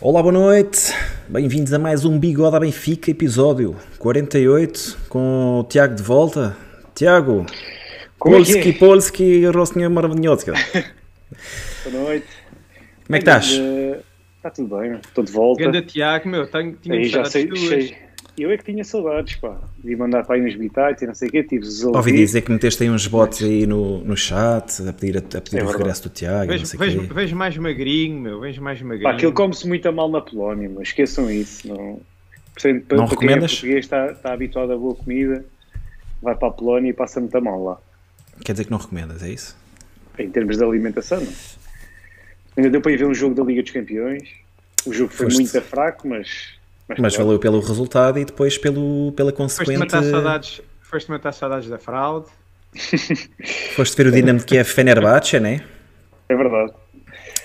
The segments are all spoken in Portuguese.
Olá, boa noite. Bem-vindos a mais um Bigode à Benfica, episódio 48, com o Tiago de volta. Tiago, Como é Polski, é? Polski, Rosnia Maravilhosa. Boa noite. Como é que estás? Está tudo bem, estou de volta. Ganda Tiago, meu, tenho, tinha Aí já saudades sei, tuas. sei. Eu é que tinha saudades, pá. Vi mandar para aí nos bitites e não sei o quê, tive-os a Ouvi dizer que meteste aí uns bots aí no, no chat a pedir, a, a pedir É o regresso do Tiago, não Vejo, sei vejo, quê. vejo mais magrinho, meu, vejo mais magrinho. Pá, aquilo come-se muito a mal na Polónia, mas esqueçam isso. Não, Portanto, para, Não para quem é recomendas? português está, está habituado a boa comida, vai para a Polónia e passa muito a mal lá. Quer dizer que não recomendas, é isso? Em termos de alimentação, não. Ainda deu para ir ver um jogo da Liga dos Campeões. O jogo foi Foste. muito fraco, mas. Mas pronto. valeu pelo resultado e depois pelo, pela Foste consequente... matar saudades, foste matar saudades da fraude. Foste ver o Dinamo de Kiev Fenerbahçe, né? É verdade.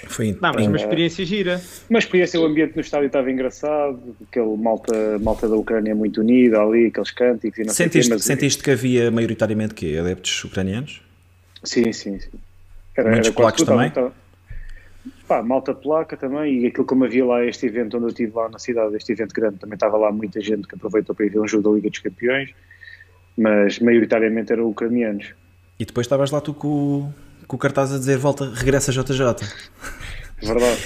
Foi Não, mas uma experiência gira. Uma experiência, o ambiente no estádio estava engraçado, aquele malta, malta da Ucrânia muito unida ali, aqueles cânticos e não sei o quê, Sentiste, mas- sentiste que havia maioritariamente quê? Adeptos ucranianos? Sim, sim, sim. Era, Muitos era polacos também? estava- Pá, malta polaca também, e aquilo como havia lá este evento onde eu estive lá na cidade, este evento grande, também estava lá muita gente que aproveitou para ir ver um jogo da Liga dos Campeões, mas maioritariamente eram ucranianos. E depois estavas lá tu com, o- com o cartaz a dizer volta, regressa JJ. Verdade.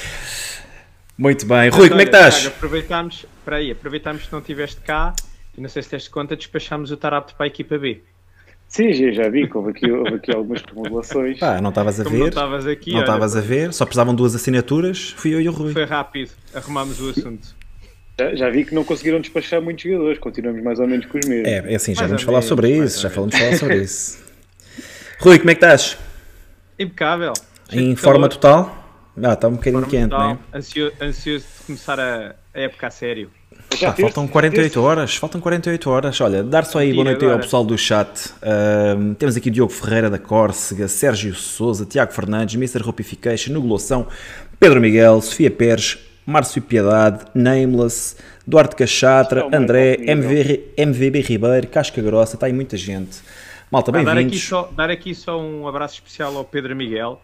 Muito bem. Rui, como é que estás? Aproveitámos, espera aí, aproveitámos que não estiveste cá e não sei se deste conta, despachámos o Tarapto para a equipa B. Sim, já, já vi que houve aqui, houve aqui algumas remodelações. Pá, não estavas a Como não ver. estavas aqui, Não estavas a ver, só precisavam duas assinaturas, fui eu e o Rui. foi rápido, arrumámos o assunto. Já, já vi que não conseguiram despachar muitos jogadores, continuamos mais ou menos com os mesmos. É, é assim, já Mais vamos falar menos, sobre isso, já falamos falar sobre isso. Rui, como é que estás? Impecável. Em forma calor, total? Ah, está um bocadinho forma quente, total, não é? ansio- ansioso de começar a, a época a sério. Já teve- faltam 48 horas, faltam 48 horas. Olha, dar só aí boa noite aí ao agora. pessoal do chat. Ahm, temos aqui Diogo Ferreira da Córcega, Sérgio Souza, Tiago Fernandes, Mr. Hopification, Nugulação, Pedro Miguel, Sofia Pérez, Márcio Piedade, Nameless, Duarte Cachatra, é André, MV, MVB Ribeiro, Casca Grossa, está aí muita gente. Malta, Ah, dar, aqui bem-vindos. só, dar aqui só um abraço especial ao Pedro Miguel,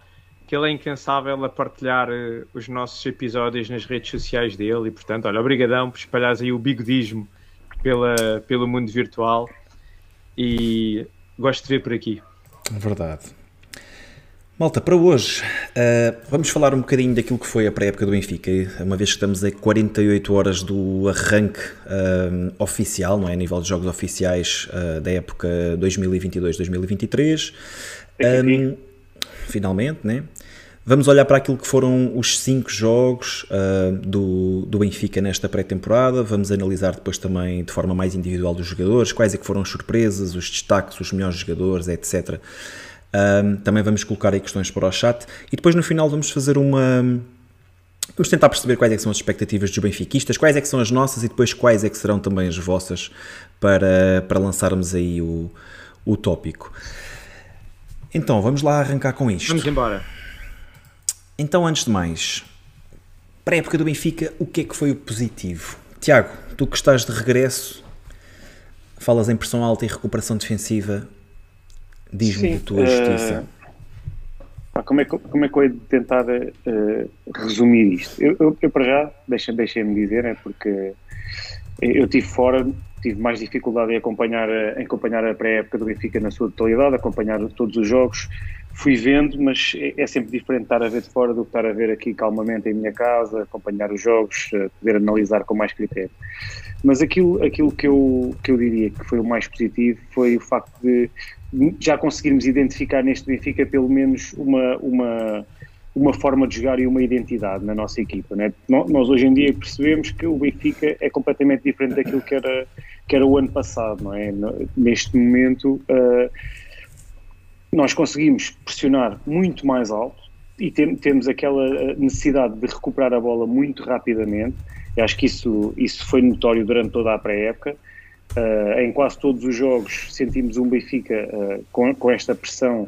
ele é incansável a partilhar eh, os nossos episódios nas redes sociais dele e, portanto, olha, obrigadão por espalhares aí o bigodismo pela, pelo mundo virtual e gosto de ver por aqui. Verdade. Malta, para hoje uh, vamos falar um bocadinho daquilo que foi a pré-época do Benfica, uma vez que estamos a 48 horas do arranque um, oficial, não é? A nível de jogos oficiais uh, da época 2022-2023. Um, finalmente, né? Vamos olhar para aquilo que foram os cinco jogos uh, do, do Benfica nesta pré-temporada. Vamos analisar depois também de forma mais individual dos jogadores, quais é que foram as surpresas, os destaques, os melhores jogadores, etc. Um, também vamos colocar aí questões para o chat e depois no final vamos fazer uma. Vamos tentar perceber quais é são as expectativas dos benfiquistas, quais é são as nossas e depois quais é serão também as vossas para, para lançarmos aí o, o tópico. Então, vamos lá arrancar com isto. Vamos embora. Então, antes de mais, para a época do Benfica, o que é que foi o positivo? Tiago, tu que estás de regresso, falas em pressão alta e recuperação defensiva, diz-me da tua eh, justiça. Pá, como, é que, como é que eu hei de tentar eh, resumir isto? Eu, eu, eu, para já, deixa- deixem-me dizer, é porque eu estive fora, tive mais dificuldade em acompanhar, a- em acompanhar a pré-época do Benfica na sua totalidade, acompanhar todos os jogos. Fui vendo, mas é, é sempre diferente estar a ver de fora do que estar a ver aqui calmamente em minha casa, acompanhar os jogos, eh, poder analisar com mais critério. Mas aquilo, aquilo que, eu, que eu diria que foi o mais positivo foi o facto de já conseguirmos identificar neste Benfica pelo menos uma, uma, uma forma de jogar e uma identidade na nossa equipa. Né? Nós hoje em dia percebemos que o Benfica é completamente diferente daquilo que era, que era o ano passado. Não é? Neste momento, uh, nós conseguimos pressionar muito mais alto e tem- temos aquela uh, necessidade de recuperar a bola muito rapidamente. Eu acho que isso, isso foi notório durante toda a pré-época. Uh, em quase todos os jogos sentimos um Benfica uh, com, com esta pressão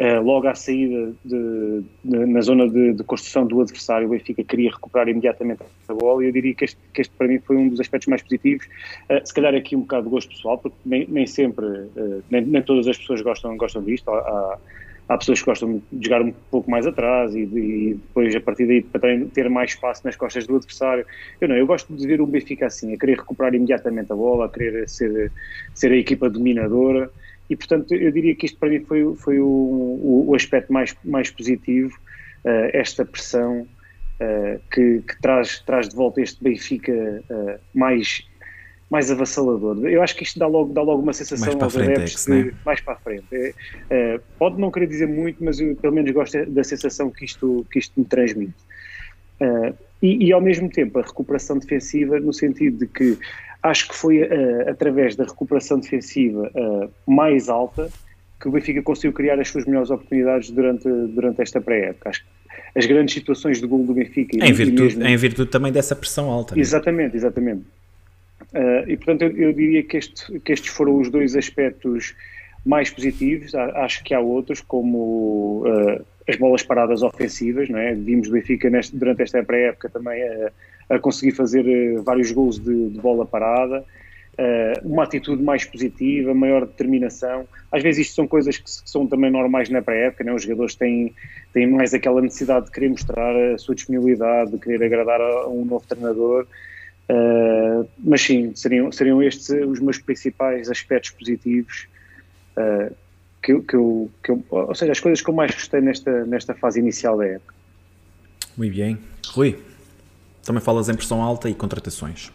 uh, logo à saída de, de- na zona de, de construção do adversário, o Benfica queria recuperar imediatamente a bola e eu diria que este, que este para mim foi um dos aspectos mais positivos. Uh, se calhar aqui um bocado de gosto pessoal, porque nem, nem sempre, uh, nem, nem todas as pessoas gostam, gostam disto. Há- há pessoas que gostam de jogar um pouco mais atrás e, e depois a partir daí para ter mais espaço nas costas do adversário. Eu não, eu gosto de ver o Benfica assim, a querer recuperar imediatamente a bola, a querer ser, ser a equipa dominadora e portanto eu diria que isto para mim foi, foi o, o, o aspecto mais, mais positivo, uh, esta pressão uh, que, que, traz, traz de volta este Benfica uh, mais mais avassalador. Eu acho que isto dá logo, dá logo uma sensação aos adeptos é né? mais para a frente. É, pode não querer dizer muito, mas eu pelo menos gosto da sensação que isto, que isto me transmite. E, e, ao mesmo tempo a recuperação defensiva, no sentido de que acho que foi uh, através da recuperação defensiva uh, mais alta que o Benfica conseguiu criar as suas melhores oportunidades durante, durante esta pré-época. Acho que as grandes situações de gol do Benfica. Em virtude, mesmo... em virtude também dessa pressão alta. Né? Exatamente, exatamente. Uh, e portanto eu, eu diria que, este, que, estes foram os dois aspectos mais positivos. Acho que há outros, como uh, as bolas paradas ofensivas, não é? Vimos o Benfica neste, durante esta pré-época também a, a, conseguir fazer uh, vários gols de, de, bola parada. uma atitude mais positiva, maior determinação. Às vezes isto são coisas que, são também normais na pré-época, é? os jogadores têm, têm mais aquela necessidade de querer mostrar a sua disponibilidade, de querer agradar a um novo treinador. Uh, mas sim, seriam, seriam estes os meus principais aspectos positivos uh, que, que, eu, que eu, ou seja, as coisas que eu mais gostei nesta, nesta fase inicial da época. Muito bem. Rui, também falas em pressão alta e contratações.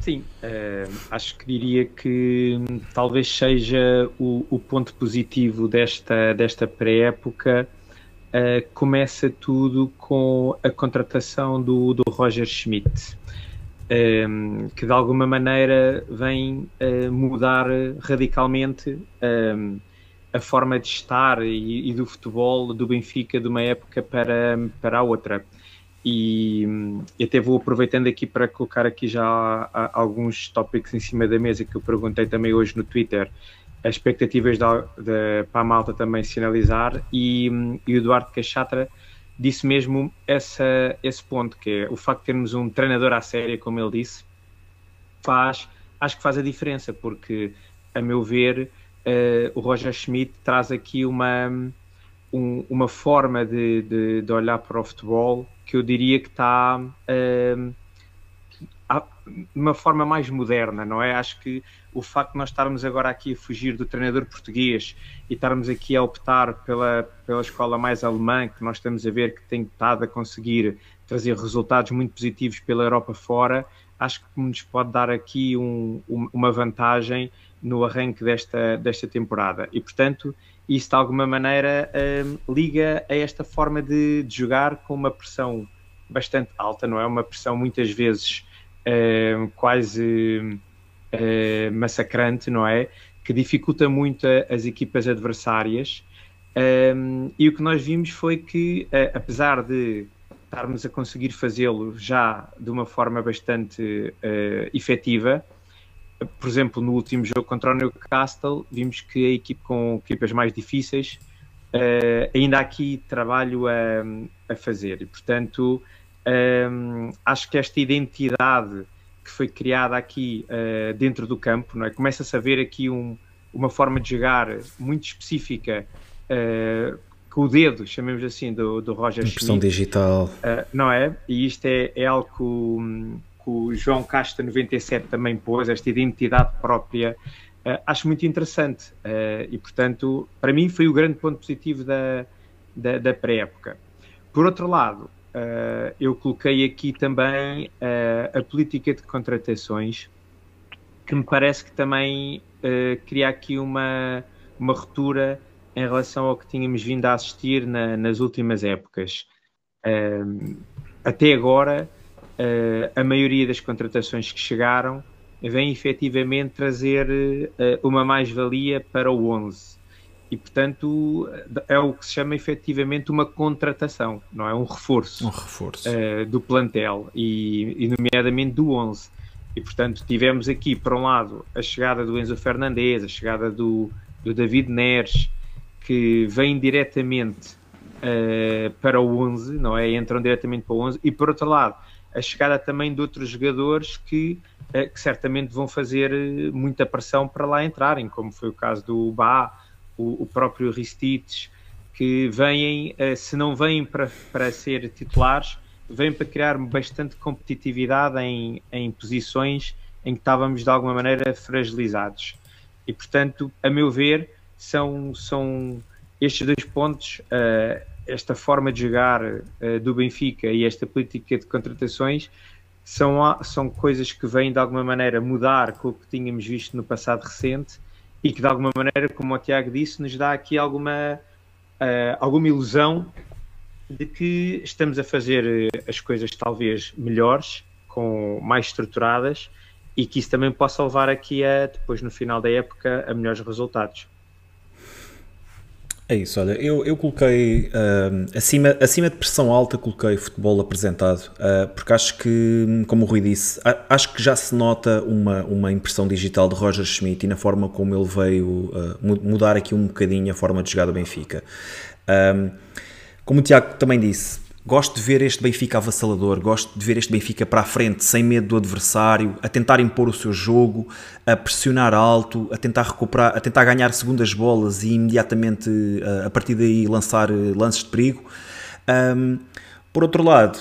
Sim, uh, acho que diria que hum, talvez seja o, o ponto positivo desta, desta pré-época. Uh, começa tudo com a contratação do, do Roger Schmidt um, ehm, que de alguma maneira vem uh, mudar radicalmente um, a forma de estar e, e, do futebol do Benfica de uma época para, para a outra. E, e até vou aproveitando aqui para colocar aqui já alguns tópicos em cima da mesa que eu perguntei também hoje no Twitter, as expectativas da, para a malta também sinalizar e, e o Eduardo Cachatra disse mesmo essa, esse ponto, que é o facto de termos um treinador à séria, como ele disse, faz, acho que faz a diferença, porque, a meu ver, uh, o Roger Schmidt traz aqui uma, um, uma forma de, de, de, olhar para o futebol que eu diria que está uh, de uma forma mais moderna, não é? Acho que o facto de nós estarmos agora aqui a fugir do treinador português e estarmos aqui a optar pela, pela escola mais alemã, que nós estamos a ver que tem estado a conseguir trazer resultados muito positivos pela Europa fora, acho que nos pode dar aqui um, um, uma vantagem no arranque desta, desta temporada. E, portanto, isso de alguma maneira um, liga a esta forma de, de, jogar com uma pressão bastante alta, não é? Uma pressão muitas vezes uh, quase uh, massacrante, não é? Que dificulta muito as equipas adversárias. Um, e o que nós vimos foi que, apesar de estarmos a conseguir fazê-lo já de uma forma bastante uh, efetiva, por exemplo, no último jogo contra o Newcastle, vimos que a equipe com equipas mais difíceis uh, ainda há aqui trabalho a, a fazer. E, portanto, um, acho que esta identidade que foi criada aqui uh, dentro do campo, não é? começa-se a ver aqui um, uma forma de jogar muito específica uh, com o dedo, chamemos assim, do, do Roger Impressão Schmidt. digital. Não é? E isto é, é algo que, que o João Casta 97 também pôs, esta identidade própria. Uh, acho muito interessante uh, e, portanto, para mim foi o grande ponto positivo da, da, da pré-época. Por outro lado, uh, eu coloquei aqui também a política de contratações, que me parece que também cria aqui uma, uma ruptura em relação ao que tínhamos vindo a assistir na, nas últimas épocas. até agora, a maioria das contratações que chegaram vem efetivamente trazer uma mais-valia para o 11 e portanto é o que se chama efetivamente uma contratação, não é? Um reforço, um reforço. Uh, do plantel e, e, nomeadamente do 11. E portanto tivemos aqui, por um lado, a chegada do Enzo Fernandes, a chegada do, do David Neres, que vêm diretamente uh, para o 11, não é? Entram diretamente para o 11, e por outro lado, a chegada também de outros jogadores que, uh, que certamente vão fazer muita pressão para lá entrarem, como foi o caso do Bá o, o próprio Ristich, que vêm, uh, se não vêm para, para ser titulares, vêm para criar bastante competitividade em, em posições em que estávamos de alguma maneira fragilizados. E portanto, a meu ver, são, são estes dois pontos, uh, esta forma de jogar uh, do Benfica e esta política de contratações, são, são coisas que vêm de alguma maneira mudar com o que tínhamos visto no passado recente e que de alguma maneira, como o Tiago disse, nos dá aqui alguma, uh, alguma ilusão de que estamos a fazer as coisas talvez melhores, com mais estruturadas e que isso também possa levar aqui a depois no final da época a melhores resultados. É isso, olha, eu, eu coloquei acima, acima de pressão alta, coloquei futebol apresentado, uh, porque acho que, como o Rui disse, acho que já se nota uma, uma impressão digital de Roger Schmidt e na forma como ele veio uh, mudar aqui um bocadinho a forma de jogar do Benfica. como o Tiago também disse, Gosto de ver este Benfica avassalador, gosto de ver este Benfica para a frente, sem medo do adversário, a tentar impor o seu jogo, a pressionar alto, a tentar recuperar, a tentar ganhar segundas bolas e imediatamente a partir daí lançar eh, lances de perigo. Um, por outro lado,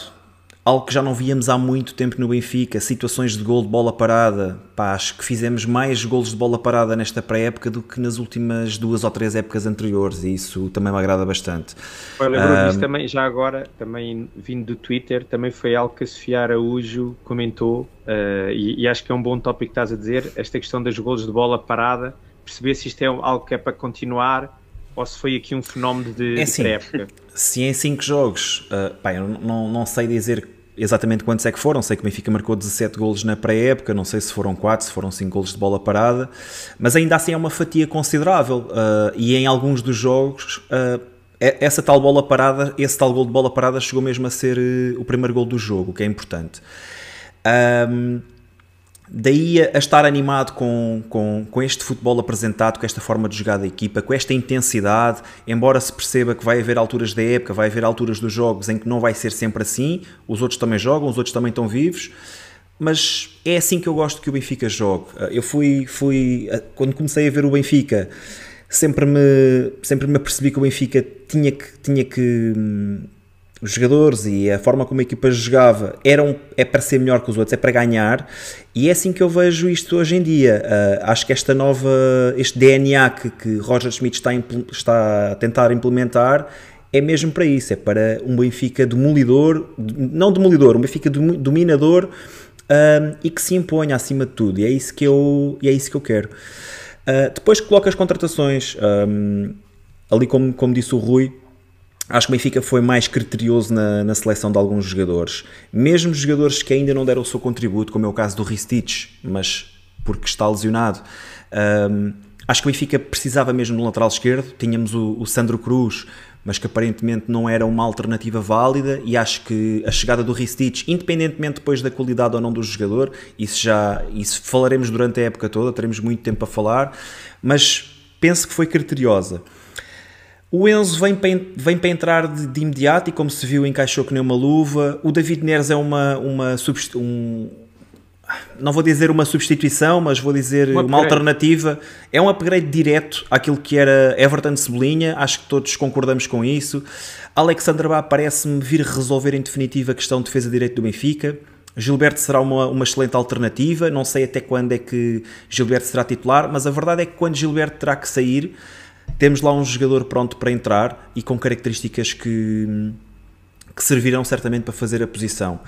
algo que já não víamos há muito tempo no Benfica, situações de gol de bola parada. Pá, acho que fizemos mais golos de bola parada nesta pré-época do que nas últimas duas ou três épocas anteriores e isso também me agrada bastante. Olha, Bruno, também, já agora, também vindo do Twitter, também foi algo que a Sofia Araújo comentou uh, e, e, acho que é um bom tópico que estás a dizer, esta questão dos golos de bola parada, perceber se isto é algo que é para continuar ou se foi aqui um fenómeno de, é de pré-época. Se em 5 jogos, uh, pá, eu não, não sei dizer exatamente quantos é que foram. Sei que o Benfica marcou 17 golos na pré-época, não sei se foram 4, se foram 5 golos de bola parada, mas ainda assim é uma fatia considerável. Uh, e em alguns dos jogos, uh, essa tal bola parada, esse tal gol de bola parada chegou mesmo a ser uh, o primeiro gol do jogo, o que é importante. Um, Daí a, estar animado com, com, com este futebol apresentado, com esta forma de jogar da equipa, com esta intensidade, embora se perceba que vai haver alturas da época, vai haver alturas dos jogos em que não vai ser sempre assim, os outros também jogam, os outros também estão vivos, mas é assim que eu gosto que o Benfica jogue. Eu fui, fui quando comecei a ver o Benfica, sempre me, sempre me apercebi que o Benfica tinha que, tinha que hum, os jogadores e a forma como a equipa jogava eram, é para ser melhor que os outros, é para ganhar, e é assim que eu vejo isto hoje em dia. Uh, acho que esta nova, este DNA que, que Roger Schmidt está, está a tentar implementar é mesmo para isso, é para um Benfica demolidor, não demolidor, um Benfica dominador uh, e que se imponha acima de tudo, e é isso que eu, e é isso que eu quero. Uh, depois coloca as contratações, um, ali como, como disse o Rui, Acho que o Benfica foi mais criterioso na, na, seleção de alguns jogadores. Mesmo jogadores que ainda não deram o seu contributo, como é o caso do Ristich, mas porque está lesionado. Um, acho que o Benfica precisava mesmo de um lateral esquerdo. Tínhamos o, o, Sandro Cruz, mas que aparentemente não era uma alternativa válida. E acho que a chegada do Ristich, independentemente depois da qualidade ou não do jogador, isso já isso falaremos durante a época toda, teremos muito tempo a falar, mas penso que foi criteriosa. O Enzo vem para, vem para entrar de, de, imediato e, como se viu, encaixou que nem uma luva. O David Neres é uma, uma um, não vou dizer uma substituição, mas vou dizer uma, uma alternativa. É um upgrade direto àquilo que era Everton Cebolinha, acho que todos concordamos com isso. Alexandre Bá parece-me vir resolver em definitiva a questão de defesa direito do Benfica. Gilberto será uma, uma excelente alternativa, não sei até quando é que Gilberto será titular, mas a verdade é que quando Gilberto terá que sair, temos lá um jogador pronto para entrar e com características que, que servirão certamente para fazer a posição.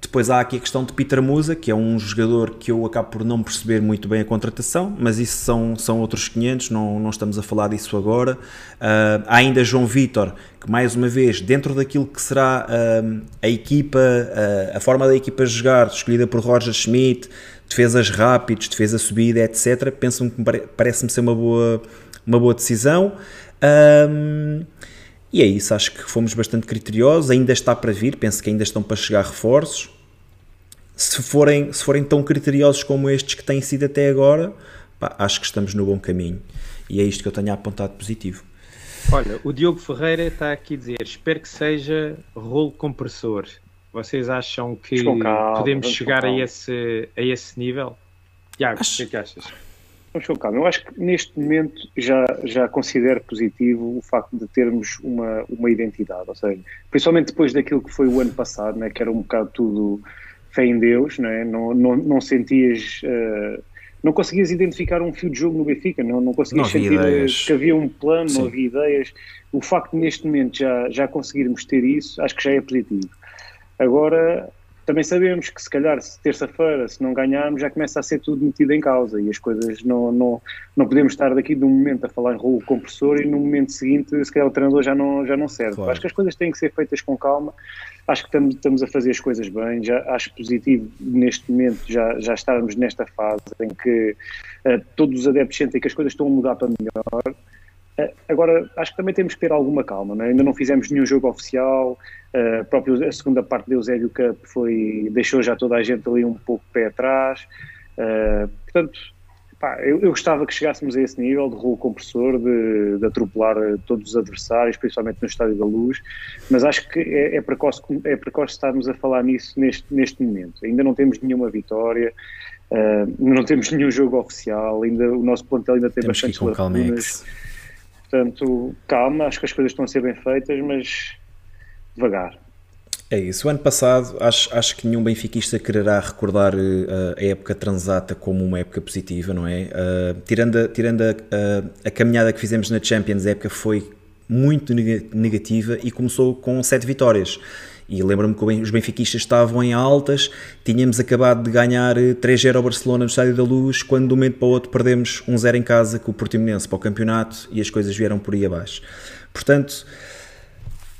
Depois há aqui a questão de Peter Musa, que é um jogador que eu acabo por não perceber muito bem a contratação, mas isso são, são outros 500, não, não estamos a falar disso agora. Uh, há ainda João Vitor, que mais uma vez, dentro daquilo que será uh, a equipa, uh, a forma da equipa jogar, escolhida por Roger Schmidt, defesas rápidos, defesa subida, etc., parece-me ser uma boa uma boa decisão. Um, e é isso, acho que fomos bastante criteriosos. Ainda está para vir, penso que ainda estão para chegar reforços. Se forem, se forem tão criteriosos como estes que têm sido até agora, pá, acho que estamos no bom caminho. E é isto que eu tenho apontado positivo. Olha, o Diogo Ferreira está aqui a dizer: espero que seja rolo compressor. Vocês acham que calma, podemos chegar a esse, a esse nível? Tiago, o que é que achas? Vamos com calma. Eu acho que neste momento já, já considero positivo o facto de termos uma, uma identidade, ou seja, principalmente depois daquilo que foi o ano passado, né, que era um bocado tudo fé em Deus, né, não, não, não sentias. Uh, não conseguias identificar um fio de jogo no Benfica, não, não conseguias não sentir ideias. que havia um plano, Sim. não havia ideias. O facto de neste momento já, já conseguirmos ter isso, acho que já é positivo. Agora, também sabemos que se calhar se terça-feira, se não ganharmos, já começa a ser tudo metido em causa e as coisas não, não, não podemos estar daqui de um momento a falar em rolo compressor e no momento seguinte se calhar o treinador já não, já não serve. Claro. Acho que as coisas têm que ser feitas com calma, acho que estamos, estamos a fazer as coisas bem, já acho positivo neste momento já, já estarmos nesta fase em que uh, todos os adeptos sentem que as coisas estão a mudar para melhor agora, acho que também temos que ter alguma calma, é? ainda não fizemos nenhum jogo oficial, uh, próprio, a segunda parte do Eusébio Cup foi, deixou já toda a gente ali um pouco pé atrás, uh, portanto, pá, eu, eu, gostava que chegássemos a esse nível de rolo compressor, de, de, atropelar todos os adversários, principalmente no Estádio da Luz, mas acho que é, é, precoce, é precoce estarmos a falar nisso neste, neste momento, ainda não temos nenhuma vitória, uh, não temos nenhum jogo oficial, ainda, o nosso plantel ainda tem temos bastante lacunas. Portanto, calma, acho que as coisas estão a ser bem feitas, mas devagar. É isso. O ano passado, acho, acho que nenhum benfiquista quererá recordar uh, a época transata como uma época positiva, não é? Uh, tirando a, tirando a, a, a, caminhada que fizemos na Champions, a época foi muito negativa e começou com sete vitórias. E lembro-me que os benfiquistas estavam em altas, tínhamos acabado de ganhar 3-0 eh, ao Barcelona no Estádio da Luz, quando de um momento para o outro perdemos 1-0 em casa com o Portimonense para o campeonato e as coisas vieram por aí abaixo. Portanto,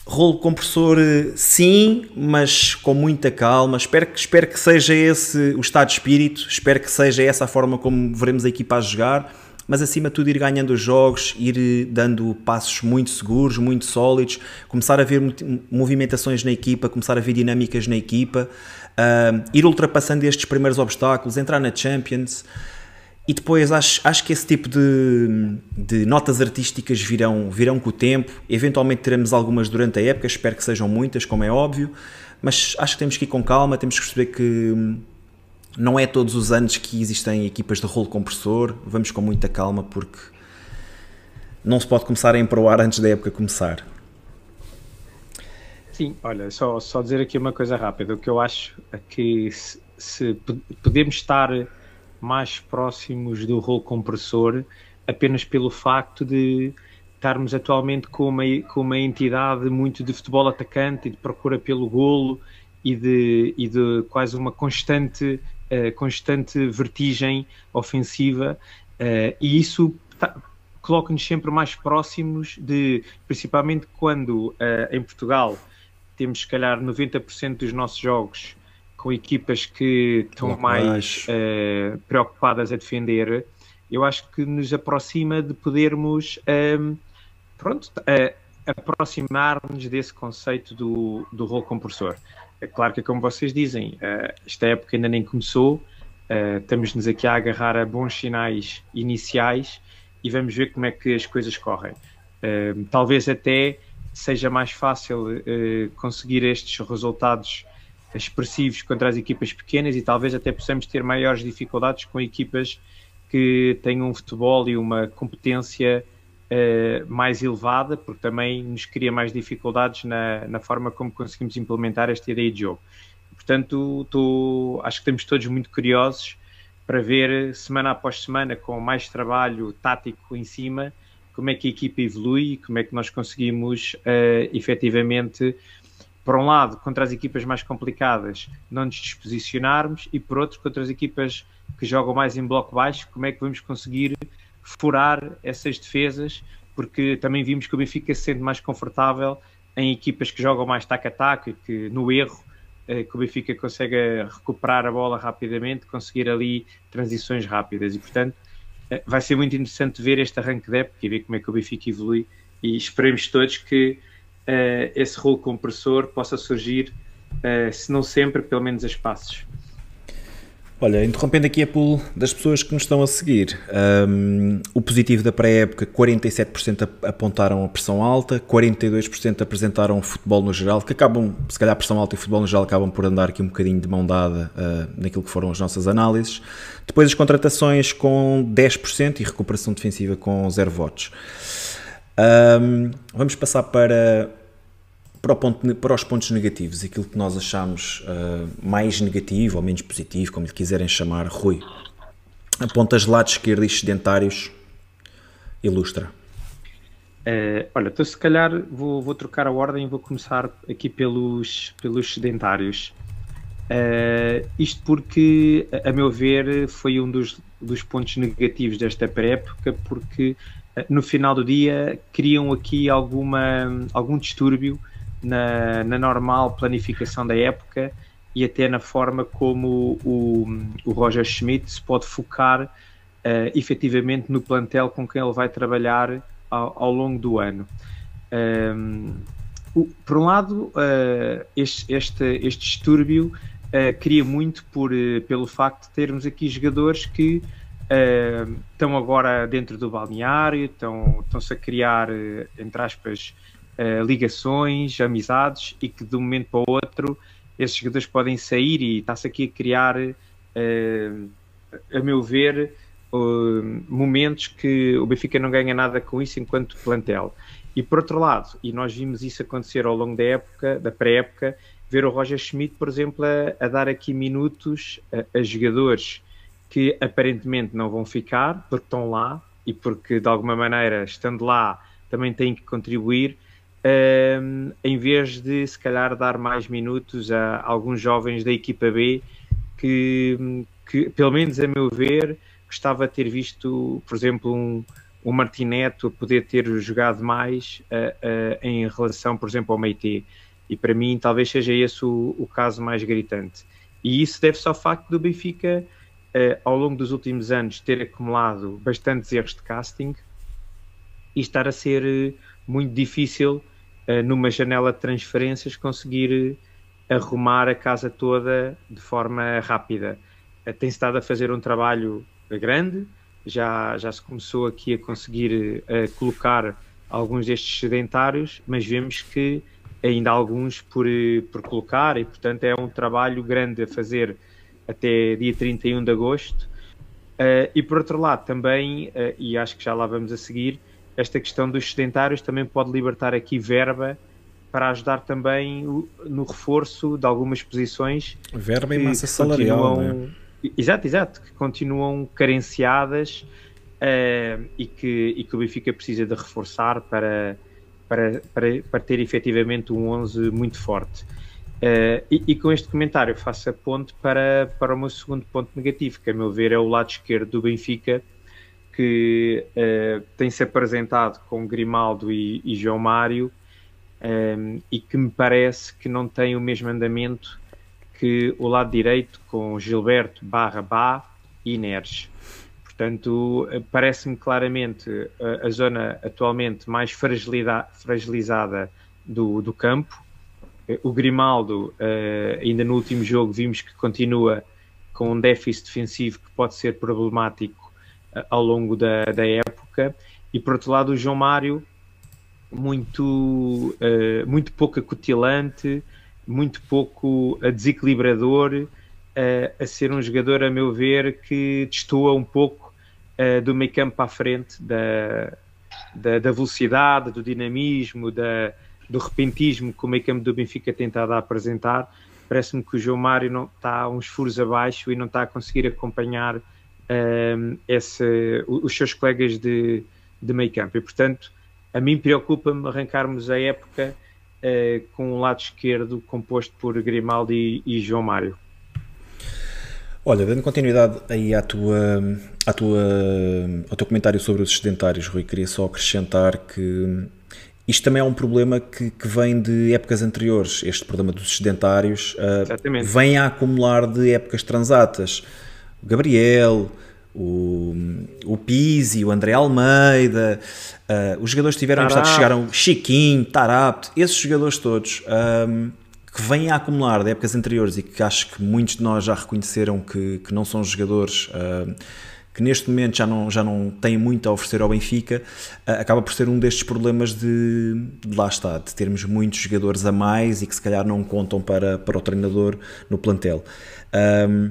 rolo compressor eh, sim, mas com muita calma. Espero que, espero que seja esse o estado de espírito, espero que seja essa a forma como veremos a equipa a jogar mas acima de tudo ir ganhando os jogos, ir eh, dando passos muito seguros, muito sólidos, começar a ver movimentações na equipa, começar a ver dinâmicas na equipa, uh, ir ultrapassando estes primeiros obstáculos, entrar na Champions. E depois acho, acho que esse tipo de, de notas artísticas virão, virão com o tempo. Eventualmente teremos algumas durante a época, espero que sejam muitas, como é óbvio. Mas acho que temos que ir com calma, temos que perceber que não é todos os anos que existem equipas de rolo compressor, vamos com muita calma porque não se pode começar a emproar antes da época começar. Sim, olha, só, só dizer aqui uma coisa rápida. O que eu acho é que se, se podemos estar mais próximos do rolo compressor apenas pelo facto de estarmos atualmente com uma, com uma entidade muito de futebol atacante e de procura pelo golo e de, e de quase uma constante uh, constante vertigem ofensiva uh, e isso tá, coloca-nos sempre mais próximos de, principalmente quando uh, em Portugal temos se calhar 90% dos nossos jogos com equipas que estão mais preocupadas a defender, eu acho que nos aproxima de podermos um, pronto, aproximar-nos desse conceito do, do rolo compressor. É claro que, como vocês dizem, uh, esta época ainda nem começou, uh, estamos-nos aqui a agarrar a bons sinais iniciais e vamos ver como é que as coisas correm. Uh, talvez até seja mais fácil conseguir estes resultados expressivos contra as equipas pequenas e talvez até possamos ter maiores dificuldades com equipas que tenham um futebol e uma competência uh, mais elevada, porque também nos cria mais dificuldades na, na forma como conseguimos implementar esta ideia de jogo. Portanto, tô, acho que estamos todos muito curiosos para ver semana após semana, com mais trabalho tático em cima, como é que a equipa evolui, como é que nós conseguimos uh, efetivamente, por um lado, contra as equipas mais complicadas, não nos disposicionarmos e por outro, contra as equipas que jogam mais em bloco baixo, como é que vamos conseguir furar essas defesas, porque também vimos que o Benfica se sente mais confortável em equipas que jogam mais tac-a-tac que no erro eh, que o Benfica consegue recuperar a bola rapidamente, conseguir ali transições rápidas e portanto eh, vai ser muito interessante ver este arranque de época e ver como é que o Benfica evolui e esperemos todos que uh, esse rolo compressor possa surgir, uh, se não sempre, pelo menos a espaços. Olha, interrompendo aqui a pool das pessoas que nos estão a seguir, um, o positivo da pré-época, 47% apontaram a pressão alta, 42% apresentaram futebol no geral, que acabam, se calhar a pressão alta e futebol no geral acabam por andar aqui um bocadinho de mão dada uh, naquilo que foram as nossas análises. Depois as contratações com 10% e recuperação defensiva com 0 votos. Um, vamos passar para para, ponto, para, os pontos negativos, aquilo que nós achamos uh, mais negativo ou menos positivo, como lhe quiserem chamar, Rui, apontas lado esquerdo e sedentários, ilustra. Uh, olha, então se calhar vou, vou trocar a ordem e vou começar aqui pelos, pelos sedentários. Uh, isto porque, a, meu ver, foi um dos, dos pontos negativos desta pré-época, porque no final do dia criam aqui alguma, algum distúrbio na, na normal planificação da época e até na forma como o, o Roger Schmidt se pode focar uh, efetivamente no plantel com quem ele vai trabalhar ao, ao longo do ano. Um, o, por um lado, uh, este, este, este distúrbio uh, cria muito por, uh, pelo facto de termos aqui jogadores que estão agora dentro do balneário, estão, estão-se a criar, entre aspas, uh, ligações, amizades e que de um momento para o outro esses jogadores podem sair e está-se aqui a criar, uh, a meu ver, uh, momentos que o Benfica não ganha nada com isso enquanto plantel. E por outro lado, e nós vimos isso acontecer ao longo da época, da pré-época, ver o Roger Schmidt, por exemplo, a, a dar aqui minutos a, a, jogadores que aparentemente não vão ficar porque estão lá e porque de alguma maneira, estando lá, também têm que contribuir um, em vez de se calhar dar mais minutos a alguns jovens da equipa B que, que pelo menos a meu ver, gostava de ter visto, por exemplo, um, um Martineto poder ter jogado mais uh, uh, em relação, por exemplo, ao Meite. E para mim, talvez seja esse o, o caso mais gritante. E isso deve-se ao facto do Benfica, uh, ao longo dos últimos anos, ter acumulado bastantes erros de casting e estar a ser muito difícil uh, numa janela de transferências, conseguir eh, arrumar a casa toda de forma rápida. Uh, tem estado a fazer um trabalho grande, já, já se começou aqui a conseguir colocar alguns destes sedentários, mas vemos que ainda há alguns por, por colocar e, portanto, é um trabalho grande a fazer até dia 31 de agosto. Uh, e por outro lado, também, uh, e acho que já lá vamos a seguir, esta questão dos sedentários também pode libertar aqui verba para ajudar também no reforço de algumas posições. Verba e massa salarial. Né? Exato, exato, que continuam carenciadas uh, e, que, e que o Benfica precisa de reforçar para, para, para, para ter efetivamente um 11 muito forte. Uh, e, e, com este comentário faço a ponte para, para o meu segundo ponto negativo, que a meu ver é o lado esquerdo do Benfica, que uh, tem-se apresentado com Grimaldo e, e João Mário um, ehm, e que me parece que não tem o mesmo andamento que o lado direito com Gilberto barra Bá e Neres. Portanto, eh, parece-me claramente a, eh, a, zona atualmente mais fragilizada do, do campo. O Grimaldo, uh, ainda no último jogo, vimos que continua com um déficit defensivo que pode ser problemático ao longo da, da época. E por outro lado, o João Mário, muito, uh, muito pouco acutilante, muito pouco desequilibrador, uh, a ser um jogador, a meu ver, que destoa um pouco uh, do meio campo a frente, da, da, da velocidade, do dinamismo, da, do repentismo que o meio campo do Benfica tem estado a apresentar. Parece-me que o João Mário não está uns furos abaixo e não está a conseguir acompanhar um, esse, os seus colegas de, de meio campo. E, portanto, a mim preocupa-me arrancarmos a época uh, com um lado esquerdo composto por Grimaldi e, e João Mário. Olha, dando continuidade aí à tua, à tua, ao teu comentário sobre os sedentários, Rui, queria só acrescentar que isto também é um problema que, que vem de épocas anteriores. Este problema dos sedentários uh, vem a acumular de épocas transatas o Gabriel, o, o Pizzi, o André Almeida, uh, os jogadores tiveram, que chegaram, Chiquinho, Tarapte, esses jogadores todos um, que vêm a acumular de épocas anteriores e que acho que muitos de nós já reconheceram que, que não são jogadores que neste momento já não, já não têm muito a oferecer ao Benfica, uh, acaba por ser um destes problemas de, de, lá está, de termos muitos jogadores a mais e que se calhar não contam para, para o treinador no plantel. Um,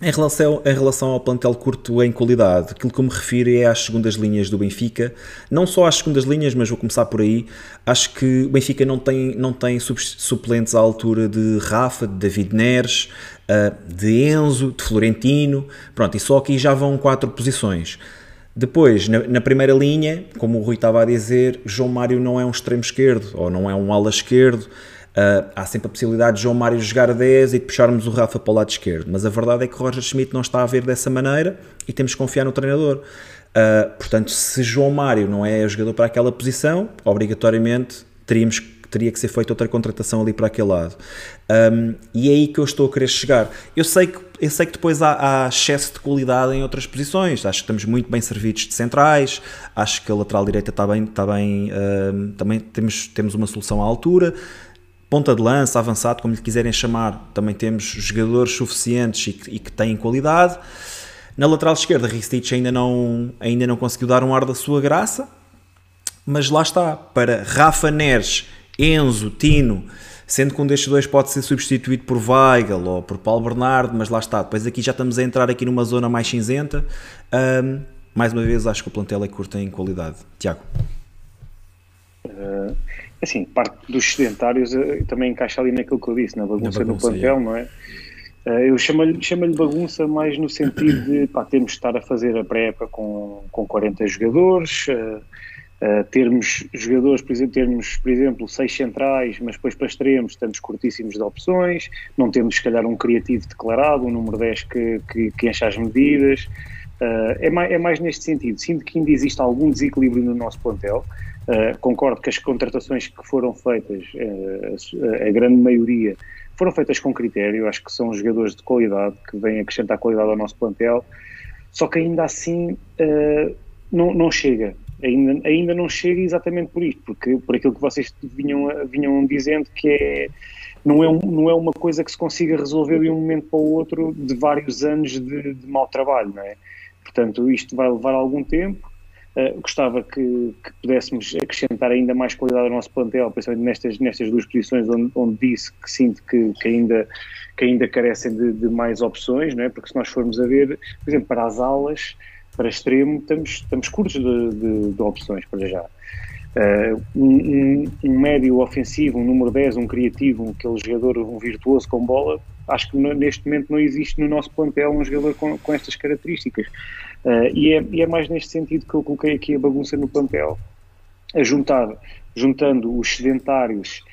em relação, em relação ao plantel curto em qualidade, aquilo que eu me refiro é às segundas linhas do Benfica, não só às segundas linhas, mas vou começar por aí. Acho que o Benfica não tem, não tem suplentes à altura de Rafa, de David Neres, ah, de Enzo, de Florentino, pronto, e só aqui já vão quatro posições. Depois, na, na, primeira linha, como o Rui estava a dizer, João Mário não é um extremo esquerdo, ou não é um ala esquerdo, Uh, há sempre a possibilidade de João Mário jogar a 10 e de puxarmos o Rafa para o lado esquerdo, mas a verdade é que Roger Schmidt não está a ver dessa maneira e temos que confiar no treinador. Uh, portanto, se João Mário não é o jogador para aquela posição, obrigatoriamente teríamos, teria que ser feita outra contratação ali para aquele lado. Um, e é aí que eu estou a querer chegar. Eu sei que, eu sei que depois há, há, excesso de qualidade em outras posições. Acho que estamos muito bem servidos de centrais. Acho que a lateral direita está bem. Está bem um, também temos, temos uma solução à altura ponta de lança, avançado, como lhe quiserem chamar, também temos jogadores suficientes e que, e que têm qualidade. Na lateral esquerda, Ristich ainda não, ainda não conseguiu dar um ar da sua graça, mas lá está, para Rafa Neres, Enzo, Tino, sendo que um destes dois pode ser substituído por Weigl ou por Paulo Bernardo, mas lá está, depois aqui já estamos a entrar aqui numa zona mais cinzenta. Um, mais uma vez, acho que o plantel é curto em qualidade. Tiago. Uh, assim, parte dos sedentários uh, também encaixa ali naquilo que eu disse, na bagunça, na bagunça no plantel, é. não é? Uh, eu chamo-lhe chamo bagunça mais no sentido de pá, temos de estar a fazer a pré-época com, com 40 jogadores, termos jogadores, por exemplo, termos, por exemplo, seis centrais, mas depois para extremos estamos curtíssimos de opções, não temos, se calhar, um criativo declarado, um número 10 que, que, que enche as medidas. é, mais, é mais neste sentido. Sinto que ainda existe algum desequilíbrio no nosso plantel. Uh, concordo que as contratações que foram feitas, uh, a grande maioria, foram feitas com critério. Acho que são jogadores de qualidade que vêm acrescentar qualidade ao nosso plantel. Só que ainda assim uh, não, não, chega. Ainda, ainda não chega exatamente por isto, porque por aquilo que vocês vinham, vinham dizendo que é, não, é um, não é uma coisa que se consiga resolver de um momento para o outro de vários anos de, de mau trabalho, não é? Portanto, isto vai levar algum tempo Uh, gostava que, que, pudéssemos acrescentar ainda mais qualidade ao nosso plantel, principalmente nestas, nestas duas posições onde, onde disse que sinto que, que, ainda, que ainda carecem de, de, mais opções, não é? porque se nós formos a ver, por exemplo, para as alas, para extremo, estamos, estamos curtos de, de, de opções para já. Uh, um, um, médio ofensivo, um número 10, um criativo, um, aquele jogador, um virtuoso com bola, acho que neste momento não existe no nosso plantel um jogador com, com estas características. Uh, e, é, e, é, mais neste sentido que eu coloquei aqui a bagunça no plantel, a juntar, juntando os sedentários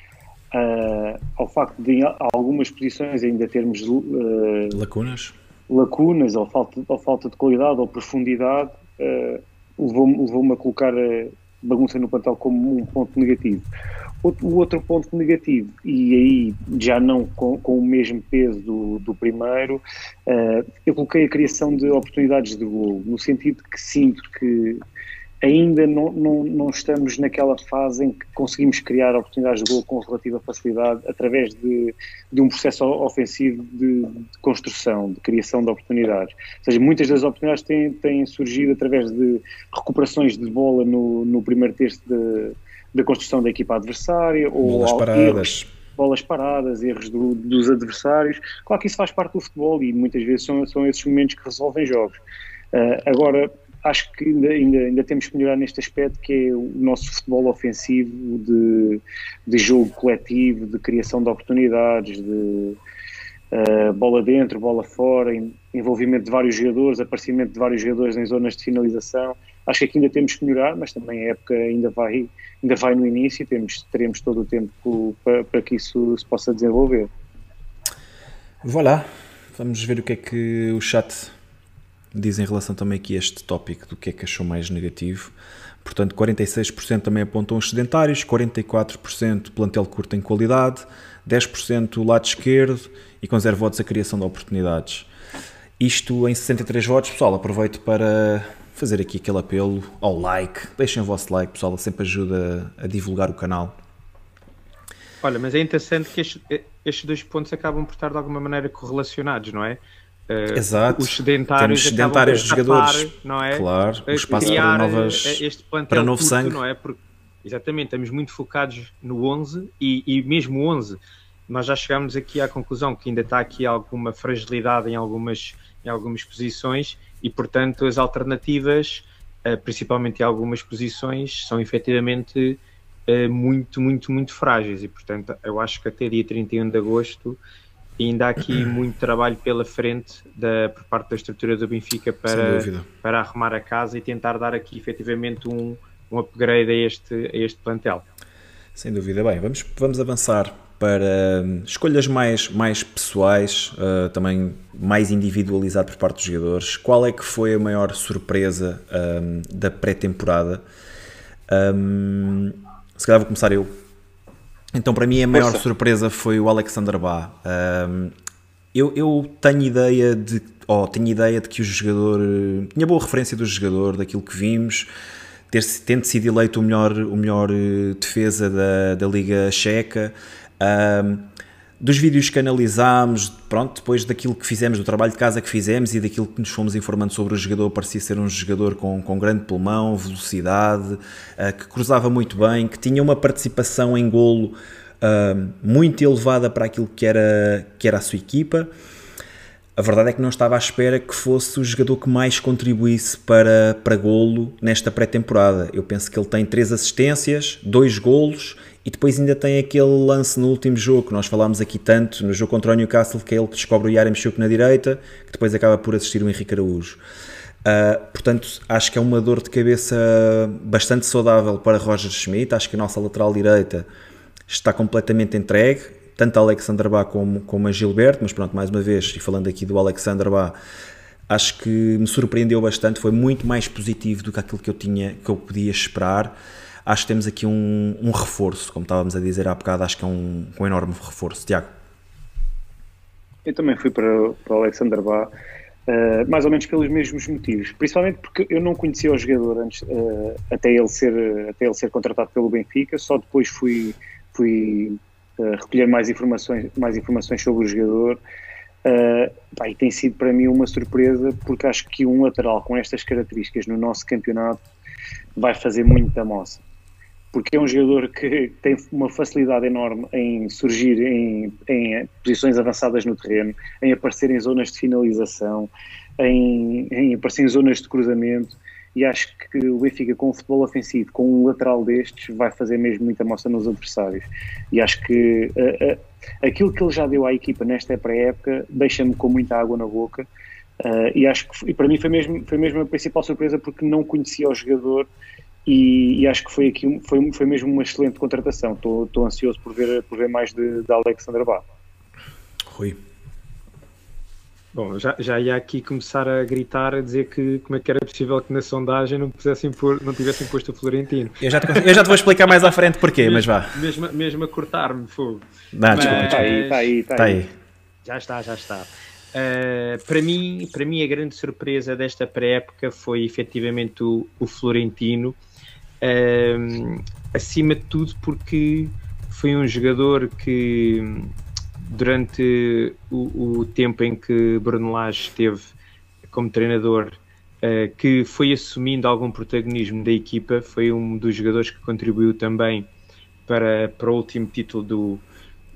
uh, ao facto de em algumas posições ainda termos uh, lacunas, lacunas ou falta, ou falta de qualidade ou profundidade, levou-me levou a colocar a bagunça no plantel como um ponto negativo. O outro ponto negativo, e aí já não com, com o mesmo peso do, do primeiro, uh, eu coloquei a criação de oportunidades de golo, no sentido que sinto que ainda não, não, não estamos naquela fase em que conseguimos criar oportunidades de gol com relativa facilidade através de, de um processo ofensivo de, de, construção, de criação de oportunidades. Ou seja, muitas das oportunidades têm, têm surgido através de recuperações de bola no, no primeiro terço de da construção da equipa adversária ou bolas paradas. Erros, bolas paradas, erros do, dos adversários. Claro que isso faz parte do futebol e muitas vezes são, são esses momentos que resolvem jogos. Uh, agora, acho que ainda, ainda, ainda temos que melhorar neste aspecto que é o nosso futebol ofensivo de, de jogo coletivo, de criação de oportunidades, de uh, bola dentro, bola fora, envolvimento de vários jogadores, aparecimento de vários jogadores em zonas de finalização. Acho que aqui ainda temos que melhorar, mas também a época ainda vai, ainda vai no início e temos, teremos todo o tempo para, para que isso se possa desenvolver. Voilà, vamos ver o que é que o chat diz em relação também aqui a este tópico do que é que achou mais negativo. Portanto, 46% também apontam os sedentários, 44% plantel curto em qualidade, 10% lado esquerdo e com zero votos a criação de oportunidades. Isto em 63 votos, pessoal, aproveito para fazer aqui aquele apelo ao like. Deixem o vosso like, pessoal, sempre ajuda a divulgar o canal. Olha, mas é interessante que estes, estes dois pontos acabam por estar de alguma maneira correlacionados, não é? Uh, Exato. Os sedentários, Temos sedentários de jogadores, não é? Claro, o espaço para novas este para novo curto, sangue, não é? Porque, exatamente, estamos muito focados no 11 e, e mesmo o 11 nós já chegámos aqui à conclusão que ainda está aqui alguma fragilidade em algumas, em algumas posições e, portanto, as alternativas, uh, principalmente em algumas posições, são efetivamente uh, muito, muito, muito frágeis e, portanto, eu acho que até dia 31 de agosto ainda há aqui muito trabalho pela frente da, por parte da estrutura do Benfica para, para arrumar a casa e tentar dar aqui efetivamente um, um upgrade a este, a este plantel. Sem dúvida. Bem, vamos, vamos avançar para hum, escolhas mais, mais pessoais, uh, também mais individualizado por parte dos jogadores. Qual é que foi a maior surpresa um, da pré-temporada? Um, se calhar vou começar eu. Então, para mim, a maior surpresa foi o Alexander Bá. Um, eu, eu, tenho ideia de, oh, tenho ideia de que o jogador tinha boa referência do jogador, daquilo que vimos, ter, tendo sido eleito o melhor, o melhor eh, defesa da, da Liga Checa. Um, dos vídeos que analisámos, pronto, depois daquilo que fizemos, do trabalho de casa que fizemos e daquilo que nos fomos informando sobre o jogador, parecia ser um jogador com, com grande pulmão, velocidade, uh, que cruzava muito bem, que tinha uma participação em golo uh, muito elevada para aquilo que era, que era a sua equipa. A verdade é que não estava à espera que fosse o jogador que mais contribuísse para, para golo nesta pré-temporada. Eu penso que ele tem três assistências, dois golos e depois ainda tem aquele lance no último jogo que nós falámos aqui tanto, no jogo contra o Newcastle, que é ele que descobre o Yaremchuk na direita, que depois acaba por assistir o Henrique Araújo. Uh, portanto, acho que é uma dor de cabeça bastante saudável para Roger Schmidt. Acho que a nossa lateral direita está completamente entregue, tanto a Alexander Bá como, como a Gilberto. Mas pronto, mais uma vez, e falando aqui do Alexander Bá, acho que me surpreendeu bastante. Foi muito mais positivo do que aquilo que eu tinha, que eu podia esperar acho que temos aqui um, um reforço, como estávamos a dizer há bocado, acho que é um, um enorme reforço. Tiago. Eu também fui para, o Alexander Bá, uh, mais ou menos pelos mesmos motivos, principalmente porque eu não conhecia o jogador antes, uh, até, ele ser, até ele ser contratado pelo Benfica, só depois fui, fui uh, recolher mais informações, mais informações sobre o jogador. Uh, pá, e tem sido para mim uma surpresa porque acho que um lateral com estas características no nosso campeonato vai fazer muita moça porque é um jogador que tem uma facilidade enorme em surgir em, em posições avançadas no terreno, em aparecer em zonas de finalização, em, em, aparecer em zonas de cruzamento. E acho que o Benfica, com o futebol ofensivo, com um lateral destes, vai fazer mesmo muita moça nos adversários. E acho que uh, uh, aquilo que ele já deu à equipa nesta pré-época deixa-me com muita água na boca. Uh, e acho que e para mim foi mesmo, foi mesmo a principal surpresa porque não conhecia o jogador e, e, acho que foi aqui foi, foi mesmo uma excelente contratação. Estou ansioso por ver, por ver mais de, de Alexander Bá. Rui. Bom, já, já ia aqui começar a gritar, a dizer que como é que era possível que na sondagem não, pusessem por, não tivessem posto o Florentino. Eu já, te, eu já te vou explicar mais à frente porquê, mesmo, mas vá. Mesmo, mesmo a cortar-me, fogo. Não, mas, desculpa, está aí, está aí, está aí. aí. Já está, já está. Uh, para, mim, para mim, a grande surpresa desta pré-época foi efetivamente o, o Florentino um, acima de tudo porque foi um jogador que durante o, o tempo em que Bruno Lage esteve como treinador uh, que foi assumindo algum protagonismo da equipa, foi um dos jogadores que contribuiu também para, para o último título do,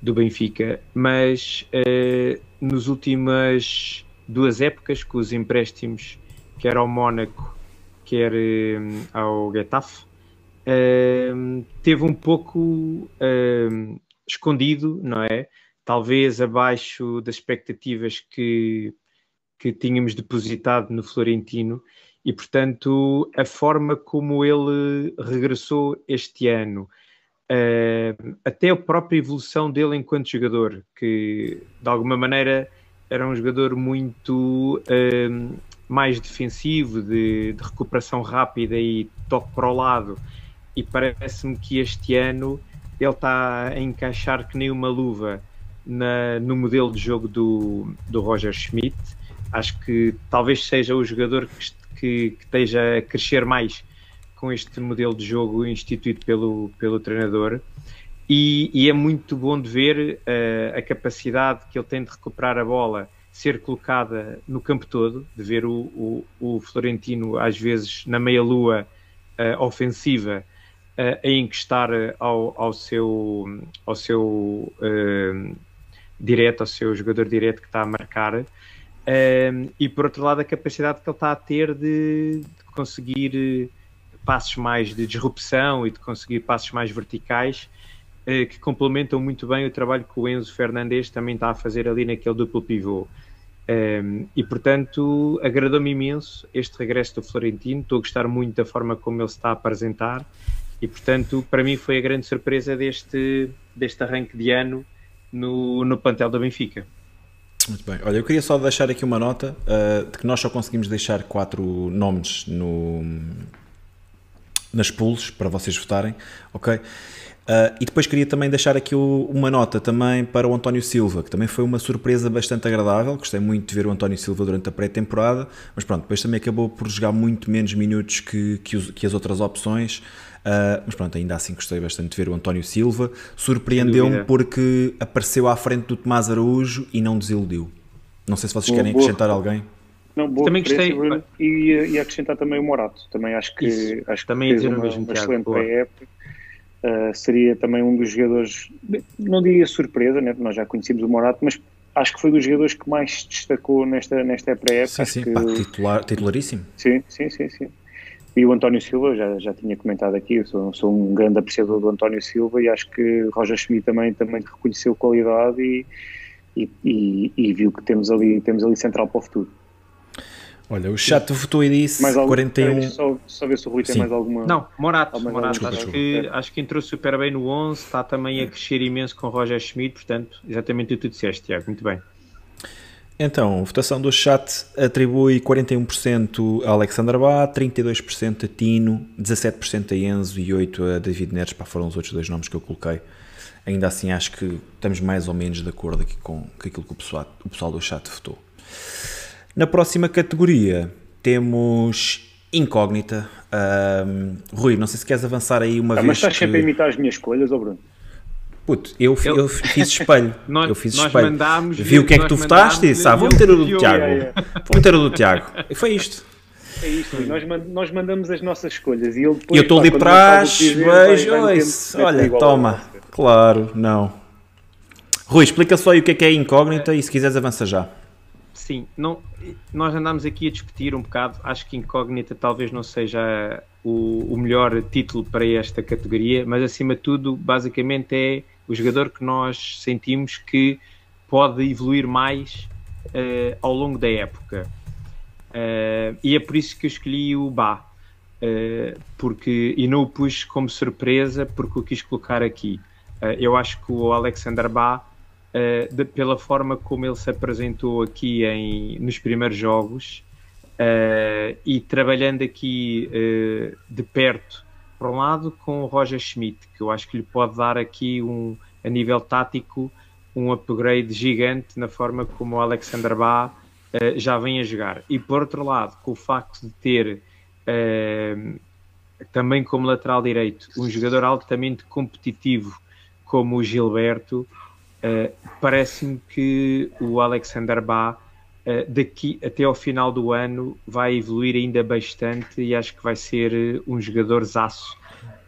do Benfica, mas uh, nos últimas duas épocas com os empréstimos, quer ao Mónaco, quer uh, ao Getafe, teve um pouco escondido, não é? Talvez abaixo das expectativas que, que tínhamos depositado no Florentino e, portanto, a forma como ele regressou este ano, uh, até a própria evolução dele enquanto jogador, que de alguma maneira era um jogador muito uh, mais defensivo, de, de recuperação rápida e toque para o lado e parece-me que este ano ele está a encaixar que nem uma luva na, no modelo de jogo do, do Roger Schmidt. Acho que talvez seja o jogador que, que, que esteja a crescer mais com este modelo de jogo instituído pelo, pelo treinador. e, e, é muito bom de ver uh, a capacidade que ele tem de recuperar a bola, ser colocada no campo todo, de ver o, o, o Florentino às vezes na meia-lua uh, ofensiva a encostar ao, ao seu, ao seu uh, direto, ao seu jogador direto que está a marcar. e por outro lado, a capacidade que ele está a ter de, de conseguir passos mais de disrupção e de conseguir passos mais verticais eh, que complementam muito bem o trabalho que o Enzo Fernandes também está a fazer ali naquele duplo pivô. Um, e portanto, agradou-me imenso este regresso do Florentino. Estou a gostar muito da forma como ele se está a apresentar, e portanto, para mim, foi a grande surpresa deste, deste arranque de ano no, no plantel do Benfica. Muito bem. Olha, eu queria só deixar aqui uma nota uh, de que nós só conseguimos deixar quatro nomes no, nas pools para vocês votarem, ok? Uh, e depois queria também deixar aqui o, uma nota também para o António Silva, que também foi uma surpresa bastante agradável. Gostei muito de ver o António Silva durante a pré-temporada, mas pronto, depois também acabou por jogar muito menos minutos que, que, os, que as outras opções. Uh, mas pronto, ainda assim gostei bastante de ver o António Silva. Surpreendeu-me porque apareceu à frente do Tomás Araújo e não desiludiu. Não sei se vocês querem acrescentar alguém. Não, boa também gostei. E, e acrescentar também o Morato. Também acho que, Isso. acho que também fez uma, uma excelente pré-época Uh, seria também um dos jogadores, não diria surpresa, né? nós já conhecíamos o Morato, mas acho que foi dos jogadores que mais destacou nesta, nesta pré-época. Sim, sim, que... pá, titular, titularíssimo. Sim, sim, sim, sim. E o António Silva, já, já tinha comentado aqui, eu sou, sou um grande apreciador do António Silva e acho que Roger Schmidt também, também reconheceu qualidade e, e, e, e viu que temos ali, temos ali central para o futuro. Olha, o chat votou e disse mais algum, 41. Só, só ver se o Rui Sim. tem mais alguma. Não, Morato. Morato acho, Que, acho que entrou super bem no 11, está também a crescer imenso com o Roger Schmidt, portanto, exatamente o que tu disseste, Tiago. Muito bem. Então, a votação do chat atribui 41% a Alexander Bá, 32% a Tino, 17% a Enzo e 8% a David Neres. Pá, foram os outros dois nomes que eu coloquei. Ainda assim, acho que estamos mais ou menos de acordo aqui com, com aquilo que o pessoal, o pessoal do chat votou. Na próxima categoria temos incógnita. Um, Rui, não sei se queres avançar aí uma ah, vez. Mas estás que... sempre a imitar as minhas escolhas, ou oh Bruno? Puto, eu, eu, eu fiz espelho. nós, eu fiz espelho. Mandámos, Vi o que é que tu votaste e disse: Ah, vou meter o do Tiago. Vou meter o do Tiago. E foi isto. É isto, nós, nós mandamos as nossas escolhas e ele depois. E eu estou ali para vejo, olha, toma. Claro, não. Rui, explica só aí o que é que é incógnita e se quiseres avança já. Sim, não, nós andamos aqui a discutir um bocado. Acho que incógnita talvez não seja o, o, melhor título para esta categoria, mas acima de tudo, basicamente é o jogador que nós sentimos que pode evoluir mais uh, ao longo da época. Uh, e é por isso que eu escolhi o Bá, uh, porque, e não o pus como surpresa, porque o quis colocar aqui. eu acho que o Alexander Bá pela forma como ele se apresentou aqui em, nos primeiros jogos uh, e trabalhando aqui uh, de perto, por um lado, com o Roger Schmidt, que eu acho que lhe pode dar aqui um, a nível tático um upgrade gigante na forma como o Alexander Bá já vem a jogar. E por outro lado, com o facto de ter também como lateral direito um jogador altamente competitivo como o Gilberto, Uh, Parece-me que o Alexander uh, daqui até ao final do ano, vai evoluir ainda bastante e acho que vai ser eh, um jogador zaço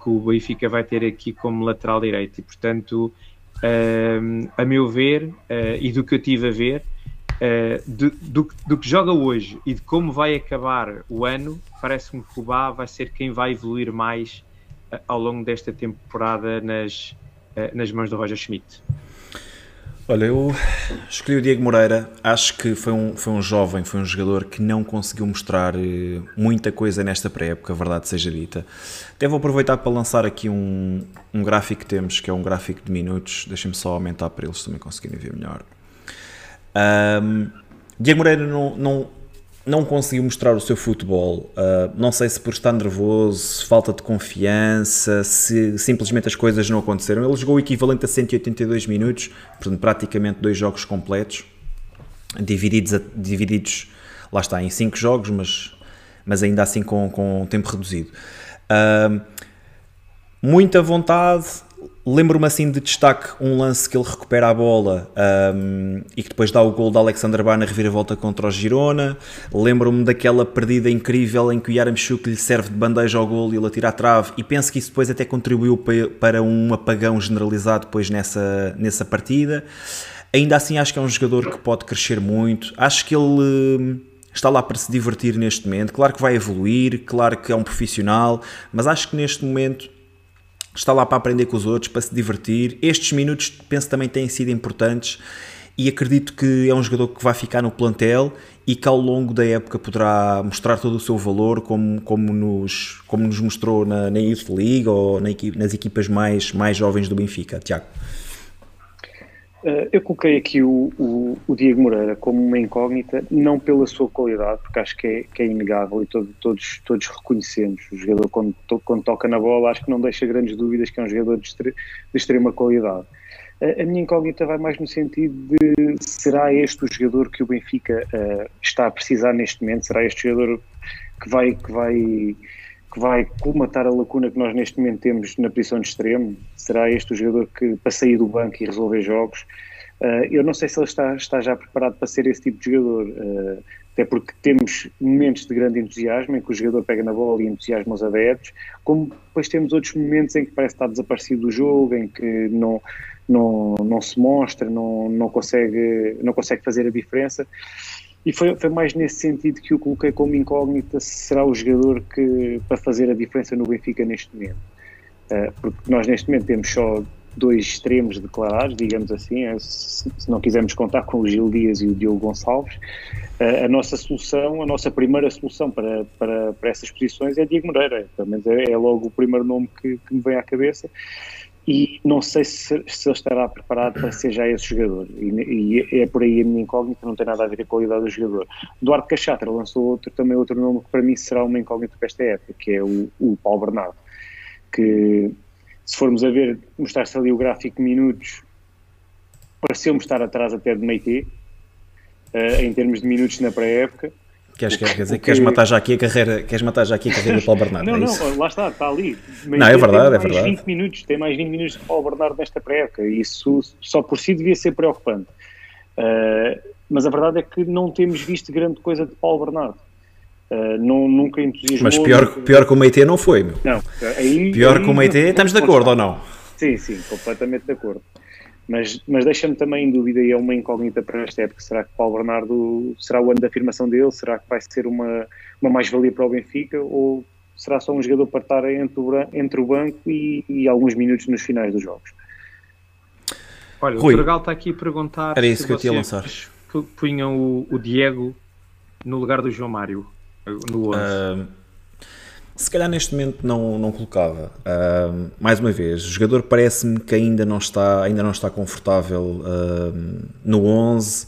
que o Benfica vai ter aqui como lateral direito. E, portanto, uh, a meu ver, e do que eu tive a ver, do, do, do, que joga hoje e de como vai acabar o ano, parece-me que o Bá vai ser quem vai evoluir mais ao longo desta temporada nas, nas mãos do Roger Schmidt. Olha, eu escolhi o Diego Moreira. Acho que foi um, foi um jovem, foi um jogador que não conseguiu mostrar eh, muita coisa nesta pré-época, verdade seja dita. Até vou aproveitar para lançar aqui um, um gráfico que temos, que é um gráfico de minutos. Deixem-me só aumentar para eles também conseguirem ver melhor. Um, Diego Moreira não, não, não conseguiu mostrar o seu futebol. Uh, não sei se por estar nervoso, falta de confiança, se simplesmente as coisas não aconteceram. Ele jogou o equivalente a 182 minutos, portanto, praticamente dois jogos completos, divididos, a, divididos lá está, em 5 jogos, mas, mas ainda assim com, com tempo reduzido. Uh, muita vontade, Lembro-me assim de destaque um lance que ele recupera a bola um, e que depois dá o gol de Alexander Bar na reviravolta contra o Girona. Lembro-me daquela perdida incrível em que o Yaramchuk lhe serve de bandeja ao gol e ele atira à trave. E penso que isso depois até contribuiu para um apagão generalizado depois nessa, nessa partida. Ainda assim, acho que é um jogador que pode crescer muito. Acho que ele está lá para se divertir neste momento. Claro que vai evoluir, claro que é um profissional, mas acho que neste momento está lá para aprender com os outros, para se divertir. Estes minutos, penso, também têm sido importantes e acredito que é um jogador que vai ficar no plantel e que ao longo da época poderá mostrar todo o seu valor, como, como, nos, como nos mostrou na, na Youth League ou na, nas equipas mais, mais jovens do Benfica. Tiago. Uh, eu coloquei aqui o, o, o, Diego Moreira como uma incógnita, não pela sua qualidade, porque acho que é, que é inegável e todo, todos, todos reconhecemos. O jogador, quando, to, quando, toca na bola, acho que não deixa grandes dúvidas que é um jogador de, extre, de extrema qualidade. Uh, a minha incógnita vai mais no sentido de será este o jogador que o Benfica uh, está a precisar neste momento? Será este jogador que vai. Que vai que vai colmatar a lacuna que nós neste momento temos na posição de extremo? Será este o jogador que para sair do banco e resolver jogos? Uh, eu não sei se ele está, está já preparado para ser esse tipo de jogador, uh, até porque temos momentos de grande entusiasmo em que o jogador pega na bola e entusiasma os adeptos, como depois temos outros momentos em que parece estar desaparecido do jogo, em que não, não, não se mostra, não, não, consegue, não consegue fazer a diferença. E foi, foi mais nesse sentido que o coloquei como incógnita se será o jogador que para fazer a diferença no Benfica neste momento. Uh, porque nós neste momento temos só dois extremos declarados, digamos assim, eh, se, se não quisermos contar com o Gil Dias e o Diogo Gonçalves, uh, a nossa solução, a nossa primeira solução para, para, para essas posições é Diego Moreira, pelo menos é, é logo o primeiro nome que, que me vem à cabeça e não sei se, se ele estará preparado para ser já esse jogador. E, e, é por aí a minha incógnita, não tem nada a ver com a qualidade do jogador. Duarte Cachatra lançou outro, também outro nome que para mim será uma incógnita para esta época, que é o, o Paulo Bernardo. Que se formos a ver, mostrar-se ali o gráfico de minutos, pareceu-me estar atrás até de Meite, uh, em termos de minutos na pré-época. Queres, quer dizer, que... queres matar já aqui a carreira, queres matar já aqui a carreira do Paulo Bernardo? Não, é não, lá está, está ali. Mas não, é verdade, é verdade. 20 minutos, tem mais 20 minutos de Paulo Bernardo nesta pré-época e isso só por si devia ser preocupante. Uh, mas a verdade é que não temos visto grande coisa de Paulo Bernardo. Uh, não, nunca entusiasmou. Mas pior, pior que o Meite não foi, meu. Não, aí, pior aí, que o Meite, estamos de acordo ou não? Sim, sim, completamente de acordo. Mas, mas deixa-me também em dúvida e é uma incógnita para esta época. Será que Paulo Bernardo será o ano da afirmação dele? Será que vai ser uma, uma mais-valia para o Benfica? Ou será só um jogador para estar entre o, entre o banco e, e alguns minutos nos finais dos jogos? Olha, Rui, o Dragal está aqui a perguntar era isso que eu tinha lançar. punham o, o, Diego no lugar do João Mário no 11. Uh, se calhar neste momento não, não colocava. Uh, mais uma vez, o jogador parece-me que ainda não está, ainda não está confortável uh, no 11.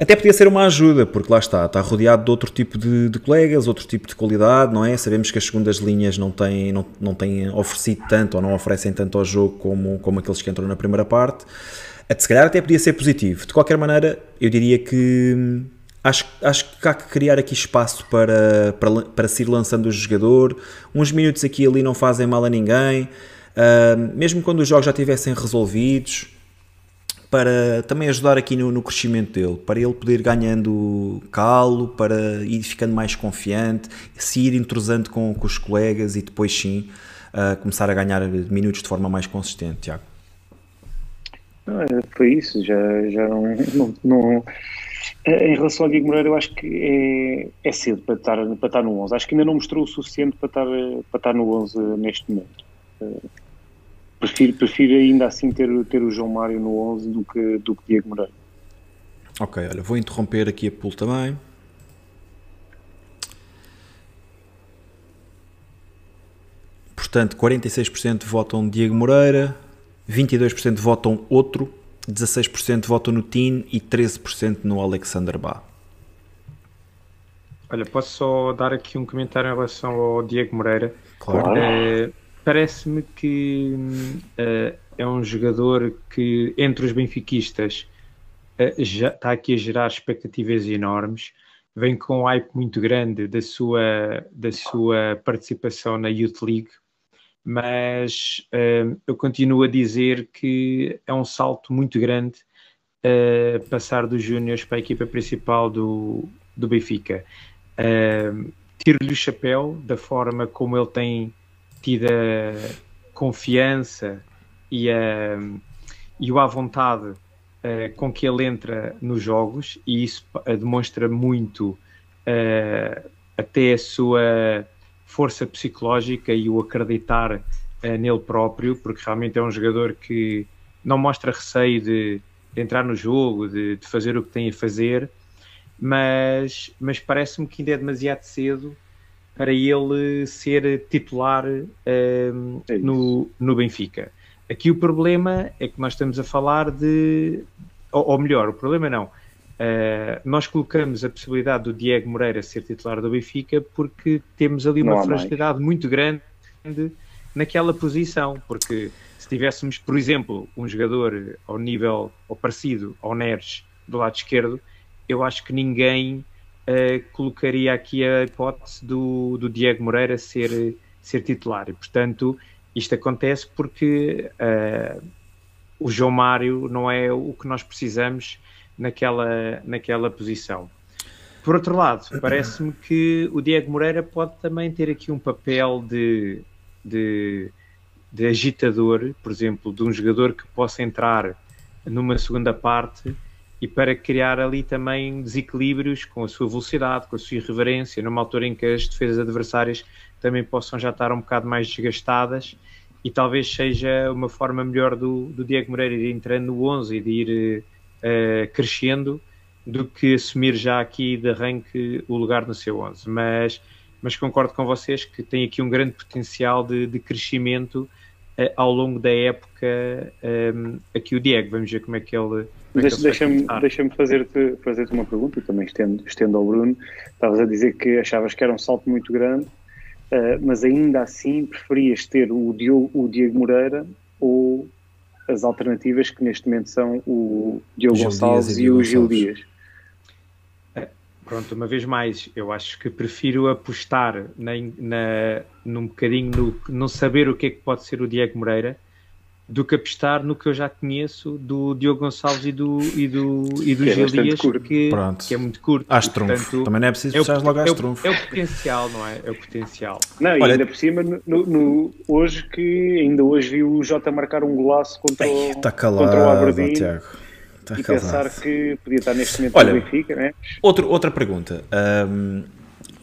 Até podia ser uma ajuda, porque lá está, está rodeado de outro tipo de, de, colegas, outro tipo de qualidade, não é? Sabemos que as segundas linhas não têm, não, não têm oferecido tanto ou não oferecem tanto ao jogo como, como aqueles que entram na primeira parte. Se calhar até podia ser positivo. De qualquer maneira, eu diria que Acho, acho que há que criar aqui espaço para, para, para se ir lançando o jogador. Uns minutos aqui e ali não fazem mal a ninguém. Uh, mesmo quando os jogos já estivessem resolvidos, para também ajudar aqui no, no, crescimento dele, para ele poder ir ganhando calo, para ir ficando mais confiante, se ir entrosando com, com os colegas e depois sim uh, começar a ganhar minutos de forma mais consistente, Tiago. Ah, foi isso, já, já não, não, não em relação ao Diego Moreira, eu acho que é, é cedo para estar, para estar no 11. Acho que ainda não mostrou o suficiente para estar, para estar no 11 neste momento. Eh, prefiro, prefiro ainda assim ter, ter o João Mário no 11 do que, do que Diego Moreira. Ok, olha, vou interromper aqui a pool também. Portanto, 46% votam Diego Moreira, 22% votam outro 16% votam no Tin e 13% no Alexander Bá. Olha, posso só dar aqui um comentário em relação ao Diego Moreira. Claro. Uh, Parece-me que uh, é um jogador que, entre os benfiquistas, uh, já está aqui a gerar expectativas enormes. Vem com um hype muito grande da sua, da sua participação na Youth League mas uh, eu continuo a dizer que é um salto muito grande uh, passar dos Júniors para a equipa principal do, do Benfica. Uh, Tiro-lhe o chapéu da forma como ele tem tido a confiança e, a, e o à vontade com que ele entra nos jogos, e isso demonstra muito até a sua força psicológica e o acreditar uh, nele próprio, porque realmente é um jogador que não mostra receio de, de entrar no jogo, de, de, fazer o que tem a fazer, mas, mas parece-me que ainda é demasiado cedo para ele ser titular uh, é no, no Benfica. Aqui o problema é que nós estamos a falar de. Ou, ou melhor, o problema não Uh, nós colocamos a possibilidade do Diego Moreira ser titular do Benfica porque temos ali uma fragilidade mais. muito grande naquela posição, porque se tivéssemos, por exemplo, um jogador ao nível ou parecido ao Neres do lado esquerdo, eu acho que ninguém uh, colocaria aqui a hipótese do, do Diego Moreira ser, ser titular. E, portanto, isto acontece porque uh, o João Mário não é o que nós precisamos naquela, naquela posição. Por outro lado, parece-me que o Diego Moreira pode também ter aqui um papel de, de, de, agitador, por exemplo, de um jogador que possa entrar numa segunda parte e para criar ali também desequilíbrios com a sua velocidade, com a sua irreverência, numa altura em que as defesas adversárias também possam já estar um bocado mais desgastadas e talvez seja uma forma melhor do, do Diego Moreira ir entrando no 11 e de ir uh, crescendo do que assumir já aqui de arranque o lugar no seu 11. Mas, mas concordo com vocês que tem aqui um grande potencial de, de crescimento uh, ao longo da época. Um, eh, aqui o Diego, vamos ver como é que ele. É deixa-me deixa fazer-te fazer uma pergunta e também estendo, estendo ao Bruno. Estavas a dizer que achavas que era um salto muito grande, uh, mas ainda assim preferias ter o Diogo, o Diego Moreira as alternativas que neste momento são o Diogo Gil Gonçalves e, e o Gil Dias. Pronto, uma vez mais, eu acho que prefiro apostar na, na, num bocadinho no, no saber o que é que pode ser o Diego Moreira do que apostar no que eu já conheço do Diogo Gonçalves e do, e do, e do que é Gil Dias, que, que, é muito curto. Às trunfo. Também não é preciso puxar logo às é trunfo. É o potencial, não é? É o potencial. Não, Olha, e ainda por cima, no, no, hoje que ainda hoje vi o Jota marcar um golaço contra, Ei, tá calado, contra o Aberdeen. Tiago. Tá e calado. pensar que podia estar neste momento Olha, no Benfica, né? Outro, outra pergunta. Um,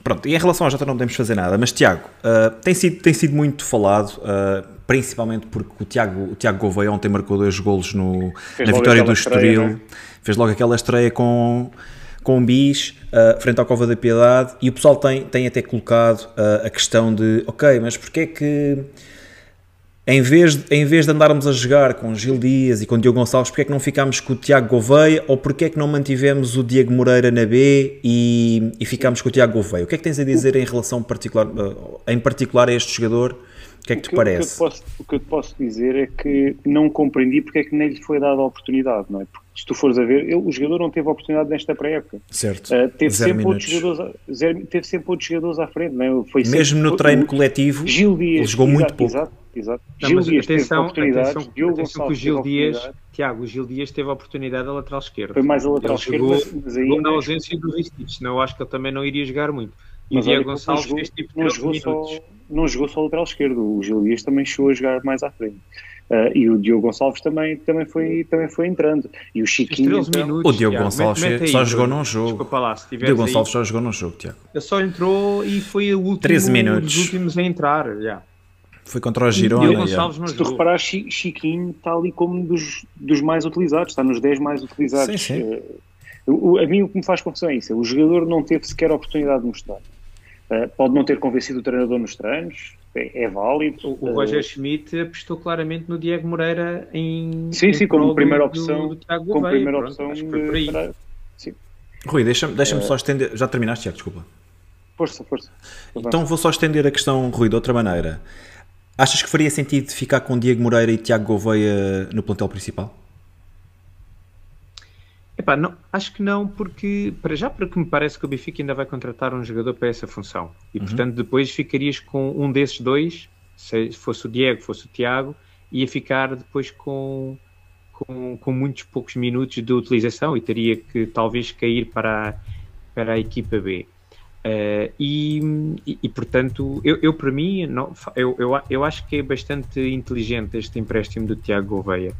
pronto, e em relação ao Jota não podemos fazer nada, mas Tiago, uh, tem, sido, tem sido muito falado... Uh, principalmente porque o Tiago, o Tiago Gouveia ontem marcou dois golos no, na vitória do Estoril, né? fez logo aquela estreia com, com o Bis, uh, frente ao Cova da Piedade, e o pessoal tem, tem até colocado uh, a questão de, ok, mas porquê é que em vez, de, em vez de andarmos a jogar com Gil Dias e com Diogo Gonçalves, porquê é que não ficámos com o Tiago Gouveia ou porquê é que não mantivemos o Diego Moreira na B e, e ficámos com o Tiago Gouveia? O que é que tens a dizer em relação particular, uh, em particular a este jogador o que é que te parece? O que, posso, o que, eu te posso dizer é que não compreendi porque é que nem lhe foi dada a oportunidade, não é? Porque se tu fores a ver, ele, o jogador não teve a oportunidade nesta pré-época. Certo. Uh, teve, sempre outros jogadores, zero, teve sempre outros jogadores à frente, não é? Foi Mesmo sempre, no treino o, coletivo, Gil Dias, ele jogou exato, muito pouco. Exato, exato. Não, Gil Dias atenção, teve oportunidade, atenção, atenção que o Gil Dias, Tiago, o Gil Dias teve a oportunidade a lateral esquerda. Foi mais a lateral esquerda, mas, mas ainda... na ausência do Ristich, senão eu acho que ele também não iria jogar muito. E mas o Diego Gonçalves fez tipo não jogou, só, não jogou só lateral esquerdo, o Gil Dias também chegou a jogar mais à frente. Uh, e o Diogo Gonçalves também, também, foi, também foi entrando. E o Chiquinho. Então, minutos, o Diogo Tiago, Gonçalves mete, mete só jogou num jogo. Lá, o Diogo Gonçalves só jogou num jogo, Tiago. Ele só entrou e foi o último 13 minutos. dos últimos a entrar. Yeah. Foi contra o Girona. Diogo Gonçalves yeah. Se tu reparar, Chiquinho está ali como dos, dos mais utilizados, está nos 10 mais utilizados. Sim, sim. Uh, a mim o que me faz confusão é isso: o jogador não teve sequer a oportunidade de mostrar. Uh, pode não ter convencido o treinador nos treinos, é, é válido. O, o Roger uh, Schmidt apostou claramente no Diego Moreira em. Sim, em sim, como primeira opção. Do, do como primeira Pronto, opção de, para, sim. Rui, deixa-me deixa uh, só estender. Já terminaste, Tiago? Desculpa. Força, força. Então vou só estender a questão, Rui, de outra maneira. Achas que faria sentido ficar com Diego Moreira e Tiago Gouveia no plantel principal? Epá, não, acho que não, porque para já porque me parece que o Benfica ainda vai contratar um jogador para essa função e uhum. portanto depois ficarias com um desses dois se fosse o Diego, fosse o Tiago, ia ficar depois com, com, com muitos poucos minutos de utilização e teria que talvez cair para a, para a equipa B. Uh, e, e, e, portanto, eu, eu para mim, não, eu, eu, eu acho que é bastante inteligente este empréstimo do Tiago Gouveia.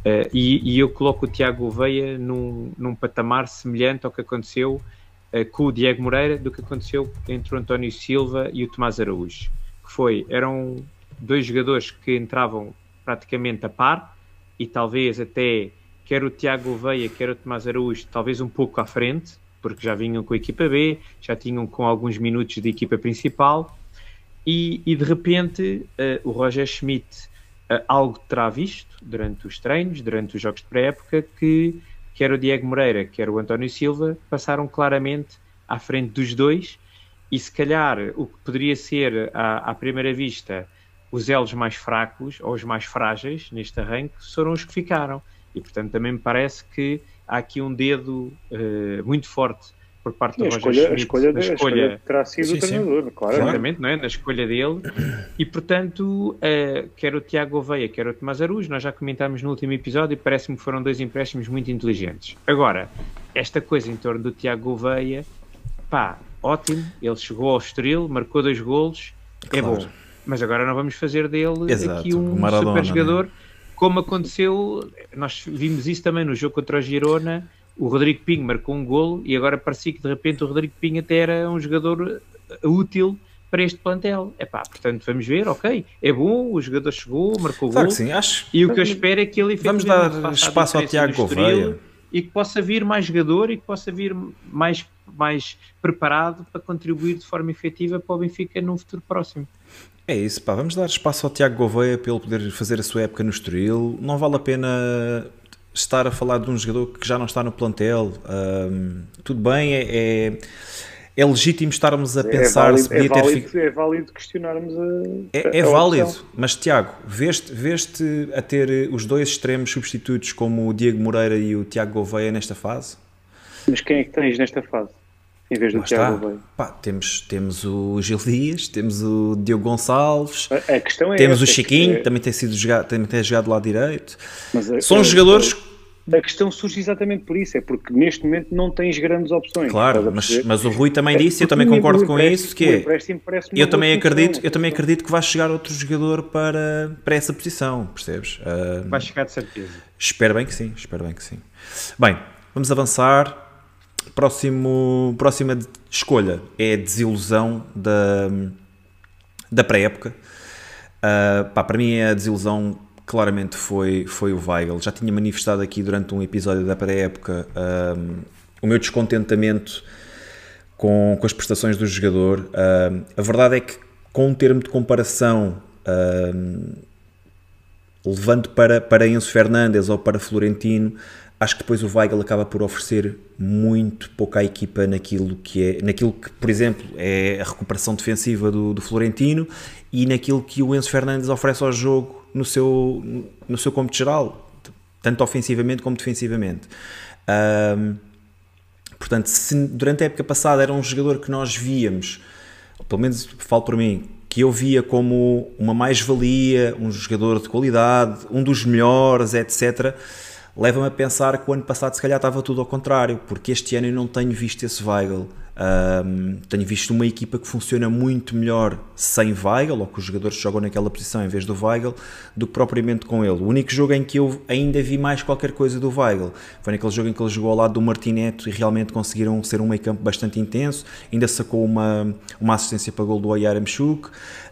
Uh, e, e, eu coloco o Tiago Gouveia num, num patamar semelhante ao que aconteceu uh, com o Diego Moreira do que aconteceu entre o António Silva e o Tomás Araújo. Que foi, eram dois jogadores que entravam praticamente a par e talvez até quer o Tiago Gouveia, quer o Tomás Araújo, talvez um pouco à frente, porque já vinham com a equipa B, já tinham com alguns minutos de equipa principal, e, e de repente uh, o Roger Schmidt algo terá visto durante os treinos, durante os jogos de pré-época, que quer o Diego Moreira, quer o António Silva passaram claramente à frente dos dois, e se calhar o que poderia ser à, à primeira vista os elos mais fracos ou os mais frágeis neste arranque foram os que ficaram. E portanto também me parece que há aqui um dedo uh, muito forte por parte do Roger escolha, Schmidt. A escolha, a escolha terá sido sim, o treinador, claro. Exatamente, não é? na escolha dele. E, portanto, uh, quer o Tiago Gouveia, quer o Tomás Aruz, nós já comentámos no último episódio e parece-me que foram dois empréstimos muito inteligentes. Agora, esta coisa em torno do Tiago Gouveia, pá, ótimo, ele chegou ao Estoril, marcou dois golos, é claro. é bom. Mas agora não vamos fazer dele Exato, aqui um Maradona, super jogador... Né? como aconteceu, nós vimos isso também no jogo contra o Girona, o Rodrigo Pinho marcou um golo e agora parecia que de repente o Rodrigo Pinho até era um jogador uh, útil para este plantel. É pá, portanto, vamos ver, ok, é bom, o jogador chegou, marcou claro gol. sim, acho. E o que eu espero é que ele Vamos dar espaço ao Tiago Gouveia. E que possa vir mais jogador e que possa vir mais, mais preparado para contribuir de forma efetiva para o Benfica num futuro próximo. É isso, pá, vamos dar espaço ao Tiago Gouveia para ele poder fazer a sua época no Estoril. Não vale a pena estar a falar de um jogador que já não está no plantel. Um, tudo bem, é, é, é, legítimo estarmos a é pensar é válido, se podia é ter válido, É válido questionarmos a. É, é a válido, opção. mas Tiago, veste, veste a ter os dois extremos substitutos como o Diego Moreira e o Tiago Gouveia nesta fase? Mas quem é que tens nesta fase? Em vez do Lá Tiago está. Gouveia. Pá, temos, temos o Gil Dias, temos o Diogo Gonçalves, A, a questão é temos o essa, Chiquinho, que- também tem sido jogado, também tem jogado do lado direito. mas a- São a- jogadores, A questão surge exatamente por isso, é porque neste momento não tens grandes opções. claro, mas, mas o Rui também É, disse, eu porque também o concordo com isso, que o é, eu também acredito, eu também acredito que vai chegar outro jogador para, para essa posição, percebes? Ah, Vai chegar de certeza. Espero bem que sim, espero bem que sim. Bem, vamos avançar. Próximo, próxima escolha é a desilusão da, da pré-época. Ah, pá, para mim a desilusão claramente foi, foi o Weigl. Já tinha manifestado aqui durante um episódio da pré-época ah, o meu descontentamento com, com as prestações do jogador. Ah, a verdade é que com um termo de comparação ah, levando para, para Enzo Fernandes ou para Florentino, acho que depois o Weigl acaba por oferecer muito pouco à equipa naquilo que é, naquilo que, por exemplo, é a recuperação defensiva do, do Florentino e naquilo que o Enzo Fernandes oferece ao jogo no seu, no seu cômputo geral, tanto ofensivamente como defensivamente. Ahm, portanto, se durante a época passada era um jogador que nós víamos, pelo menos falo por mim, que eu via como uma mais-valia, um jogador de qualidade, um dos melhores, etc., leva-me a pensar que o ano passado se calhar estava tudo ao contrário, porque este ano eu não tenho visto esse Weigl. Ahm, tenho visto uma equipa que funciona muito melhor sem Weigl, ou que os jogadores jogam naquela posição em vez do Weigl, do que propriamente com ele. O único jogo em que eu ainda vi mais qualquer coisa do Weigl foi naquele jogo em que ele jogou ao lado do Martineto e realmente conseguiram ser um meio campo bastante intenso, ainda sacou uma, uma assistência para gol do Oyaremchuk.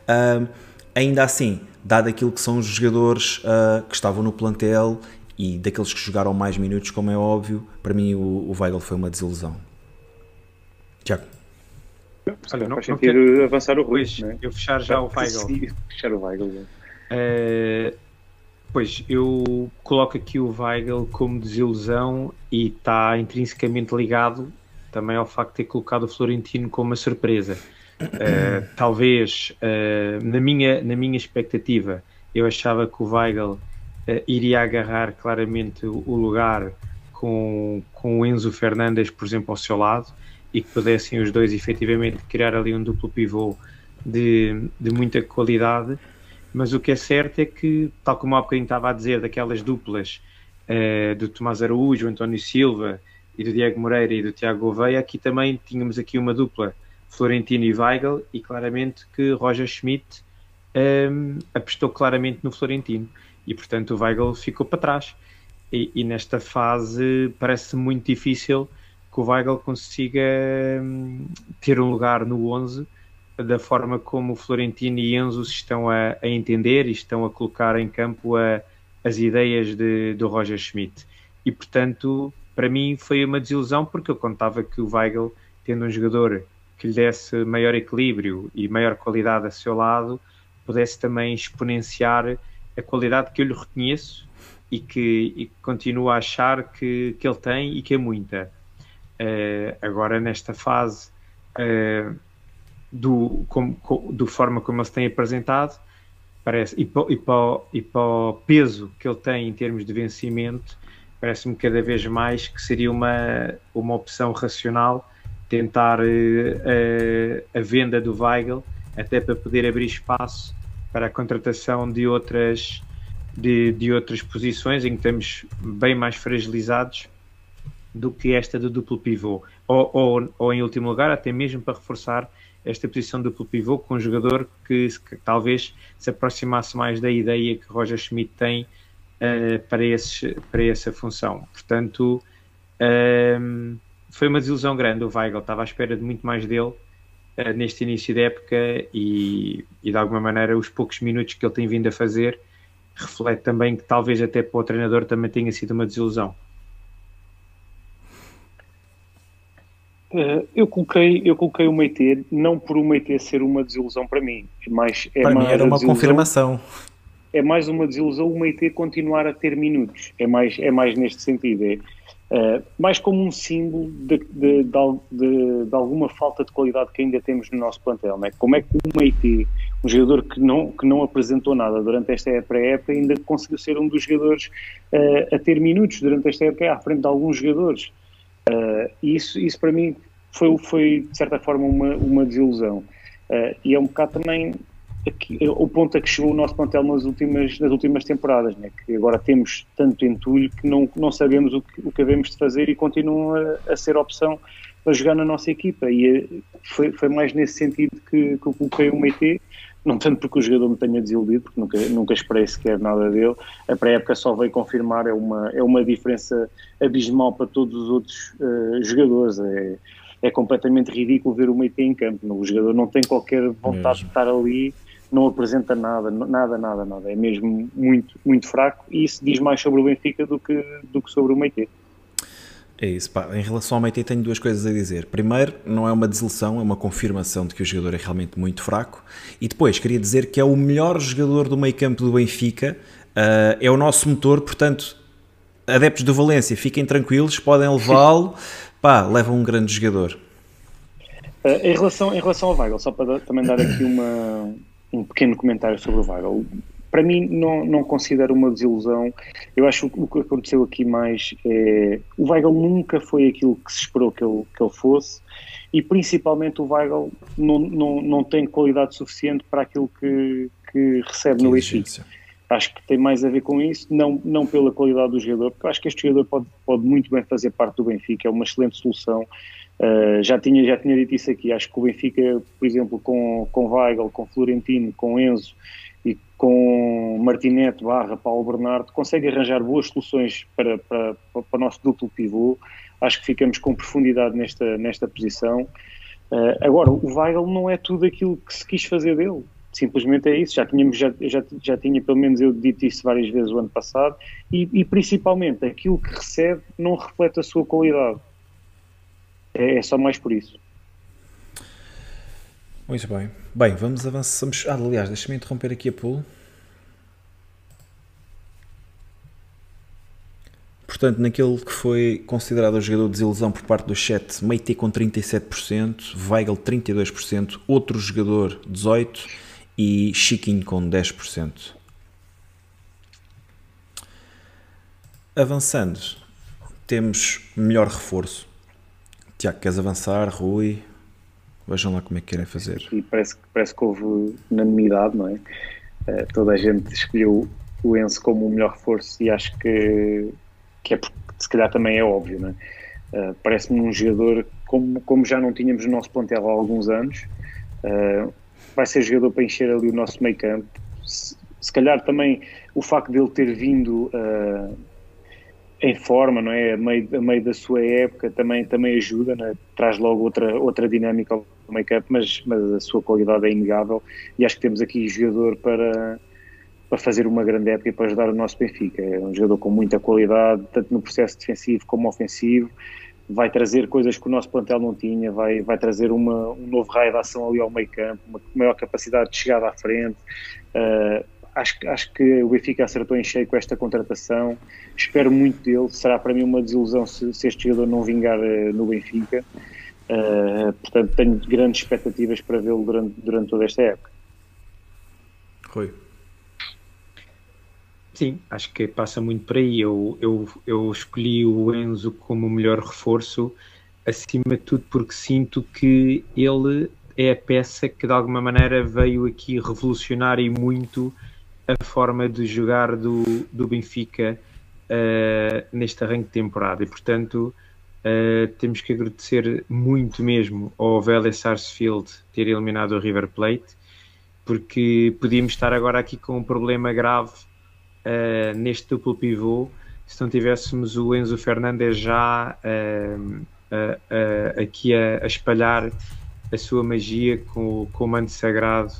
Ahm, ainda assim, dado aquilo que são os jogadores ah, que estavam no plantel e daqueles que jogaram mais minutos, como é óbvio, para mim o, o Weigl foi uma desilusão. Tiago. Olha, não- não sentido avançar o Rui. Pois, não é? eu fechar já o Weigl. Sim, Fechar o Weigl. Uh, pois, eu coloco aqui o Weigl como desilusão e está intrinsecamente ligado também ao facto de ter colocado o Florentino como uma surpresa. Uh, talvez, uh, na, minha, na minha expectativa, eu achava que o Weigl iria agarrar claramente o, lugar com, com o Enzo Fernandes, por exemplo, ao seu lado e que pudessem os dois efetivamente criar ali um duplo pivô de, de muita qualidade. Mas o que é certo é que, tal como há bocadinho estava a dizer, daquelas duplas uh, do Tomás Araújo, António Silva e do Diego Moreira e do Tiago Gouveia, aqui também tínhamos aqui uma dupla Florentino e Weigl e claramente que Roger Schmidt um, ehm, apostou claramente no Florentino e portanto o Weigl ficou para trás e, e nesta fase parece muito difícil que o Weigl consiga um, ter um lugar no 11 da forma como Florentino e Enzo se estão a, a entender e estão a colocar em campo a, as ideias de, do Roger Schmidt. E, portanto, para mim foi uma desilusão porque eu contava que o Weigl, tendo um jogador que lhe desse maior equilíbrio e maior qualidade a seu lado, pudesse também exponenciar a qualidade que eu lhe reconheço e que, e continuo a achar que, que ele tem e que é muita. Uh, agora, nesta fase, uh, do, como, do forma como ele se tem apresentado, parece, e para, e, para, e para o peso que ele tem em termos de vencimento, parece-me cada vez mais que seria uma, uma opção racional tentar uh, a, venda do Weigl, até para poder abrir espaço para a contratação de outras, de, de outras posições em que estamos bem mais fragilizados do que esta do duplo pivô. Ou, ou, ou em último lugar, até mesmo para reforçar esta posição duplo pivô com um jogador que, que, talvez se aproximasse mais da ideia que Roger Schmidt tem uh, para, esses, para essa função. Portanto, uh, foi uma desilusão grande o Weigl, estava à espera de muito mais dele uh, neste início da época e, e, de alguma maneira os poucos minutos que ele tem vindo a fazer reflete também que talvez até para o treinador também tenha sido uma desilusão. Uh, eu coloquei eu coloquei o Meite não por o Meite ser uma desilusão para mim, mas é para mais mim era uma confirmação. É mais uma desilusão o Meite continuar a ter minutos. É mais é mais neste sentido, é uh, mais como um símbolo de, de, de, de, alguma falta de qualidade que ainda temos no nosso plantel, né? Como é que o Meite, um jogador que não que não apresentou nada durante esta pré-época, ainda conseguiu ser um dos jogadores uh, a ter minutos durante esta época à frente de alguns jogadores? Uh, isso, isso para mim foi, foi de certa forma uma, uma desilusão. E é um bocado também aqui, o ponto a que chegou o nosso plantel nas últimas, nas últimas temporadas, né? que agora temos tanto entulho que não, não sabemos o que, o que devemos de fazer e continuam a, a ser opção para jogar na nossa equipa. E eh, foi, foi mais nesse sentido que, que eu coloquei o Meite não tanto porque o jogador me tenha desiludido, porque nunca, nunca esperei sequer nada dele. A pré-época só veio confirmar, é uma, é uma diferença abismal para todos os outros uh, jogadores. É, é completamente ridículo ver o Meite em campo. O jogador não tem qualquer vontade mesmo. de estar ali, não apresenta nada, nada, nada, nada. É mesmo muito, muito fraco e isso diz mais sobre o Benfica do que, do que sobre o Meite. É isso, pá. Em relação ao Meite, tenho duas coisas a dizer. Primeiro, não é uma desilusão, é uma confirmação de que o jogador é realmente muito fraco. E depois, queria dizer que é o melhor jogador do meio campo do Benfica, uh, é o nosso motor, portanto, adeptos do Valência, fiquem tranquilos, podem levá-lo. Pá, levam um grande jogador. Uh, em, relação, em relação ao Weigl, só para também dar aqui uma, um pequeno comentário sobre o Weigl para mim não, não considero uma desilusão. Eu acho que o que aconteceu aqui mais é o Weigl nunca foi aquilo que se esperou que ele, que ele fosse e principalmente o Weigl não, não, não tem qualidade suficiente para aquilo que, que recebe que no Benfica. Acho que tem mais a ver com isso, não, não pela qualidade do jogador, porque eu acho que este jogador pode, pode muito bem fazer parte do Benfica, é uma excelente solução. Uh, já, tinha, já tinha dito isso aqui, acho que o Benfica, por exemplo, com, com Weigl, com Florentino, com Enzo, e com Martinete barra Paulo Bernardo consegue arranjar boas soluções para, para, para o nosso duplo pivô. Acho que ficamos com profundidade nesta, nesta posição. Uh, agora, o Weigl não é tudo aquilo que se quis fazer dele. Simplesmente é isso. Já, tínhamos, já, já, já tinha, pelo menos eu dito isso várias vezes o ano passado. E, e principalmente, aquilo que recebe não reflete a sua qualidade. É, é só mais por isso. Muito bem. Bem, vamos avançar. Ah, aliás, deixa-me interromper aqui a pool. Portanto, naquele que foi considerado o jogador de desilusão por parte do chat, Meite com 37%, Weigl 32%, outro jogador 18% e Chiquinho com 10%. Avançando, temos melhor reforço. Tiago, queres avançar? Rui? Vejam lá como é que querem fazer. E parece, parece que houve unanimidade, não é? uh, toda a gente escolheu o Enzo como o melhor reforço e acho que, que é porque se calhar também é óbvio, não é? Uh, Parece-me um jogador como, como já não tínhamos no nosso plantel há alguns anos, uh, vai ser jogador para encher ali o nosso meio campo. Se, se calhar também o facto dele ter vindo uh, em forma, não é? A meio, a meio da sua época também, também ajuda, é? traz logo outra, outra dinâmica ao campo, mas, mas a sua qualidade é inegável e acho que temos aqui jogador para para fazer uma grande época e para ajudar o nosso Benfica. É um jogador com muita qualidade, tanto no processo defensivo como ofensivo. Vai trazer coisas que o nosso plantel não tinha, vai, vai trazer uma, um novo raio de ação ali ao meio campo, uma maior capacidade de chegada à frente. Uh, acho, acho que o Benfica acertou em cheio com esta contratação. Espero muito dele. Será para mim uma desilusão se, se este jogador não vingar uh, no Benfica. Uh, portanto, tenho grandes expectativas para vê-lo durante, durante toda esta época. Rui. Sim, acho que passa muito por aí. Eu, eu, eu escolhi o Enzo como o melhor reforço, acima de tudo porque sinto que ele é a peça que de alguma maneira veio aqui revolucionar e muito a forma de jogar do, do Benfica uh, neste arranque de temporada. E portanto uh, temos que agradecer muito mesmo ao Vélez Sarsfield ter eliminado o River Plate, porque podíamos estar agora aqui com um problema grave uh, neste duplo pivô se não tivéssemos o Enzo Fernandes já aqui a, a, espalhar a sua magia com, com o manto sagrado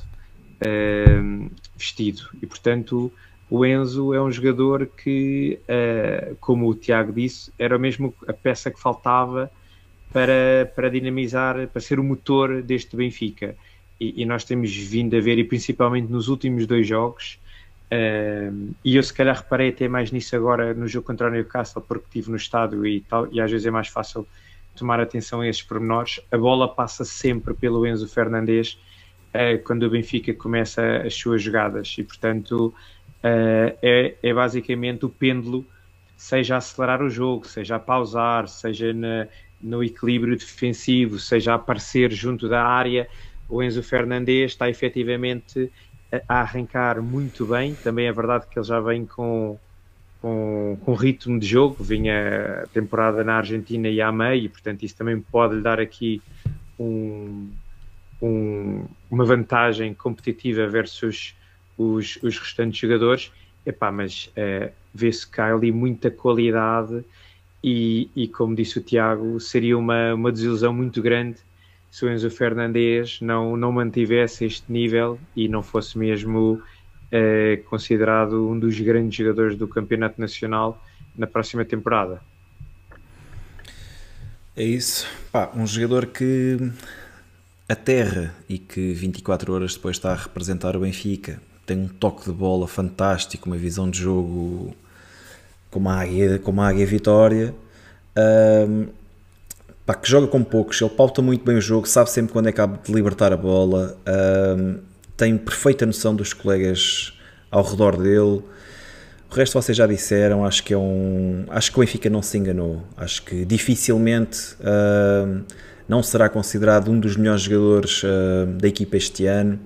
vestido. E portanto, o Enzo é um jogador que, como o Tiago disse, era mesmo a peça que faltava para, para dinamizar, para ser o motor deste Benfica. E, e nós temos vindo a ver, e principalmente nos últimos dois jogos, Uh, e eu se calhar reparei até mais nisso agora no jogo contra o Newcastle porque estive no estádio e tal, e às vezes é mais fácil tomar atenção a esses pormenores. A bola passa sempre pelo Enzo Fernandes uh, quando o Benfica começa as suas jogadas e portanto uh, é, é, basicamente o pêndulo, seja acelerar o jogo, seja a pausar, seja na, no equilíbrio defensivo, seja a aparecer junto da área. O Enzo Fernandes está efetivamente a arrancar muito bem. Também é verdade que ele já vem com, com, com ritmo de jogo, vinha a temporada na Argentina e à meio, portanto isso também pode lhe dar aqui um, um, uma vantagem competitiva versus os, os restantes jogadores. Epá, mas é, vê-se há ali muita qualidade e, e, como disse o Tiago, seria uma, uma desilusão muito grande se o Enzo Fernandes não, não mantivesse este nível e não fosse mesmo eh, considerado um dos grandes jogadores do Campeonato Nacional na próxima temporada. É isso. Pá, um jogador que aterra e que 24 horas depois está a representar o Benfica. Tem um toque de bola fantástico, uma visão de jogo como a Águia, como a Águia Vitória. Um, pá, que joga com poucos, ele pauta muito bem o jogo, sabe sempre quando é que há de libertar a bola, um, tem perfeita noção dos colegas ao redor dele. O resto vocês já disseram, acho que é um. Acho que o Benfica não se enganou. Acho que dificilmente não será considerado um dos melhores jogadores uh, da equipa este ano.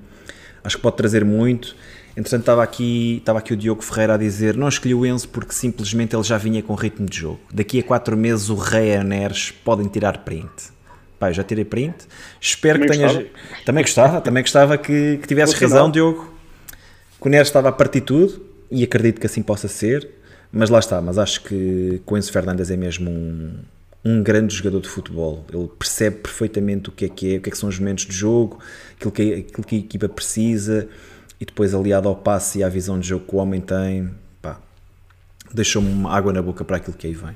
Acho que pode trazer muito. Entretanto, estava aqui, estava aqui o Diogo Ferreira a dizer: não escolhi o Enzo porque simplesmente ele já vinha com ritmo de jogo. Daqui a 4 meses o Rei a Neres podem tirar print. Eu já tirei print. Espero também que tenhas. Gostava. Também gostava, também gostava que, que tivesses razão, Diogo. Que o Neres estava a partir tudo e acredito que assim possa ser. Mas lá está, mas acho que, que o Enzo Fernandes é mesmo um, um grande jogador de futebol. Ele percebe perfeitamente o que é que é, o que é que são os momentos de jogo, aquilo que, aquilo que a equipa precisa e depois aliado ao passe e à visão de jogo que o homem tem, pá, deixou-me água na boca para aquilo que aí vem.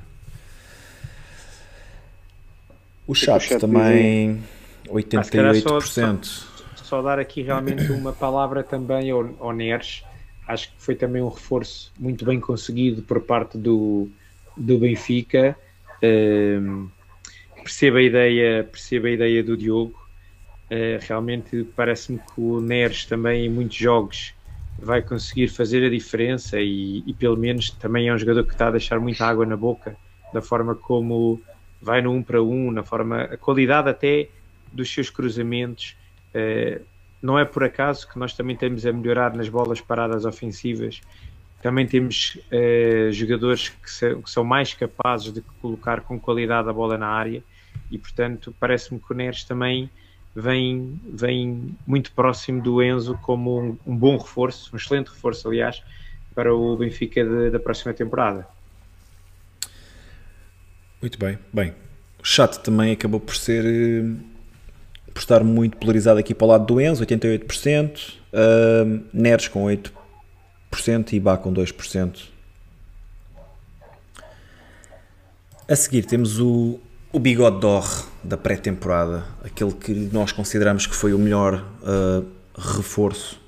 O Chaves também, 88%. Só, só, dar aqui realmente uma palavra também ao, ao Neres. Acho que foi também um reforço muito bem conseguido por parte do, do Benfica. Um, percebo a ideia, percebo a ideia do Diogo Uh, realmente parece-me que o Neres também em muitos jogos vai conseguir fazer a diferença e, e, pelo menos também é um jogador que está a deixar muita água na boca da forma como vai no um para um, na forma a qualidade até dos seus cruzamentos uh, não é por acaso que nós também temos a melhorar nas bolas paradas ofensivas. Também temos uh, jogadores que, se, que, são mais capazes de colocar com qualidade a bola na área e, portanto, parece-me que o Neres também vem, vem muito próximo do Enzo como um, um bom reforço, um excelente reforço, aliás, para o Benfica de, da próxima temporada. Muito bem. Bem, o chat também acabou por ser eh, por estar muito polarizado aqui para o lado do Enzo, 88%, uh, Neres com 8% e Bá com 2%. A seguir temos o, o bigode d'or da pré-temporada, aquele que nós consideramos que foi o melhor uh, reforço,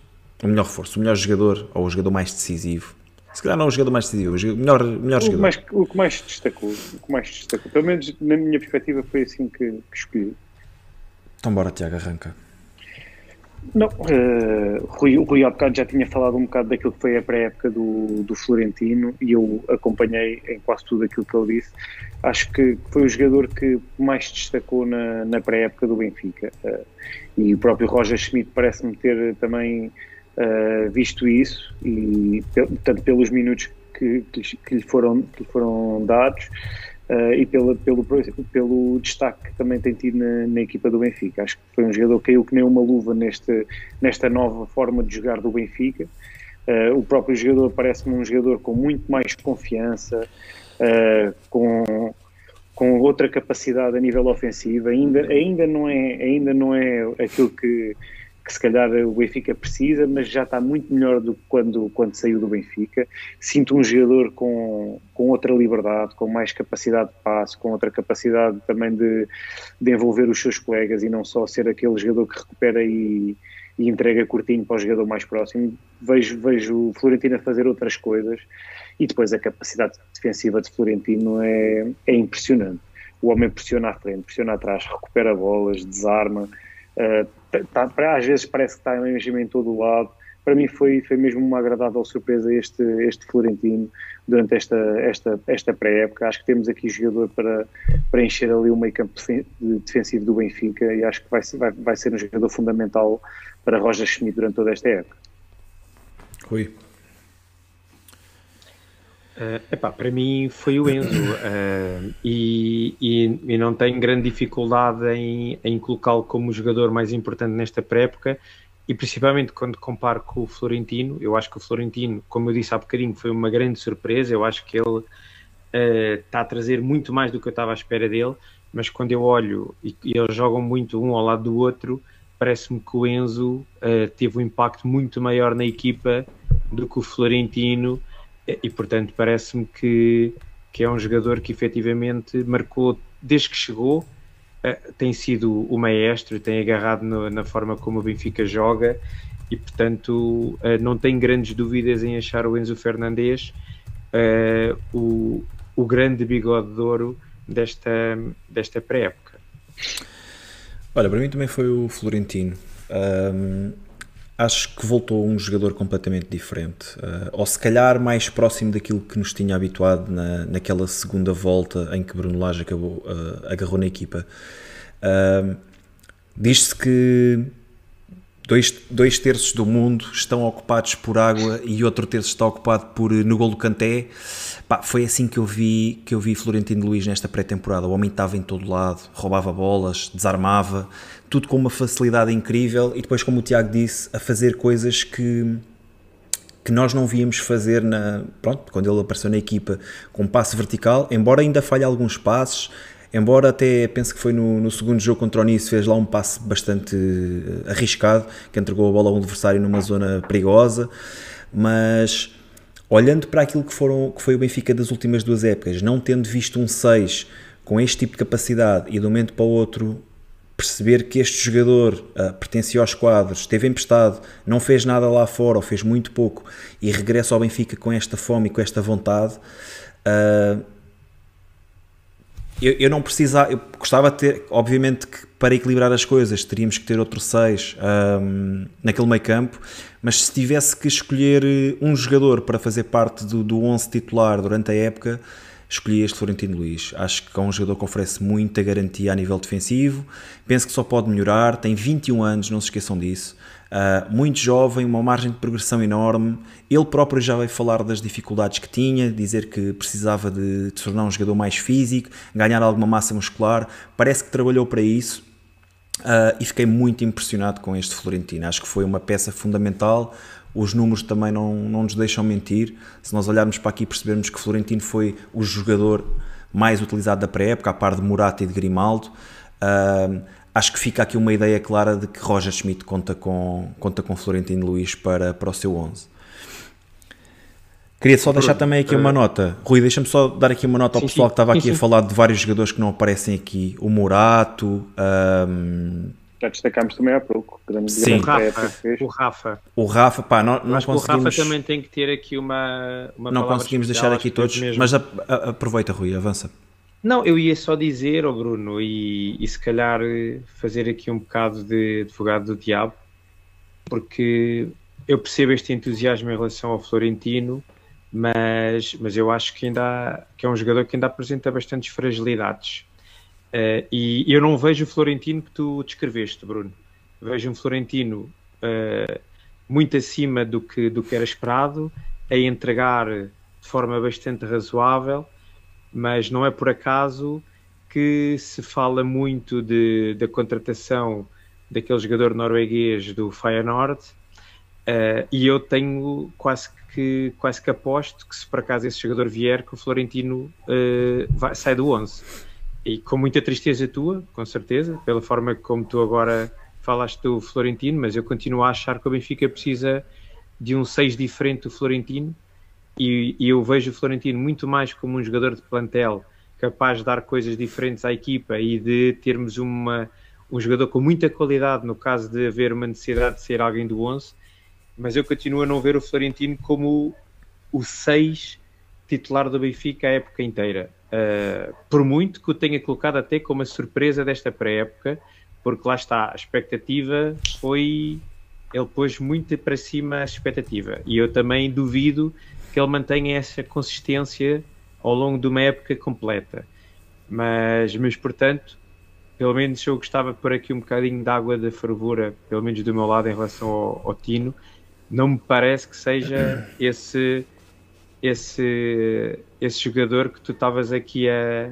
o melhor reforço, o melhor jogador ou o jogador mais decisivo. Se calhar não o jogador mais decisivo, o melhor, melhor o jogador. Mais, o que mais destacou, o que mais destacou, pelo menos na minha perspectiva foi assim que, que escolhi. Então bora, Tiago, arranca. Não, uh, o Rui há bocado já tinha falado um bocado daquilo que foi a pré-época do, do Florentino e eu acompanhei em quase tudo aquilo que ele disse. Acho que foi o jogador que mais destacou na, na pré-época do Benfica. Uh, e o próprio Roger Schmidt parece-me ter também uh, visto isso, e tanto pelos minutos que, que, lhe, foram, que lhe foram dados, uh, e pela, pelo, pelo destaque que também tem tido na, na, equipa do Benfica. Acho que foi um jogador que caiu que nem uma luva neste, nesta nova forma de jogar do Benfica. Uh, o próprio jogador parece-me um jogador com muito mais confiança, uh, com, com outra capacidade a nível ofensivo. Ainda, ainda, não, é, ainda não é aquilo que que se calhar o Benfica precisa, mas já está muito melhor do que quando, quando saiu do Benfica. Sinto um jogador com, com outra liberdade, com mais capacidade de passe, com outra capacidade também de, de envolver os seus colegas e não só ser aquele jogador que recupera e, e entrega curtinho para o jogador mais próximo. Vejo, vejo o Florentino fazer outras coisas e depois a capacidade defensiva de Florentino é, é impressionante. O homem pressiona à frente, pressiona atrás, recupera bolas, desarma. Uh, tá, às vezes parece que está em todo o lado. Para mim foi, foi mesmo uma agradável surpresa este, este Florentino durante esta, esta, esta pré-época. Acho que temos aqui jogador para, para encher ali o meio campo defensivo do Benfica e acho que vai, vai, vai ser um jogador fundamental para Roger Schmidt durante toda esta época. Rui. Uh, epá, para mim foi o Enzo uh, e, e, e, não tenho grande dificuldade em, em colocá-lo como o jogador mais importante nesta pré-época e principalmente quando comparo com o Florentino, eu acho que o Florentino, como eu disse há bocadinho, foi uma grande surpresa, eu acho que ele uh, está a trazer muito mais do que eu estava à espera dele, mas quando eu olho e, e eles jogam muito um ao lado do outro, parece-me que o Enzo teve um impacto muito maior na equipa do que o Florentino e portanto parece-me que, que é um jogador que efetivamente marcou desde que chegou uh, tem sido o maestro, tem agarrado no, na forma como o Benfica joga e portanto uh, não tenho grandes dúvidas em achar o Enzo Fernandes uh, o, o grande bigode de ouro desta, desta pré-época. Olha, para mim também foi o Florentino. Um acho que voltou um jogador completamente diferente, uh, ou se calhar mais próximo daquilo que nos tinha habituado na, naquela segunda volta em que Bruno Lage acabou, uh, agarrou na equipa. Uh, Diz-se que dois, dois terços do mundo estão ocupados por água e outro terço está ocupado por no gol do Canté. Pá, foi assim que eu vi que eu vi Florentino Luís nesta pré-temporada. O homem estava em todo lado, roubava bolas, desarmava, tudo com uma facilidade incrível e depois, como o Tiago disse, a fazer coisas que que nós não víamos fazer na, pronto, quando ele apareceu na equipa com passe vertical, embora ainda falhe alguns passes, embora até penso que foi no, no segundo jogo contra o Nice fez lá um passe bastante eh, arriscado, que entregou a bola ao adversário numa zona perigosa, mas olhando para aquilo que, foram, que foi o Benfica das últimas duas épocas, não tendo visto um 6 com este tipo de capacidade e de um momento para o outro perceber que este jogador uh, pertencia aos quadros, esteve emprestado, não fez nada lá fora ou fez muito pouco e regressa ao Benfica com esta fome e com esta vontade, uh, eu, eu, não precisava, eu gostava de ter, obviamente que para equilibrar as coisas teríamos que ter outro 6 um, naquele meio campo, mas se tivesse que escolher um jogador para fazer parte do, do 11 titular durante a época, escolhi este Florentino Luís. Acho que é um jogador que oferece muita garantia a nível defensivo, penso que só pode melhorar, tem 21 anos, não se esqueçam disso. Uh, muito jovem, uma margem de progressão enorme. Ele próprio já veio falar das dificuldades que tinha, dizer que precisava de, de tornar um jogador mais físico, ganhar alguma massa muscular. Parece que trabalhou para isso uh, e fiquei muito impressionado com este Florentino. Acho que foi uma peça fundamental. Os números também não, não nos deixam mentir. Se nós olharmos para aqui, percebermos que Florentino foi o jogador mais utilizado da pré-época, a par de Morata e de Grimaldo. Uh, acho que fica aqui uma ideia clara de que Roger Schmidt conta com, conta com Florentino Luís para, para o seu 11. Queria só deixar também aqui uma nota. Rui, deixa-me só dar aqui uma nota ao sim, pessoal que estava aqui sim, a falar de vários jogadores que não aparecem aqui. O Morato. Um... Já destacámos também há pouco. Sim. O Rafa, o Rafa. O Rafa, pá, não, não conseguimos... o Rafa também tem que ter aqui uma, uma Não conseguimos deixar aqui todos, mas a, a, aproveita, Rui, avança. Não, eu ia só dizer, oh Bruno, e, e se calhar fazer aqui um bocado de advogado do diabo, porque eu percebo este entusiasmo em relação ao Florentino, mas, mas eu acho que ainda há, que é um jogador que ainda apresenta bastantes fragilidades. Uh, e eu não vejo o Florentino que tu descreveste, Bruno. Vejo um Florentino uh, muito acima do que, do que era esperado, a entregar de forma bastante razoável mas não é por acaso que se fala muito de, da contratação daquele jogador norueguês do Feyenoord uh, e eu tenho quase que, quase que aposto que se por acaso esse jogador vier que o Florentino uh, vai, sai do 11 e com muita tristeza tua, com certeza, pela forma como tu agora falaste do Florentino, mas eu continuo a achar que o Benfica precisa de um 6 diferente do Florentino. E, e, eu vejo o Florentino muito mais como um jogador de plantel capaz de dar coisas diferentes à equipa e de termos uma, um jogador com muita qualidade no caso de haver uma necessidade de ser alguém do 11, mas eu continuo a não ver o Florentino como o 6 titular do Benfica a época inteira. Uh, por muito que o tenha colocado até como a surpresa desta pré-época, porque lá está, a expectativa foi. Ele pôs muito para cima a expectativa. E eu também duvido que ele mantenha essa consistência ao longo de uma época completa. Mas, mas portanto, pelo menos eu gostava de pôr aqui um bocadinho de água da fervura, pelo menos do meu lado, em relação ao, ao Tino. Não me parece que seja esse, esse, esse jogador que tu estavas aqui a,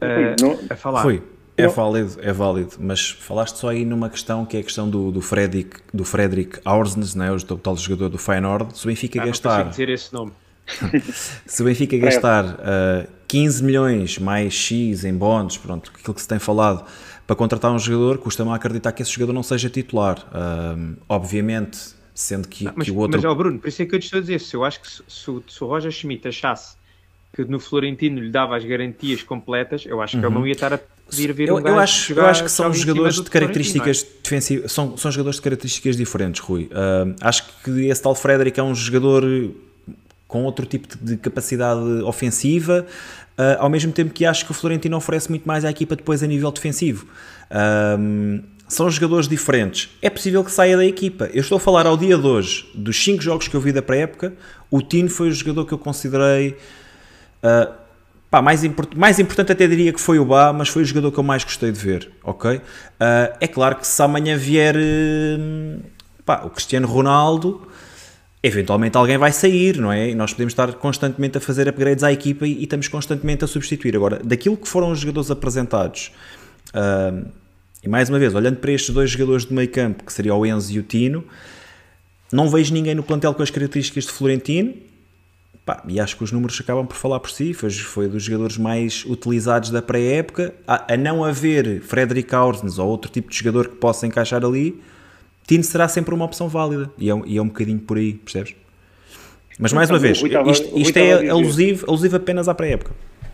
a, a falar. Foi. É válido, é válido, mas falaste só aí numa questão que é a questão do, do Fredrik, do Fredrik Aursnes, né, o tal jogador do Feyenoord, se o Benfica ah, gastar... dizer esse nome. se o Benfica gastar uh, eh, 15 milhões mais X em bónus, pronto, aquilo que se tem falado, para contratar um jogador, custa-me acreditar que esse jogador não seja titular. Uh, obviamente, sendo que, não, mas, que o outro... Mas, ó, Bruno, por isso é que eu te estou a dizer, se eu acho que se, se, se o Roger Schmidt achasse que no Florentino lhe dava as garantias completas, eu acho que uhum. ele não ia estar a pedir ver eu, um eu acho, eu acho que são jogadores de características é? defensivas, são, são jogadores de características diferentes, Rui. Uh, acho que esse tal Frederick é um jogador com outro tipo de capacidade ofensiva, uh, ao mesmo tempo que acho que o Florentino oferece muito mais à equipa depois a nível defensivo. Uh, são jogadores diferentes. É possível que saia da equipa. Eu estou a falar ao dia de hoje, dos 5 jogos que eu vi da pré-época, o Tino foi o jogador que eu considerei Uh, pá, mais, import mais importante até diria que foi o Bá, mas foi o jogador que eu mais gostei de ver, ok? Uh, é claro que se amanhã vier uh, pá, o Cristiano Ronaldo, eventualmente alguém vai sair, não é? E nós podemos estar constantemente a fazer upgrades à equipa e, e estamos constantemente a substituir. Agora, daquilo que foram os jogadores apresentados, uh, e mais uma vez, olhando para estes dois jogadores de meio campo, que seria o Enzo e o Tino, não vejo ninguém no plantel com as características de Florentino, Pá, e acho que os números acabam por falar por si. Foi, foi dos jogadores mais utilizados da pré-época. A, a, não haver Frederick Aursnes ou outro tipo de jogador que possa encaixar ali, Tino será sempre uma opção válida. E é, e é um bocadinho por aí, percebes? Mas mais uma vez, isto, isto é alusivo, alusivo apenas à pré-época.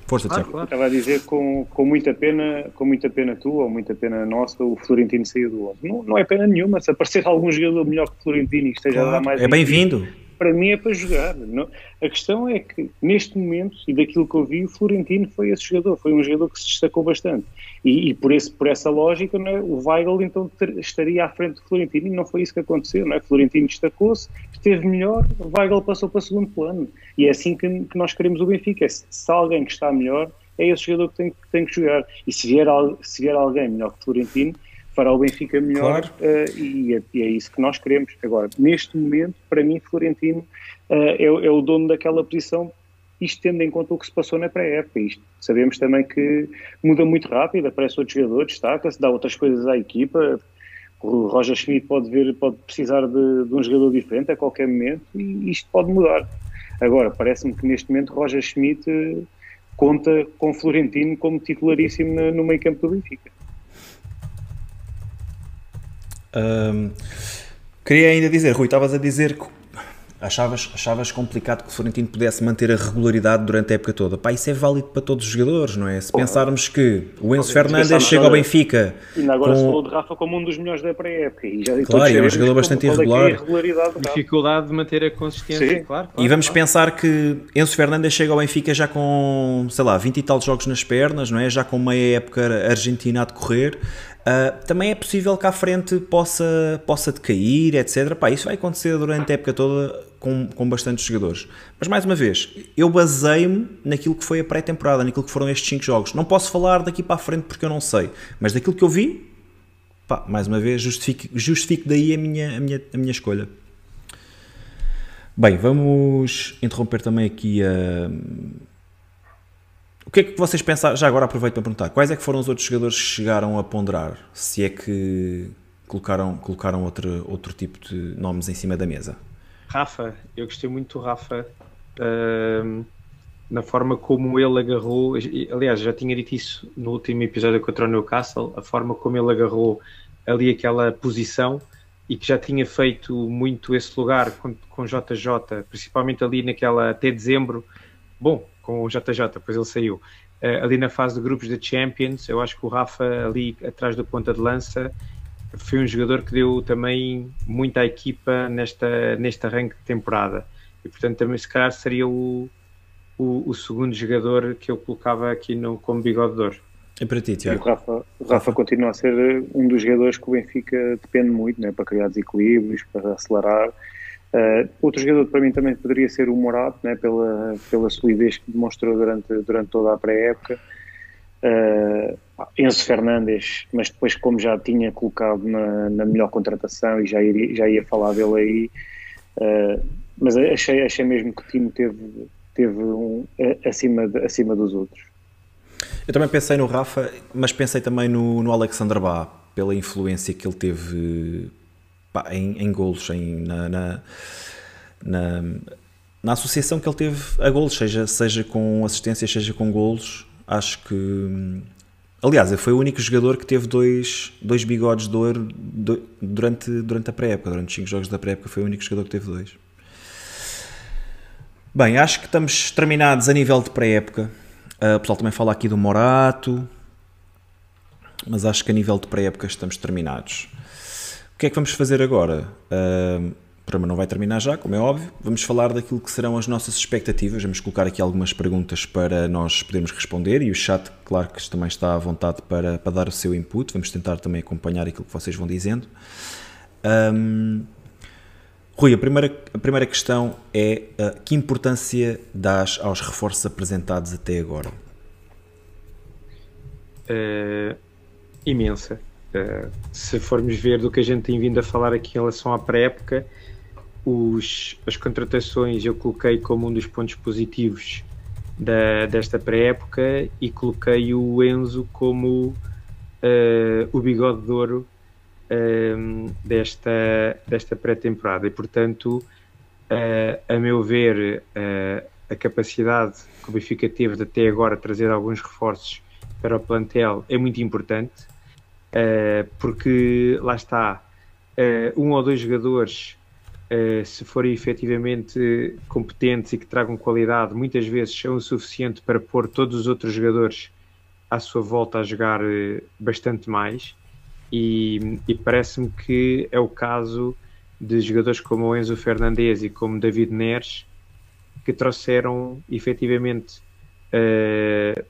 Força, Tiago. Claro. Estava a dizer com, com muita pena, com muita pena tua ou muita pena nossa, o Florentino saiu do 11. Não, não é pena nenhuma. Se aparecer algum jogador melhor que o Florentino e esteja claro. a dar mais. É bem-vindo para mim é para jogar. Não, a questão é que, neste momento, e daquilo que eu vi, o Florentino foi esse jogador, foi um jogador que se destacou bastante. E, e por, esse, por essa lógica, é? o Weigl então ter, estaria à frente do Florentino e não foi isso que aconteceu. Não é? Florentino destacou-se, esteve melhor, Weigl passou para o segundo plano. E é assim que, que nós queremos o Benfica. É, se alguém que está melhor, é esse jogador que tem, que tem que jogar. E se vier, se vier alguém melhor que Florentino, fará o Benfica melhor claro. uh, e, é, e, é, isso que nós queremos. Agora, neste momento, para mim, Florentino uh, é, é, o dono daquela posição, isto tendo em conta o que se passou na pré-época. Sabemos também que muda muito rápido, aparece outro jogador, destaca-se, dá outras coisas à equipa. O Roger Schmidt pode, ver, pode precisar de, de um jogador diferente a qualquer momento e isto pode mudar. Agora, parece-me que neste momento Roger Schmidt uh, conta com Florentino como titularíssimo no, no meio campo do Benfica. Um, queria ainda dizer, Rui, estavas a dizer que achavas, achavas complicado que o Florentino pudesse manter a regularidade durante a época toda. Pá, isso é válido para todos os jogadores, não é? Se pensarmos que o Enzo Fernandes chega ao Benfica. E agora com... se falou de Rafa como um dos melhores da pré-época. E já claro, é um jogador bastante é é irregular. É Dificuldade de manter a consistência, Sim. claro, claro. E vamos claro. pensar que Enzo Fernandes chega ao Benfica já com, sei lá, 20 e tal jogos nas pernas, não é? Já com meia época argentina a decorrer. Uh, também é possível que à frente possa, possa decair, etc. Pá, isso vai acontecer durante a época toda com, com bastantes jogadores. Mas mais uma vez, eu baseio-me naquilo que foi a pré-temporada, naquilo que foram estes 5 jogos. Não posso falar daqui para a frente porque eu não sei, mas daquilo que eu vi, pá, mais uma vez, justifico, justifico daí a minha, a, minha, a minha escolha. Bem, vamos interromper também aqui a o que é que vocês pensaram? Já agora aproveito para perguntar. Quais é que foram os outros jogadores que chegaram a ponderar? Se é que colocaram, colocaram outro, outro tipo de nomes em cima da mesa? Rafa, eu gostei muito do Rafa. Uh, na forma como ele agarrou, aliás, já tinha dito isso no último episódio contra o Newcastle, a forma como ele agarrou ali aquela posição e que já tinha feito muito esse lugar com, com JJ, principalmente ali naquela até dezembro. Bom, com o JJ, depois ele saiu. Uh, ali na fase de grupos da Champions, eu acho que o Rafa, ali atrás da ponta de lança, foi um jogador que deu também muito à equipa nesta, neste arranque de temporada. E portanto, também se calhar seria o, o, o segundo jogador que eu colocava aqui no, como bigode de ouro. E para ti, Tiago? o Rafa, o Rafa continua a ser um dos jogadores que o Benfica depende muito né, para criar desequilíbrios, para acelerar. Uh, outro jogador para mim também poderia ser o Morato, né, pela, pela solidez que demonstrou durante, durante toda a pré-época. Uh, Enzo Fernandes, mas depois, como já tinha colocado na, na melhor contratação e já, iria, já ia falar dele aí, uh, mas achei, achei mesmo que o time teve, teve um, acima, de, acima dos outros. Eu também pensei no Rafa, mas pensei também no, no Alexander Bá, pela influência que ele teve pá, em, em golos, em, na, na, na, na, associação que ele teve a golos, seja, seja com assistências, seja com golos. Acho que. Aliás, foi o único jogador que teve dois, dois bigodes de ouro durante, durante a pré-época. Durante os 5 jogos da pré-época, foi o único jogador que teve dois. Bem, acho que estamos terminados a nível de pré-época. Uh, o pessoal também fala aqui do Morato, mas acho que a nível de pré-época estamos terminados. O que é que vamos fazer agora? O programa não vai terminar já, como é óbvio. Vamos falar daquilo que serão as nossas expectativas. Vamos colocar aqui algumas perguntas para nós podermos responder e o chat, claro que também está à vontade para, para dar o seu input. Vamos tentar também acompanhar aquilo que vocês vão dizendo. Um, Rui, a primeira, a primeira questão é uh, que importância dás aos reforços apresentados até agora? Uh, imensa. Uh, se formos ver do que a gente tem vindo a falar aqui em relação à pré-época, as contratações eu coloquei como um dos pontos positivos da, desta pré-época e coloquei o Enzo como uh, o bigode de ouro uh, desta, desta pré-temporada. E, portanto, uh, a meu ver, a capacidade que o Benfica teve de até agora trazer alguns reforços para o plantel é muito importante uh, porque lá está, uh, um ou dois jogadores, uh, se forem efetivamente competentes e que tragam qualidade, muitas vezes são o suficiente para pôr todos os outros jogadores à sua volta a jogar bastante mais. E, e parece-me que é o caso de jogadores como o Enzo Fernandes e como David Neres que trouxeram efetivamente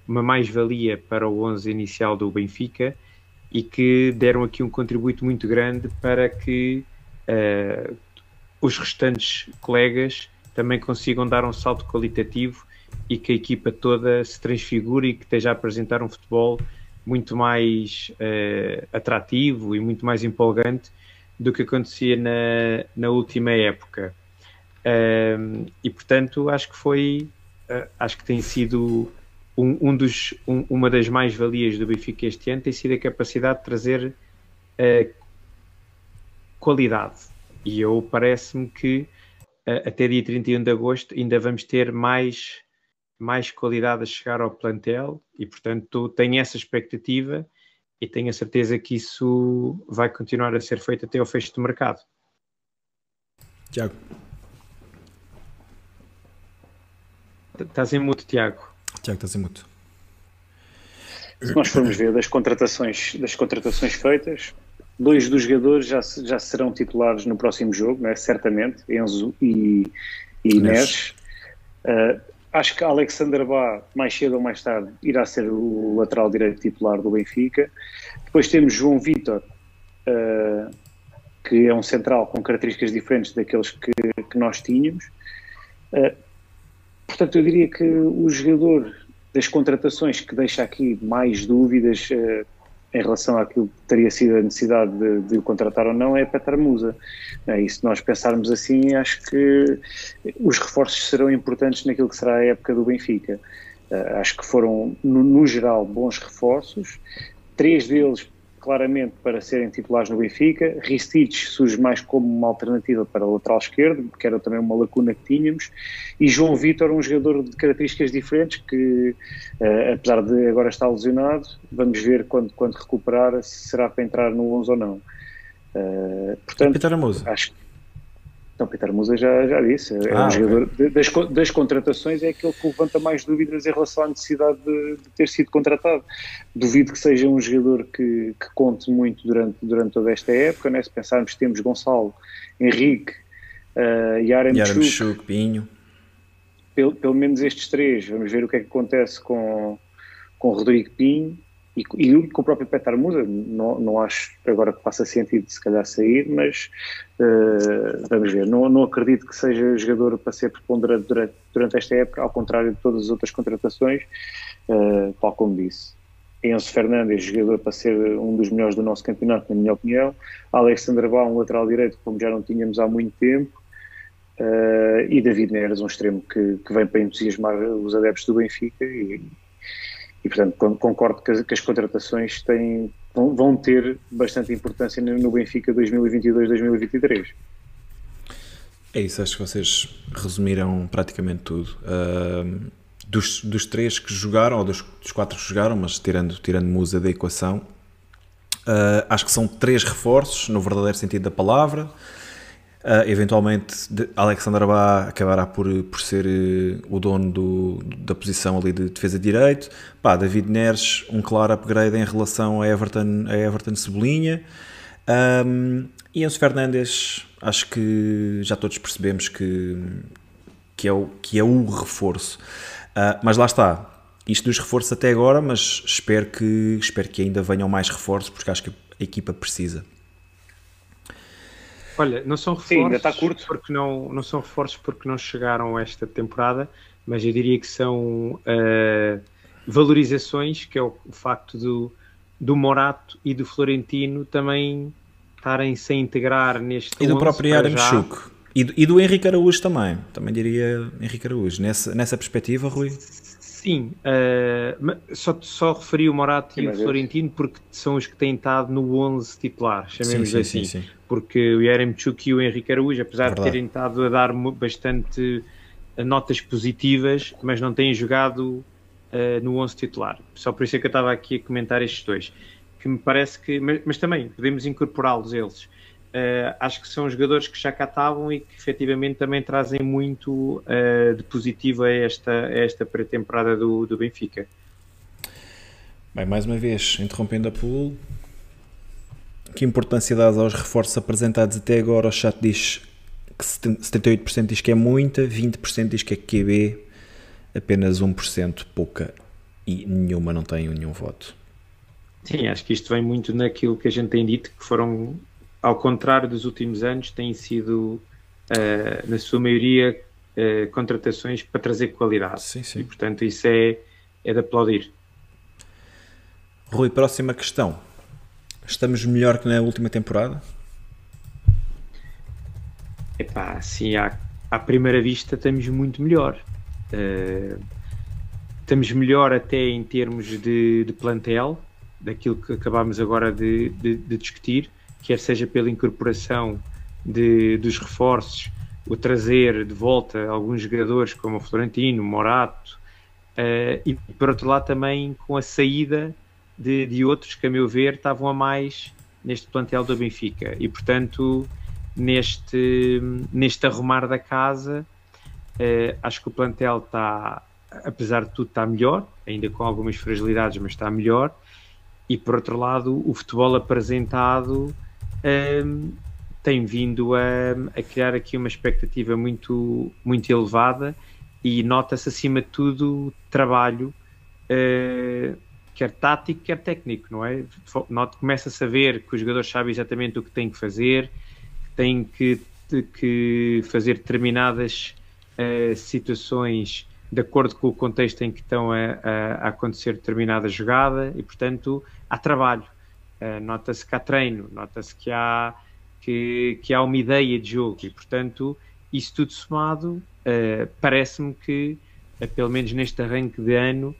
uma mais-valia para o 11 inicial do Benfica e que deram aqui um contributo muito grande para que uh, os restantes colegas também consigam dar um salto qualitativo e que a equipa toda se transfigure e que esteja a apresentar um futebol muito mais uh, atrativo e muito mais empolgante do que acontecia na, na última época. Um, e portanto acho que foi uh, acho que tem sido um, um dos, um, uma das mais-valias do Benfica este ano tem sido a capacidade de trazer uh, qualidade e eu parece-me que uh, até dia 31 de agosto ainda vamos ter mais mais qualidade a chegar ao plantel e portanto tenho essa expectativa e tenho a certeza que isso vai continuar a ser feito até ao fecho do mercado. Tiago. Estás em muto, Tiago. Tiago, estás em muto. Se nós formos ver das contratações, das contratações feitas, dois dos jogadores já, já serão titulares no próximo jogo, né? certamente, Enzo e, e Inês. Uh, acho que Alexander Bá, mais cedo ou mais tarde, irá ser o lateral direito titular do Benfica. Depois temos João Vitor, uh, que é um central com características diferentes daqueles que, que nós tínhamos. Uh, Portanto, eu diria que o jogador das contratações que deixa aqui mais dúvidas uh, em relação àquilo que teria sido a necessidade de, de o contratar ou não é Petar Musa. É, e se nós pensarmos assim, acho que os reforços serão importantes naquilo que será a época do Benfica. Uh, acho que foram, no, no geral, bons reforços. Três deles claramente para serem titulares no Benfica. Ristich surge mais como uma alternativa para o lateral esquerdo, que era também uma lacuna que tínhamos. E João Vitor, um jogador de características diferentes, que uh, apesar de agora estar lesionado, vamos ver quando, quando recuperar se será para entrar no 11 ou não. Uh, portanto, acho que então, Peter Musa já, já disse, é ah, um jogador okay. das, das contratações é aquele que levanta mais dúvidas em relação à necessidade de, de ter sido contratado. Duvido que seja um jogador que, que, conte muito durante, durante toda esta época, né? se pensarmos que temos Gonçalo, Henrique, uh, Yaremchuk, Pinho. Pelo, pelo menos estes três, vamos ver o que é que acontece com, com Rodrigo Pinho e, e com o próprio Petar Musa, não, não acho agora que faça sentido se calhar sair, mas uh, vamos ver. Não, não acredito que seja jogador para ser preponderante durante, durante esta época, ao contrário de todas as outras contratações, uh, tal como disse. Enzo Fernandes, jogador para ser um dos melhores do nosso campeonato, na minha opinião. Alexandre Bá, um lateral direito, como já não tínhamos há muito tempo. Uh, e David Neres, um extremo que, que vem para entusiasmar os adeptos do Benfica e, e, portanto, concordo que as, que as contratações têm, vão, ter bastante importância no Benfica 2022-2023. É isso, acho que vocês resumiram praticamente tudo. Uh, dos, dos três que jogaram, ou dos, dos, quatro que jogaram, mas tirando, tirando Musa da equação, uh, acho que são três reforços, no verdadeiro sentido da palavra. Uh, eventualmente, Alexander Bá acabará por, por ser uh, o dono do, da posição ali de defesa de direito. Pá, David Neres, um claro upgrade em relação a Everton, a Everton Cebolinha. Um, e Enzo Fernandes, acho que já todos percebemos que, que, é, o, que é o reforço. Uh, mas lá está, isto dos reforços até agora, mas espero que, espero que ainda venham mais reforços, porque acho que a equipa precisa. Olha, não são reforços Sim, ainda está curto. porque não, não são reforços porque não chegaram esta temporada, mas eu diria que são uh, valorizações, que é o, o, facto do, do Morato e do Florentino também estarem-se a integrar neste E do próprio Adam Chuk. E do, e do Henrique Araújo também, também diria Henrique Araújo. Nessa, nessa perspectiva, Rui? Sim, uh, só, só referi o Morato sim, e o Florentino porque são os que têm estado no 11 titular, chamemos sim, sim, assim. Porque o Yaremchuk e o Henrique Araújo, apesar Verdade. de terem estado a dar bastante eh, notas positivas, mas não têm jogado uh, no 11 titular. Só por isso é que eu estava aqui a comentar estes dois. Que me parece que, mas, mas também podemos incorporá-los eles Uh, acho que são jogadores que já cá estavam e que efetivamente também trazem muito uh, de positivo a esta, a esta pré-temporada do, do Benfica. Bem, mais uma vez, interrompendo a pool, que importância dás aos reforços apresentados até agora? O chat diz que 78% diz que é muita, 20% diz que é QB, apenas 1% pouca e nenhuma não tem nenhum voto. Sim, acho que isto vem muito naquilo que a gente tem dito, que foram, ao contrário dos últimos anos, têm sido, uh, na sua maioria, uh, contratações para trazer qualidade. Sim, sim. E, portanto, isso é, é de aplaudir. Rui, próxima questão. Estamos melhor que na última temporada? Epá, sim, à, à primeira vista estamos muito melhor. Uh, estamos melhor até em termos de, de plantel, daquilo que acabámos agora de, de, de, discutir, quer seja pela incorporação de, dos reforços, o trazer de volta alguns jogadores como o Florentino, o Morato, uh, e por outro lado também com a saída de, de outros que, a meu ver, estavam a mais neste plantel do Benfica. E, portanto, neste, neste arrumar da casa, uh, acho que o plantel está, apesar de tudo, está melhor, ainda com algumas fragilidades, mas está melhor. E, por outro lado, o futebol apresentado um, tem vindo a, a, criar aqui uma expectativa muito, muito elevada e nota-se, acima de tudo, trabalho. Uh, quer tático, quer técnico, não é? Começa a saber que os jogadores sabem exatamente o que têm que fazer, têm que, que fazer determinadas uh, situações de acordo com o contexto em que estão a, a, acontecer determinada jogada e, portanto, há trabalho. Uh, nota-se que há treino, nota-se que há, que, que há uma ideia de jogo e, portanto, isso tudo somado, uh, parece-me que, pelo menos neste arranque de ano,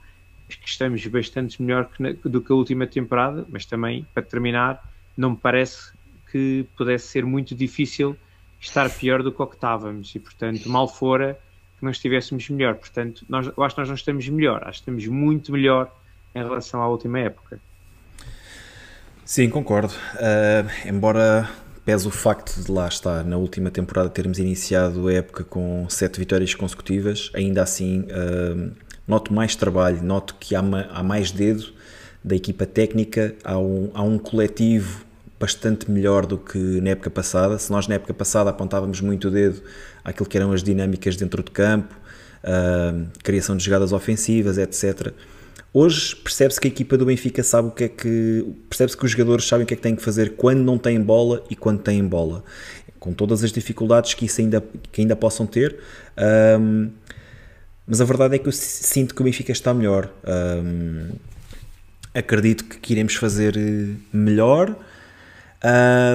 que estamos bastante melhor que na, do que a última temporada, mas também, para terminar, não me parece que pudesse ser muito difícil estar pior do que o que estávamos e, portanto, mal fora que não estivéssemos melhor. Portanto, nós, eu acho que nós não estamos melhor, acho que estamos muito melhor em relação à última época. Sim, concordo. Uh, embora pese o facto de lá estar na última temporada termos iniciado a época com sete vitórias consecutivas, ainda assim. Uh, noto mais trabalho, noto que há, há mais dedo da equipa técnica, há um, há um coletivo bastante melhor do que na época passada. Se nós na época passada apontávamos muito o dedo àquilo que eram as dinâmicas dentro de campo, uh, criação de jogadas ofensivas, etc. Hoje percebe-se que a equipa do Benfica sabe o que é que. percebe-se que os jogadores sabem o que é que têm que fazer quando não têm bola e quando têm bola. Com todas as dificuldades que isso ainda, que ainda possam ter. Um, mas a verdade é que eu sinto que o Benfica está melhor. Um, acredito que, iremos fazer eh, melhor.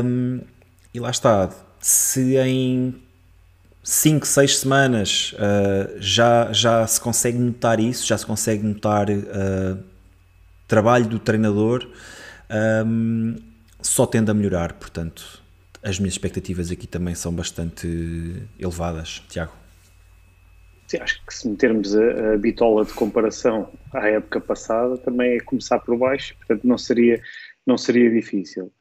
Um, e lá está. Se em 5, 6 semanas uh, já, já se consegue notar isso, já se consegue notar uh, trabalho do treinador, um, só tende a melhorar. Portanto, as minhas expectativas aqui também são bastante elevadas, Tiago. Sim, acho que se metermos a, a, bitola de comparação à época passada, também é começar por baixo, portanto não seria, não seria difícil.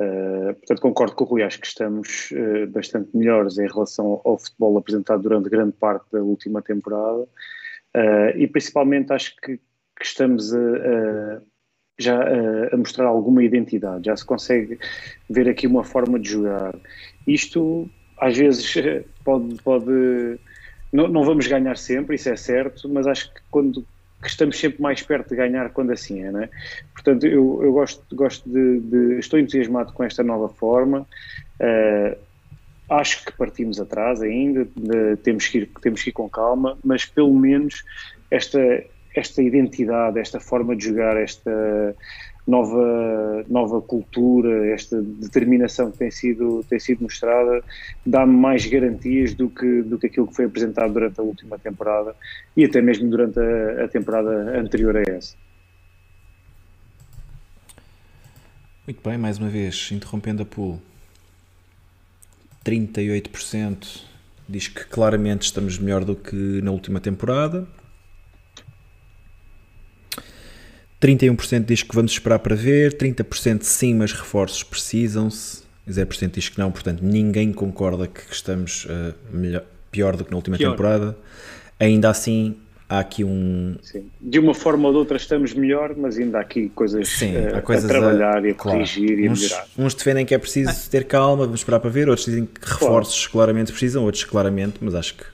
Uh, portanto, concordo com o Rui, acho que estamos uh, bastante melhores em relação ao futebol apresentado durante grande parte da última temporada uh, e principalmente acho que, que estamos a, a já a, a, mostrar alguma identidade, já se consegue ver aqui uma forma de jogar. Isto às vezes pode, pode não, não vamos ganhar sempre, isso é certo, mas acho que quando que estamos sempre mais perto de ganhar quando assim é, não é? Portanto, eu, eu gosto, gosto de, de, Estou entusiasmado com esta nova forma. Uh, acho que partimos atrás ainda, de, temos, que ir, temos que ir com calma, mas pelo menos esta, esta identidade, esta forma de jogar, esta nova, nova cultura, esta determinação que tem sido, tem sido mostrada, dá-me mais garantias do que, do que aquilo que foi apresentado durante a última temporada e até mesmo durante a, a temporada anterior a essa. Muito bem, mais uma vez, interrompendo a pool. 38% diz que claramente estamos melhor do que na última temporada. 31% diz que vamos esperar para ver, 30% sim, mas reforços precisam-se, 0% diz que não, portanto ninguém concorda que estamos uh, melhor, pior do que na última pior. temporada. Ainda assim, há aqui um. Sim. De uma forma ou de outra estamos melhor, mas ainda há aqui coisas, Sim, uh, há coisas a trabalhar a, e a claro. corrigir e a uns, melhorar. Uns defendem que é preciso ah. ter calma, vamos esperar para ver, outros dizem que reforços claro. claramente precisam, outros claramente, mas acho que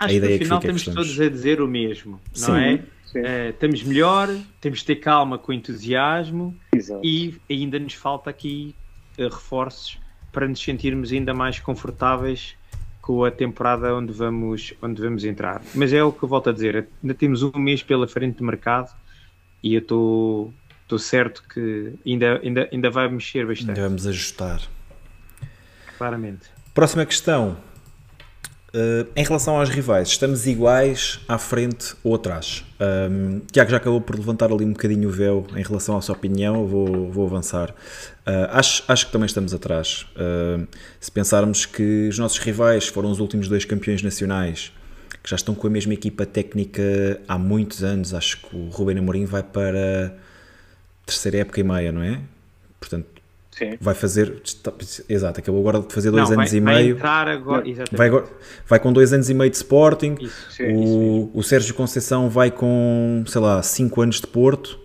acho a ideia que no final que fica estamos é que todos a dizer o mesmo, não Sim. é? Uh, estamos melhor, temos de ter calma com entusiasmo Exato. e ainda nos falta aqui uh, reforços para nos sentirmos ainda mais confortáveis com a temporada onde vamos, onde vamos entrar. Mas é o que eu volto a dizer, ainda temos um mês pela frente de mercado e eu estou certo que ainda, ainda, ainda vai mexer bastante. Ainda vamos ajustar. Claramente. Próxima questão. Uh, em relação aos rivais, estamos iguais à frente ou atrás? Um, Tiago já acabou por levantar ali um bocadinho o véu em relação à sua opinião, vou, vou avançar. Uh, acho, acho que também estamos atrás. Uh, se pensarmos que os nossos rivais foram os últimos dois campeões nacionais, que já estão com a mesma equipa técnica há muitos anos, acho que o Rubén Amorim vai para terceira época e meia, não é? Portanto, Sim. vai fazer. Exato, acabou agora de fazer dois Não, anos vai, e vai meio. Entrar agora, Vai, vai com dois anos e meio de Sporting. Isso, Sim, o, isso o Sérgio Conceição vai com, sei lá, 5 anos de Porto.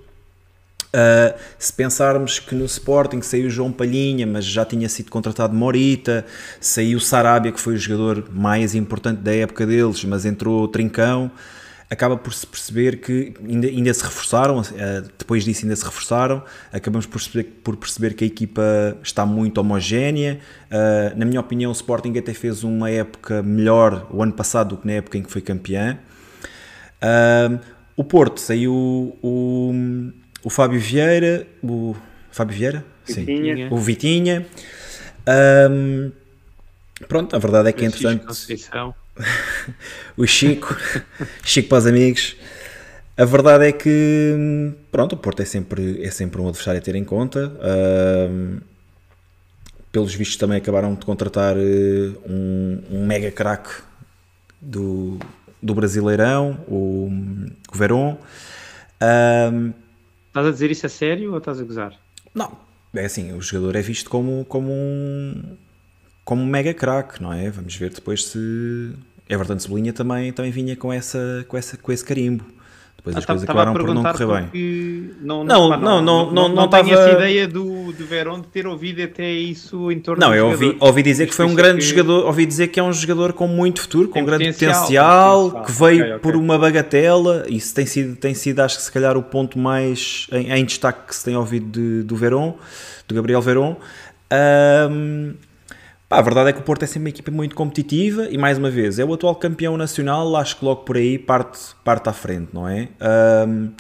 Uh, se pensarmos que no Sporting saiu João Palhinha, mas já tinha sido contratado Morita, saiu Sarabia, que foi o jogador mais importante da época deles, mas entrou Trincão, acaba por se perceber que ainda, ainda se reforçaram, uh, depois disso ainda se reforçaram, acabamos por perceber, por perceber que a equipa está muito homogénea. Uh, na minha opinião, o Sporting até fez uma época melhor o ano passado do que na época em que foi campeão. Um, o Porto saiu o, o Fábio Vieira, o Fábio Vieira? Vitinha. O Vitinha. Um, pronto, a verdade é que Francisco entretanto Conceição. o Chico, Chico para os amigos. A verdade é que pronto, o Porto é sempre, é sempre um adversário a ter em conta. Um, pelos vistos também acabaram de contratar eh, um, um mega craque do, do Brasileirão, o, o Verón. Um, Estás a dizer isso a sério ou estás a gozar? não, é assim, o jogador é visto como, como um como um mega craque, não é? Vamos ver depois se Everton Cebolinha também, também vinha com, essa, com, essa, com esse carimbo. Depois as Ah, coisas Estava a acabaram por não correr bem. não, Não, não, não, não, não tenho essa ideia do, do Verón de ter ouvido até isso em torno Não, eu ouvi, ouvi dizer que foi um grande jogador, ouvi dizer que é um jogador com muito futuro, com grande potencial, que veio por uma bagatela. Isso tem sido, tem sido, acho que se calhar, o ponto mais em, destaque que se tem ouvido do Verón, do Gabriel Verón. Ahm, pá, a verdade é que o Porto é sempre uma equipa muito competitiva e, mais uma vez, é o atual campeão nacional. Acho que logo por aí parte, parte à frente, não é? Ahm,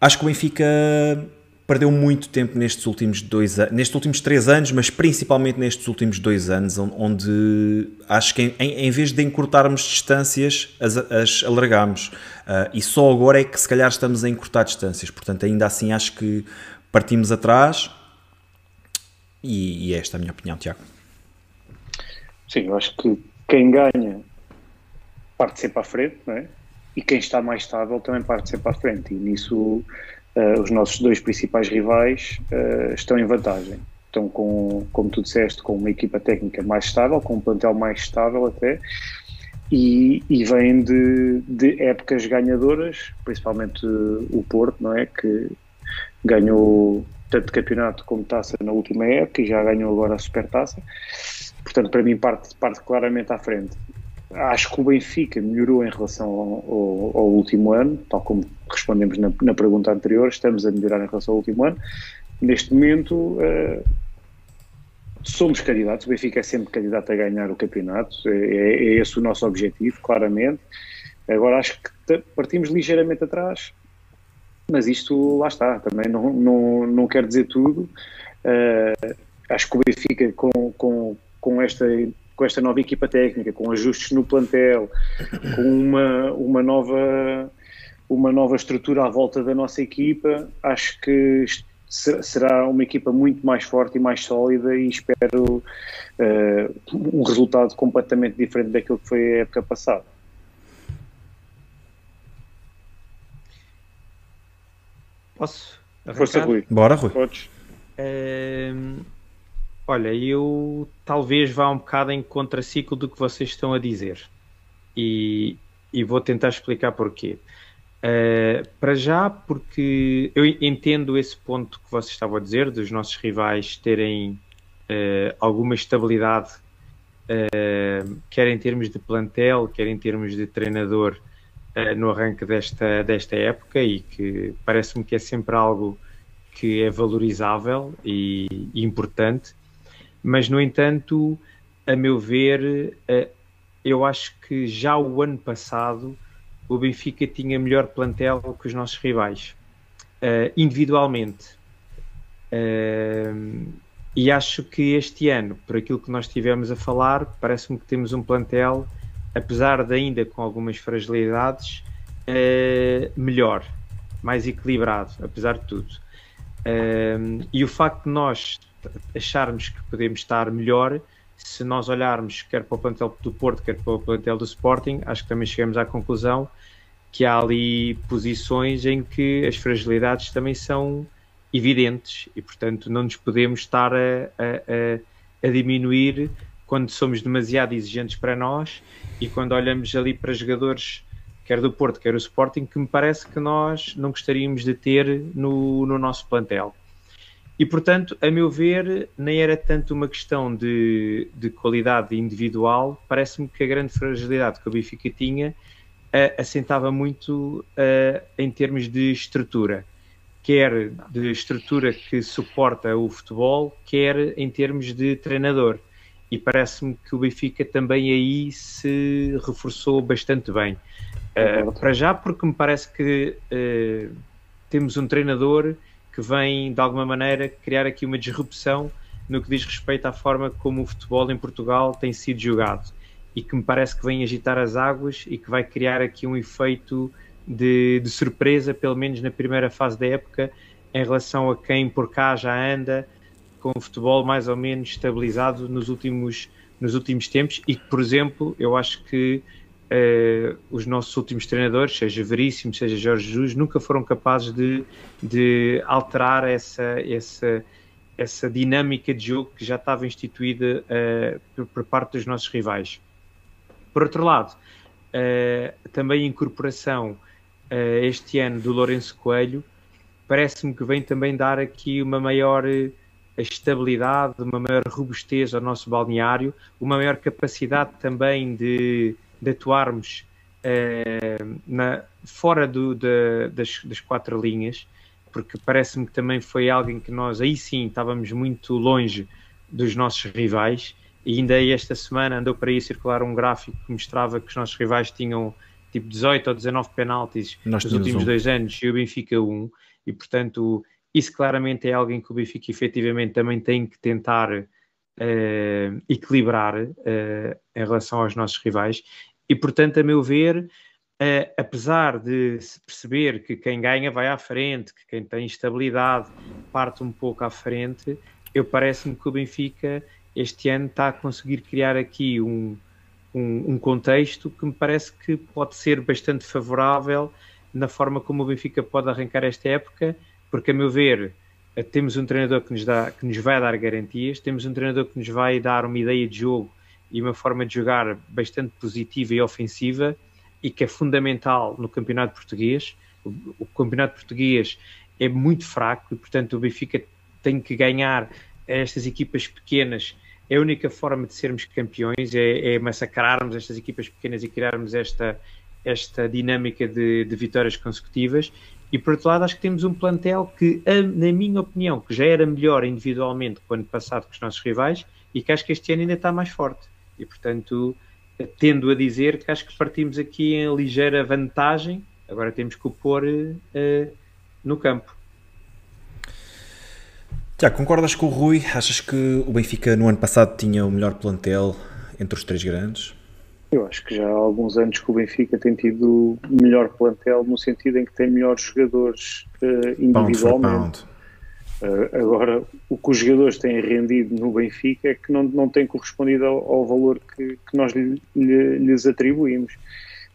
acho que o Benfica perdeu muito tempo nestes últimos dois nestes últimos três anos, mas principalmente nestes últimos dois anos, on- onde acho que em, em vez de encurtarmos distâncias, as, as alargamos. Ah, e só agora é que se calhar estamos a encurtar distâncias. Portanto, ainda assim acho que partimos atrás. E, e esta é a minha opinião, Tiago. Sim, eu acho que quem ganha parte sempre à frente, não é? E quem está mais estável também parte sempre à frente. E nisso eh, os nossos dois principais rivais eh, estão em vantagem. Estão com, como tu disseste, com uma equipa técnica mais estável, com um plantel mais estável até, e, e vêm de, de épocas ganhadoras, principalmente eh, o Porto, não é? Que ganhou tanto campeonato como taça na última época e já ganhou agora a supertaça. Portanto, para mim, parte, parte claramente à frente. Acho que o Benfica melhorou em relação ao, ao- ao último ano, tal como respondemos na, na pergunta anterior, estamos a melhorar em relação ao último ano. Neste momento, eh, somos candidatos, o Benfica é sempre candidato a ganhar o campeonato, é, é esse o nosso objetivo, claramente. Agora acho que partimos ligeiramente atrás, mas isto lá está, também não, não, não quer dizer tudo. Eh, acho que o Benfica, com, com, com, esta, com esta nova equipa técnica, com ajustes no plantel, com uma, uma, nova, uma nova estrutura à volta da nossa equipa, acho que será uma equipa muito mais forte e mais sólida e espero eh, um resultado completamente diferente daquilo que foi a época passada. Posso? Força, arrancar? Rui. Bora, Rui. Podes? Ehm, olha, eu talvez vá um bocado em contraciclo do que vocês estão a dizer. E e vou tentar explicar porquê. Uh, para já, porque eu entendo esse ponto que vocês estavam a dizer, dos nossos rivais terem uh, alguma estabilidade, uh, quer em termos de plantel, quer em termos de treinador, no arranque desta, desta época, e que parece-me que é sempre algo que é valorizável e, e importante, mas, no entanto, a meu ver, eu acho que já o ano passado o Benfica tinha melhor plantel que os nossos rivais, uh, individualmente. Uh, e acho que este ano, por aquilo que nós tivemos a falar, parece-me que temos um plantel, apesar de ainda com algumas fragilidades, melhor, mais equilibrado, apesar de tudo. e o facto de nós acharmos que podemos estar melhor se nós olharmos quer para o plantel do Porto, quer para o plantel do Sporting, acho que também chegamos à conclusão que há ali posições em que as fragilidades também são evidentes e, portanto, não nos podemos estar a, a, a diminuir quando somos demasiado exigentes para nós e quando olhamos ali para jogadores, quer do Porto, quer do Sporting, que me parece que nós não gostaríamos de ter no, no nosso plantel. E, portanto, a meu ver, nem era tanto uma questão de, de qualidade individual, parece-me que a grande fragilidade que o Benfica tinha uh, assentava muito uh, em termos de estrutura, quer de estrutura que suporta o futebol, quer em termos de treinador. E parece-me que o Benfica também aí se reforçou bastante bem. Uh, para já, porque me parece que temos um treinador que vem, de alguma maneira, criar aqui uma disrupção no que diz respeito à forma como o futebol em Portugal tem sido jogado. E que me parece que vem agitar as águas e que vai criar aqui um efeito de, de surpresa, pelo menos na primeira fase da época, em relação a quem por cá já anda com o futebol mais ou menos estabilizado nos últimos, nos últimos tempos. E que, por exemplo, eu acho que uh, os nossos últimos treinadores, seja Veríssimo, seja Jorge Jesus, nunca foram capazes de, de alterar essa, essa, essa dinâmica de jogo que já estava instituída uh, por, por, parte dos nossos rivais. Por outro lado, uh, também a incorporação este ano do Lourenço Coelho parece-me que vem também dar aqui uma maior estabilidade, uma maior robustez ao nosso balneário, uma maior capacidade também de de atuarmos uh, na, fora do, de, das, das, quatro linhas, porque parece-me que também foi algo em que nós aí sim estávamos muito longe dos nossos rivais. E ainda esta semana andou para aí circular um gráfico que mostrava que os nossos rivais tinham tipo 18 ou 19 penaltis nos últimos um. dois anos e o Benfica um. E portanto, isso claramente é algo em que o Benfica efetivamente também tem que tentar uh, equilibrar uh, em relação aos nossos rivais. E, portanto, a meu ver, uh, apesar de se perceber que quem ganha vai à frente, que quem tem estabilidade parte um pouco à frente, eu parece-me que o Benfica este ano está a conseguir criar aqui um, um, um, contexto que me parece que pode ser bastante favorável na forma como o Benfica pode arrancar esta época, porque a meu ver eh, temos um treinador que nos, dá, que nos vai dar garantias, temos um treinador que nos vai dar uma ideia de jogo e uma forma de jogar bastante positiva e ofensiva e que é fundamental no campeonato português. O, o campeonato português é muito fraco e, portanto, o Benfica tem que ganhar estas equipas pequenas. É a única forma de sermos campeões, é, é massacrarmos estas equipas pequenas e criarmos esta, esta dinâmica de, de vitórias consecutivas e por outro lado, acho que temos um plantel que, na minha opinião, que já era melhor individualmente que o ano passado que os nossos rivais e que acho que este ano ainda está mais forte. E portanto, tendo a dizer que acho que partimos aqui em ligeira vantagem, agora temos que o pôr uh, no campo. Já concordas com o Rui? Achas que o Benfica no ano passado tinha o melhor plantel entre os três grandes? Eu acho que já há alguns anos que o Benfica tem tido melhor plantel no sentido em que tem melhores jogadores uh, individualmente. Uh, agora, o que os jogadores têm rendido no Benfica é que não, não tem correspondido ao, ao valor que, que nós lhe, lhe, lhes atribuímos.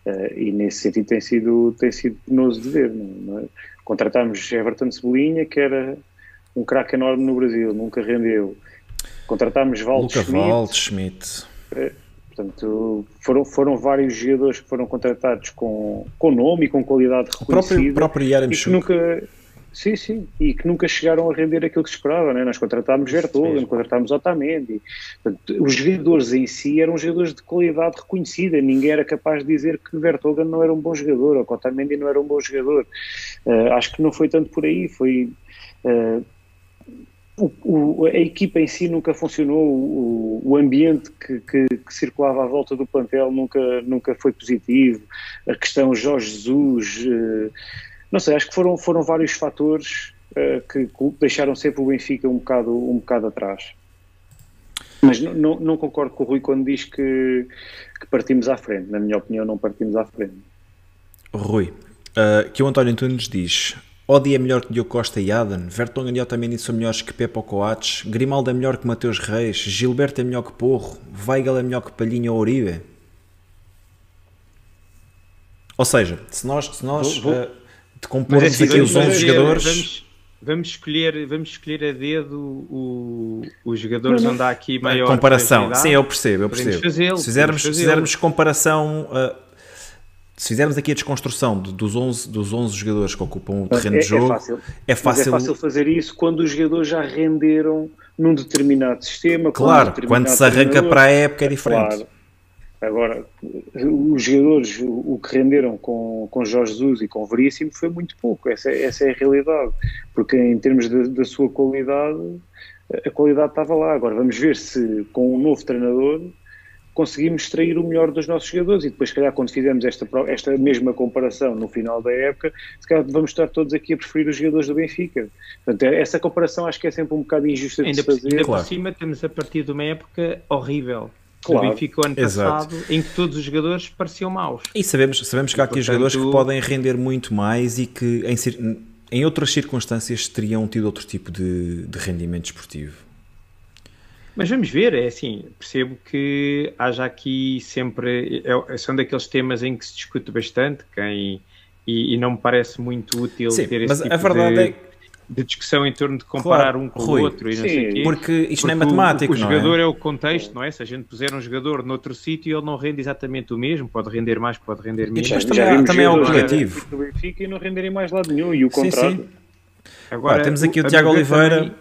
Uh, e nesse sentido tem sido, tem sido penoso de ver. Não, é? Contratámos Everton Cebolinha, que era um craque enorme no Brasil, nunca rendeu. Contratámos Waldschmidt. Waldschmidt. Uh, Portanto, foram, foram vários jogadores que foram contratados com, com nome e com qualidade reconhecida. O próprio, próprio e que nunca, Sim, sim, e que nunca chegaram a render aquilo que se esperava, né? Nós contratámos Vertonghen, contratámos Otamendi. Portanto, os jogadores em si eram jogadores de qualidade reconhecida. Ninguém era capaz de dizer que Vertonghen não era um bom jogador ou que Otamendi não era um bom jogador. Uh, acho que não foi tanto por aí. Foi uh, o, o, a equipa em si nunca funcionou. O, o ambiente que, que, que, circulava à volta do plantel nunca nunca foi positivo. A questão Jorge Jesus uh, não sei, acho que foram, foram vários fatores uh, que deixaram sempre o Benfica um bocado, um bocado atrás. Mas não, não, não concordo com o Rui quando diz que, que, partimos à frente. Na minha opinião, não partimos à frente. Rui, uh, que o António Antunes diz: Odi é melhor que Diogo Costa e Aden, Vertonghen e Otamendi são melhores que Pepe Coates, Grimaldo é melhor que Mateus Reis, Gilberto é melhor que Porro, Weigel é melhor que Palhinha ou Uribe. Ou seja, se nós, se nós vou, vou, uh, de compormos assim, aqui os 11 jogadores. Vamos, vamos, escolher, vamos escolher a dedo o, os jogadores onde há aqui maior comparação. Sim, eu percebo, eu percebo. Se fizermos, se fizermos comparação, uh, se fizermos aqui a desconstrução dos 11, dos 11 jogadores que ocupam o terreno é, de jogo, é fácil. É fácil. é fácil fazer isso quando os jogadores já renderam num determinado sistema. Claro, quando se arranca para a época é diferente. Claro. Agora, os jogadores, o que renderam com, com Jorge Jesus e com Veríssimo foi muito pouco, essa, é, essa é a realidade, porque em termos da sua qualidade, a qualidade estava lá. Agora vamos ver se com um novo treinador conseguimos extrair o melhor dos nossos jogadores e depois, se calhar, quando fizermos esta, esta mesma comparação no final da época, se calhar vamos estar todos aqui a preferir os jogadores do Benfica. Portanto, essa comparação acho que é sempre um bocado injusta de ainda se fazer. Ainda por cima, temos a partir de uma época horrível Claro. O Benfica ano passado, Exato. em que todos os jogadores pareciam maus. E sabemos, sabemos que há aqui portanto, jogadores que podem render muito mais e que em, em outras circunstâncias teriam tido outro tipo de, de rendimento esportivo. Mas vamos ver, é assim, percebo que haja aqui sempre, é, são daqueles temas em que se discute bastante, quem, e, e não me parece muito útil Sim, ter esse mas tipo a verdade de... é de discussão em torno de comparar claro, um com Rui, o outro e não sei quê. Porque isto porque não é matemático, o, o jogador é? é? o contexto, não é? Se a gente puser um jogador noutro sítio, ele não rende exatamente o mesmo, pode render mais, pode render menos. Mas também, também é o coletivo. Do Benfica e não renderem mais lado nenhum, e o contrário. Sim, sim. Agora, temos aqui o, o Tiago Oliveira. Também...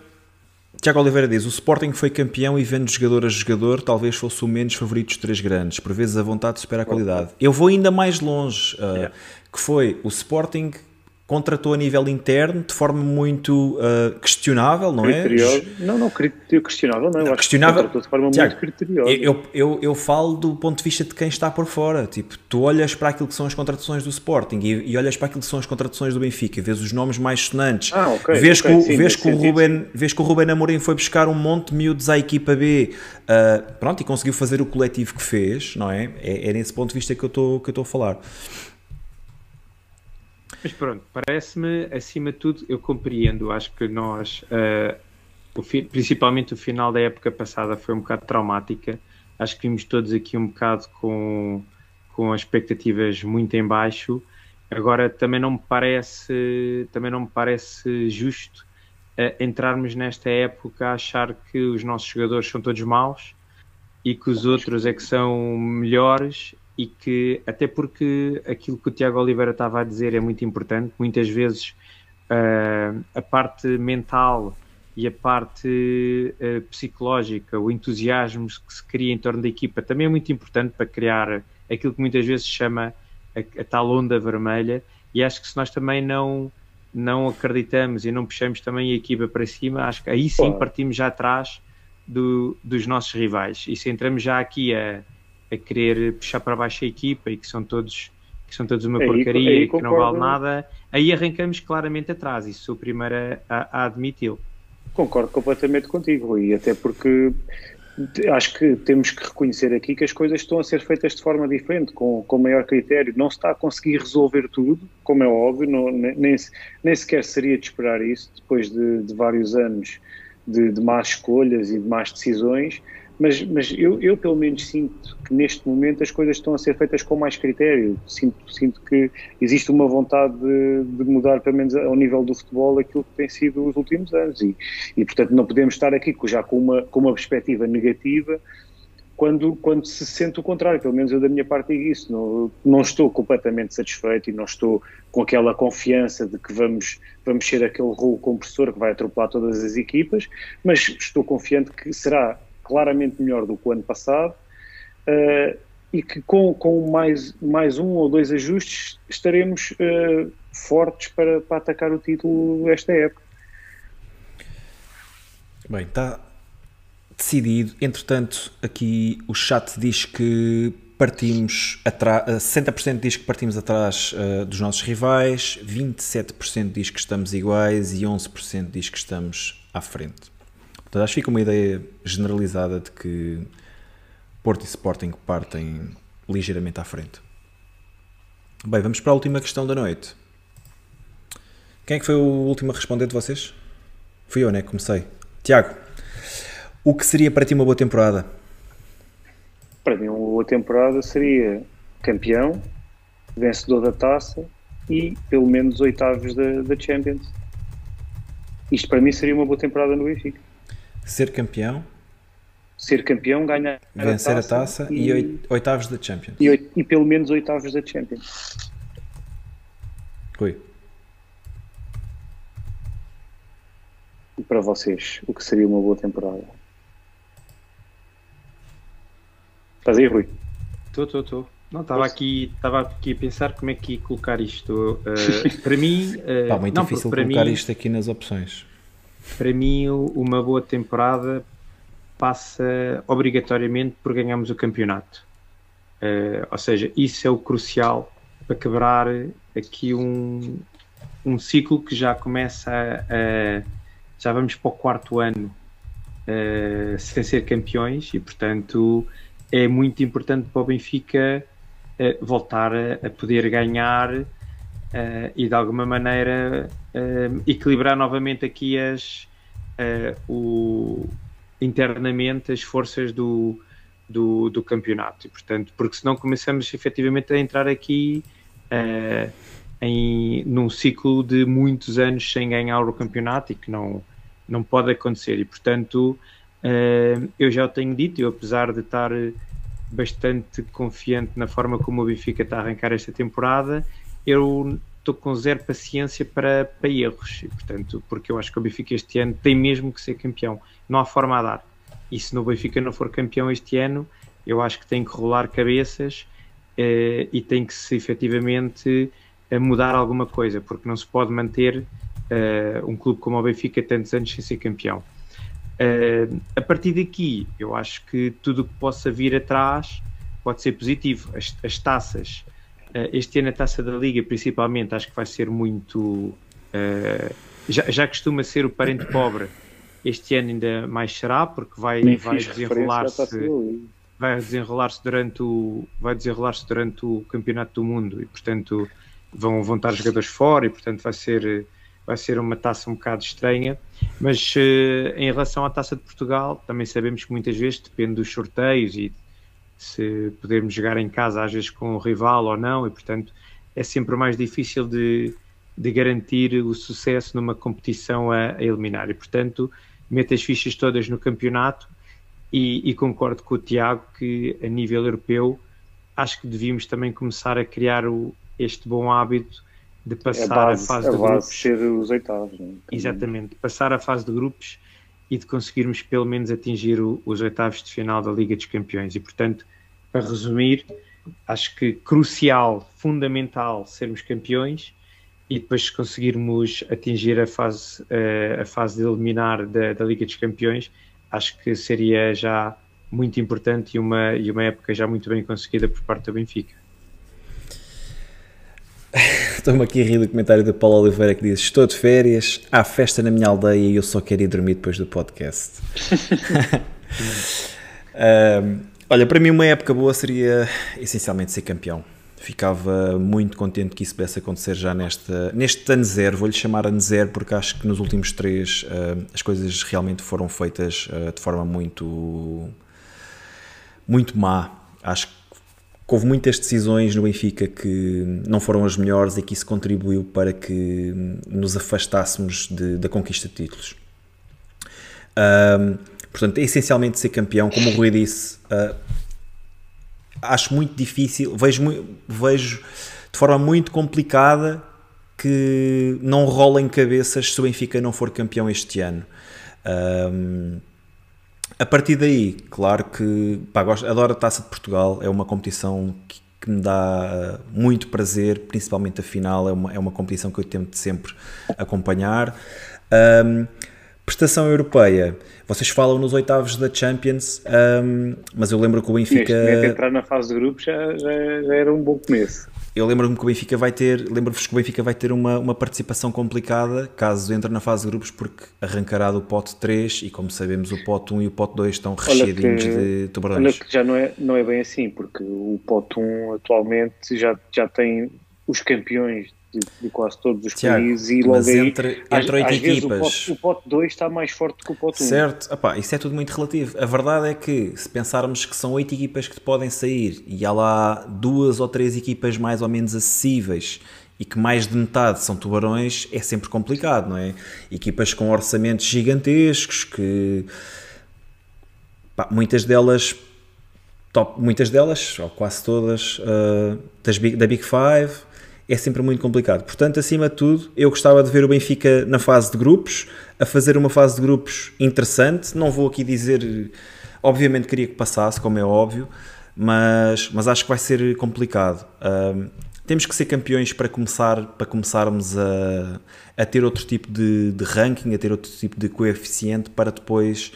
Tiago Oliveira diz: O Sporting foi campeão e vendo jogador a jogador, talvez fosse o menos favorito dos três grandes. Por vezes a vontade supera a qualidade. Eu vou ainda mais longe, uh, yeah. que foi o Sporting contratou a nível interno de forma muito uh, questionável, não é? Não, não, questionável, não. não questionável. de forma Tiago, muito criteriosa. Eu, eu, eu falo do ponto de vista de quem está por fora. Tipo, tu olhas para aquilo que são as contratações do Sporting e, e olhas para aquilo que são as contratações do Benfica, vês os nomes mais sonantes, ah, okay, vês, okay, que, sim, vês, que o Ruben, vês que o Ruben Amorim foi buscar um monte de miúdos à equipa B, uh, pronto, e conseguiu fazer o coletivo que fez, não é? É, é nesse ponto de vista que eu estou a falar. Mas pronto, parece-me, acima de tudo, eu compreendo. Acho que nós, uh, o principalmente o final da época passada, foi um bocado traumática. Acho que vimos todos aqui um bocado com, com expectativas muito em baixo. Agora também não me parece, também não me parece justo uh, entrarmos nesta época a achar que os nossos jogadores são todos maus e que os outros é que são melhores e que, até porque aquilo que o Tiago Oliveira estava a dizer é muito importante, muitas vezes uh, a parte mental e a parte uh, psicológica, o entusiasmo que se cria em torno da equipa também é muito importante para criar aquilo que muitas vezes se chama a, a tal onda vermelha. E acho que se nós também não não acreditamos e não puxamos também a equipa para cima, acho que aí sim partimos já atrás do, dos nossos rivais. E se entramos já aqui a a querer puxar para baixo a equipa e que são todos que são todos uma aí, porcaria aí, que não vale nada, aí arrancamos claramente atrás e sou o primeiro a, a admiti-lo. Concordo completamente contigo, e até porque acho que temos que reconhecer aqui que as coisas estão a ser feitas de forma diferente, com, com maior critério. Não se está a conseguir resolver tudo, como é óbvio, não, nem, nem sequer seria de esperar isso depois de, de vários anos de, de más escolhas e de más decisões mas, mas eu, eu, pelo menos sinto que neste momento as coisas estão a ser feitas com mais critério. Sinto, sinto que existe uma vontade de, de, mudar, pelo menos ao nível do futebol, aquilo que tem sido os últimos anos. E, e portanto, não podemos estar aqui já com uma, com uma perspectiva negativa quando, quando se sente o contrário, pelo menos eu da minha parte digo isso, não, não estou completamente satisfeito e não estou com aquela confiança de que vamos, vamos ser aquele rolo compressor que vai atropelar todas as equipas, mas estou confiante que será claramente melhor do que o ano passado uh, e que com, com mais, mais um ou dois ajustes estaremos uh, fortes para, para atacar o título esta época. Bem, está, decidido. Entretanto, aqui o chat diz que partimos atrás, 60% diz que partimos atrás uh, dos nossos rivais, 27% diz que estamos iguais e 11% diz que estamos à frente. Portanto, acho que fica uma ideia generalizada de que Porto e Sporting partem ligeiramente à frente. Bem, vamos para a última questão da noite. Quem é que foi o último a responder de vocês? Fui eu, né? Comecei. Tiago. O que seria para ti uma boa temporada? Para mim, uma boa temporada seria campeão, vencedor da taça e pelo menos oitavos da, da Champions. Isto para mim seria uma boa temporada no Benfica. Ser campeão, ser campeão, ganhar vencer a taça, a taça e, e, oitavos da Champions. E, e, pelo menos oitavos da Champions. Rui. E para vocês, o que seria uma boa temporada? Estás aí, Rui? Estou, estou, estou. Não, estava aqui, estava aqui a pensar como é que ia colocar isto. Uh, para mim. Uh, Pá, muito não, difícil para colocar mim, isto aqui nas opções. Para mim, uma boa temporada passa obrigatoriamente por ganharmos o campeonato. Uh, ou seja, isso é o crucial para quebrar aqui um, um ciclo que já começa a, a já vamos para o quarto ano uh, sem ser campeões e portanto é muito importante para o Benfica uh, voltar a, a, poder ganhar uh, e de alguma maneira uh, equilibrar novamente aqui as o, internamente as forças do, do, do, campeonato. E portanto porque senão começamos efetivamente a entrar aqui em, num ciclo de muitos anos sem ganhar o campeonato e que não, não pode acontecer. E portanto eu já o tenho dito, eu apesar de estar bastante confiante na forma como o Benfica está a arrancar esta temporada, eu estou com zero paciência para, para erros, e, portanto, porque eu acho que o Benfica este ano tem mesmo que ser campeão, não há forma a dar. E se o Benfica não for campeão este ano, eu acho que tem que rolar cabeças uh, e tem que se efetivamente uh, mudar alguma coisa, porque não se pode manter uh, um clube como o Benfica tantos anos sem ser campeão. Uh, a partir daqui, eu acho que tudo o que possa vir atrás pode ser positivo. As, as taças, este ano a taça da Liga, principalmente, acho que vai ser muito. Uh, já, já costuma ser o parente pobre, este ano ainda mais será, porque vai, vai desenrolar-se. Vai desenrolar-se durante o vai desenrolar-se durante o campeonato do mundo e portanto vão, vão estar jogadores fora e portanto vai ser vai ser uma taça um bocado estranha, mas uh, em relação à taça de Portugal, também sabemos que muitas vezes depende dos sorteios e se podermos jogar em casa às vezes com o rival ou não, e portanto é sempre mais difícil de, de garantir o sucesso numa competição a, a eliminar. E portanto, mete as fichas todas no campeonato e, e concordo com o Tiago que a nível europeu acho que devíamos também começar a criar o, este bom hábito de passar a, base, a fase a de grupos. ser os oitavos. Né? Exatamente, passar a fase de grupos e de conseguirmos pelo menos atingir o, os oitavos de final da Liga dos Campeões. E portanto, para resumir, acho que crucial, fundamental sermos campeões e depois conseguirmos atingir a fase, eh, a fase de eliminar da, da Liga dos Campeões, acho que seria já muito importante e uma, e uma época já muito bem conseguida por parte do Benfica. Estou-me aqui a rir do comentário da Paula Oliveira que diz: Estou de férias, há festa na minha aldeia e eu só quero ir dormir depois do podcast. um, olha, para mim, uma época boa seria essencialmente ser campeão. Ficava muito contente que isso pudesse acontecer já nesta, neste ano zero. Vou-lhe chamar ano zero porque acho que nos últimos três uh, as coisas realmente foram feitas uh, de forma muito, muito má. Acho que houve muitas decisões no Benfica que não foram as melhores e que isso contribuiu para que nos afastássemos de, da conquista de títulos. Um, Portanto, é essencialmente ser campeão, como o Rui disse. Uh, acho muito difícil, vejo, vejo de forma muito complicada que não rolem cabeças se o Benfica não for campeão este ano. Um, a partir daí, claro que pá, gosto, adoro a Taça de Portugal, é uma competição que, que, me dá muito prazer, principalmente a final, é uma, é uma competição que eu tento sempre acompanhar. Um, prestação europeia, vocês falam nos oitavos da Champions, um, mas eu lembro que o Benfica. Neste entrar na fase de grupos já, já, já era um bom começo eu lembro-me que o Benfica vai ter, lembro-vos que o Benfica vai ter uma, uma participação complicada caso entre na fase de grupos, porque arrancará do pote 3 e, como sabemos, o pote 1 e o pote 2 estão recheadinhos de tubarões. Olha que já não é, não é bem assim, porque o pote 1 atualmente já, já tem os campeões de, de, quase todos os Tiago, países e logo aí, entre, entre oito equipas. o, pote, 2 está mais forte que o pote 1. Certo, Epá, isso é tudo muito relativo. A verdade é que se pensarmos que são oito equipas que podem sair e há lá duas ou três equipas mais ou menos acessíveis e que mais de metade são tubarões, é sempre complicado, não é? Equipas com orçamentos gigantescos que pá, muitas delas top, muitas delas, ou quase todas, uh, das, da Big Five é sempre muito complicado. Portanto, acima de tudo, eu gostava de ver o Benfica na fase de grupos, a fazer uma fase de grupos interessante. Não vou aqui dizer, obviamente queria que passasse, como é óbvio, mas, mas acho que vai ser complicado. Um, temos que ser campeões para começar para começarmos a, a ter outro tipo de, de ranking, a ter outro tipo de coeficiente para depois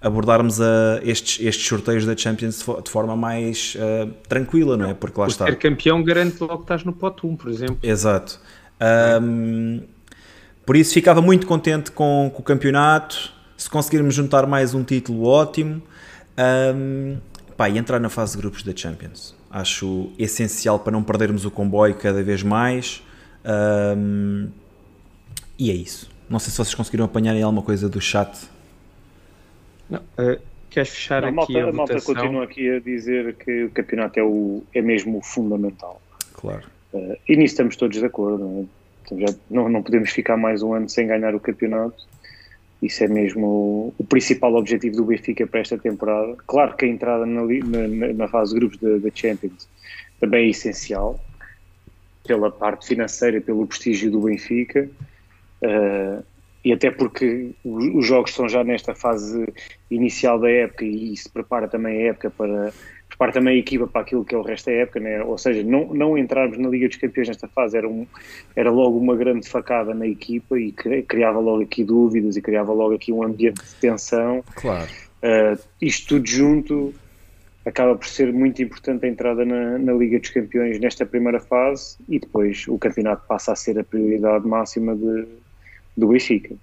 abordarmos a estes, estes sorteios da Champions de forma mais uh, tranquila, não é? Porque lá Por está. Ser campeão garante logo que estás no pote 1, por exemplo. Exato. Um, por isso ficava muito contente com, com, o campeonato. Se conseguirmos juntar mais um título, ótimo. Um, pá, e entrar na fase de grupos da Champions. Acho essencial para não perdermos o comboio cada vez mais. Um, e é isso. Não sei se vocês conseguiram apanhar aí alguma coisa do chat não, uh, queres fechar não, aqui malta, a, malta continua aqui a dizer que o campeonato é, o, é mesmo o fundamental. Claro. Uh, e nisso estamos todos de acordo. Não, é? então já não, não podemos ficar mais um ano sem ganhar o campeonato. Isso é mesmo o, o principal objetivo do Benfica para esta temporada. Claro que a entrada na, na, na fase de grupos da Champions também é essencial pela parte financeira, pelo prestígio do Benfica. Uh, e até porque os jogos são já nesta fase inicial da época e isso prepara também a época para prepara também a equipa para aquilo que é o resto da época, né? ou seja, não, não entrarmos na Liga dos Campeões nesta fase era, um, era logo uma grande facada na equipa e criava logo aqui dúvidas e criava logo aqui um ambiente de tensão. Claro. Uh, isto tudo junto acaba por ser muito importante a entrada na, na, Liga dos Campeões nesta primeira fase e depois o campeonato passa a ser a prioridade máxima de, do Benfica.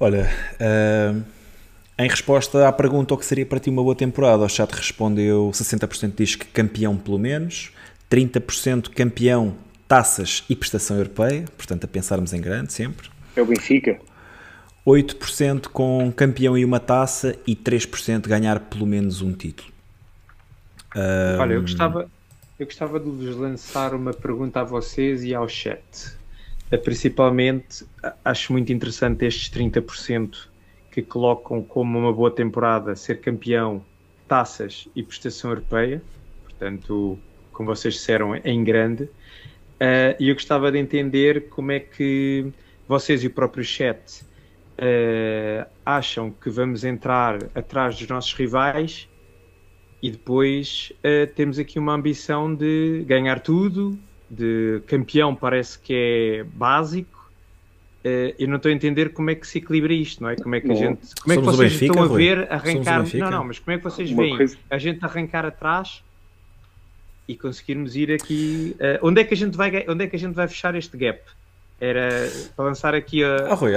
Olha, uh, em resposta à pergunta o que seria para ti uma boa temporada, o chat respondeu 60% diz que campeão pelo menos, 30% campeão, taças e prestação europeia, portanto a pensarmos em grande sempre. É o Benfica. 8% com campeão e uma taça e 3% ganhar pelo menos um título. Um... Olha, eu gostava, eu gostava de vos lançar uma pergunta a vocês e ao chat. É, principalmente, acho muito interessante estes 30% que colocam como uma boa temporada ser campeão, taças e prestação europeia. Portanto, como vocês disseram, em grande. Uh, e eu gostava de entender como é que vocês e o próprio chat uh, acham que vamos entrar atrás dos nossos rivais e depois uh, temos aqui uma ambição de ganhar tudo, de campeão parece que é básico. Uh, eu não estou a entender como é que se equilibra isto, não é? Como é que a gente. Como é que vocês Benfica, estão a ver arrancar. Não, não, mas como é que vocês veem coisa... a gente arrancar atrás e conseguirmos ir aqui. Uh, onde, é que a gente vai, onde é que a gente vai fechar este gap? Era para lançar aqui a. Ah, Rui,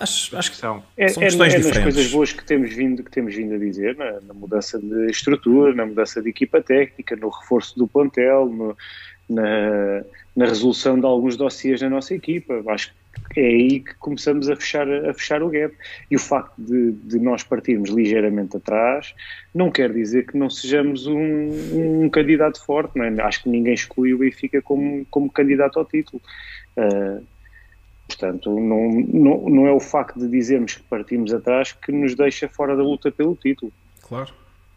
acho, acho que são. É, são é, questões é nas coisas boas que temos vindo, que temos vindo a dizer, na, na, mudança de estrutura, na mudança de equipa técnica, no reforço do plantel, no, na, na resolução de alguns dossiês na nossa equipa. Acho que é aí que começamos a fechar, a fechar o gap. E o facto de, de nós partirmos ligeiramente atrás não quer dizer que não sejamos um, um candidato forte. É? Acho que ninguém exclui o Benfica como, como candidato ao título. Uh, Portanto, não, não, não é o facto de dizermos que partimos atrás que nos deixa fora da luta pelo título. Claro.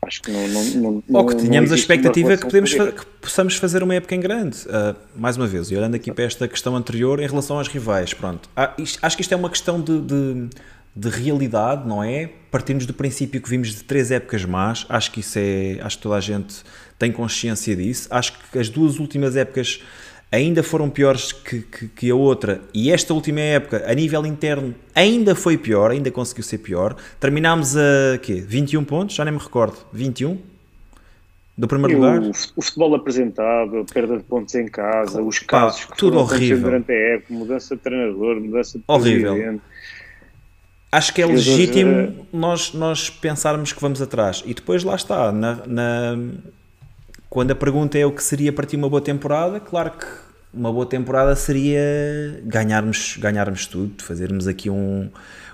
Acho que não. não, não Ou que tenhamos a expectativa que, podemos que possamos fazer uma época em grande. Uh, mais uma vez, e olhando aqui para esta questão anterior em relação aos rivais, pronto. Ah, isto, acho que isto é uma questão de, de, de, realidade, não é? Partimos do princípio que vimos de três épocas más. Acho que isso é. Acho que toda a gente tem consciência disso. Acho que as duas últimas épocas ainda foram piores que, que, que, a outra, e esta última época, a nível interno, ainda foi pior, ainda conseguiu ser pior. Terminámos a quê? 21 pontos? Já nem me recordo. 21? Do primeiro e lugar? O, o, futebol apresentado, a perda de pontos em casa, os casos Pá, que tudo horrível. durante a época, mudança de treinador, mudança de horrível. presidente. Acho que é legítimo é- nós, nós pensarmos que vamos atrás. E depois lá está, na, na quando a pergunta é o que seria para ti uma boa temporada, claro que uma boa temporada seria ganharmos, ganharmos tudo, fazermos aqui um,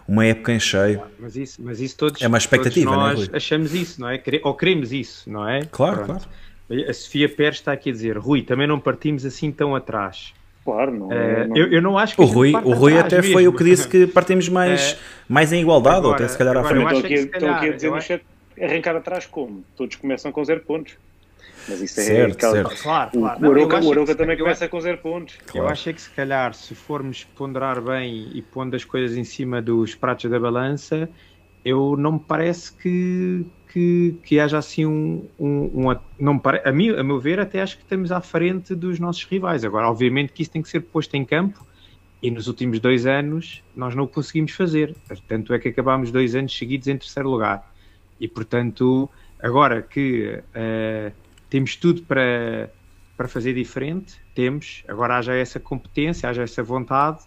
uma época em cheio. Mas isso, mas isso todos, é uma expectativa, nós não é, Rui? achamos isso, não é? Ou queremos isso, não é? Claro, Pronto. claro. A Sofia Pérez está aqui a dizer, Rui, também não partimos assim tão atrás. Claro, não, uh, não... Eu, eu, não acho que o Rui, o Rui até mesmo. foi o que disse que partimos mais, uh, mais em igualdade, agora, ou até se calhar à frente. Estou aqui, estou aqui a dizer no chat, arrancar atrás como? Todos começam com zero pontos. Mas isso é certo, aquela... certo. Claro, claro. O, Aroca, o Aroca também começa com zero pontos. Claro. Eu acho que se calhar, se formos ponderar bem e pondo as coisas em cima dos pratos da balança, eu não me parece que, que, que haja assim um. um, um não pare, a, mim, a meu ver, até acho que estamos à frente dos nossos rivais. Agora, obviamente que isso tem que ser posto em campo e nos últimos dois anos nós não o conseguimos fazer. Tanto é que acabámos dois anos seguidos em terceiro lugar. E portanto, agora que. Uh, temos tudo para, para fazer diferente, temos, agora haja essa competência, haja essa vontade,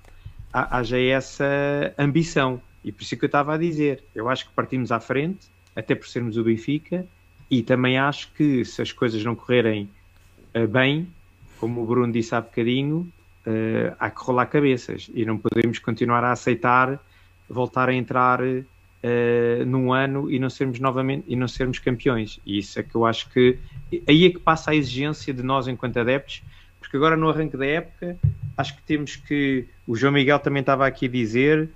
haja essa ambição. E por isso que eu estava a dizer, eu acho que partimos à frente, até por sermos o Benfica, e também acho que se as coisas não correrem uh, bem, como o Bruno disse há bocadinho, uh, há que rolar cabeças e não podemos continuar a aceitar voltar a entrar uh, num ano e não sermos novamente e não sermos campeões. E isso é que eu acho que aí é que passa a exigência de nós enquanto adeptos, porque agora no arranque da época acho que temos que o João Miguel também estava aqui a dizer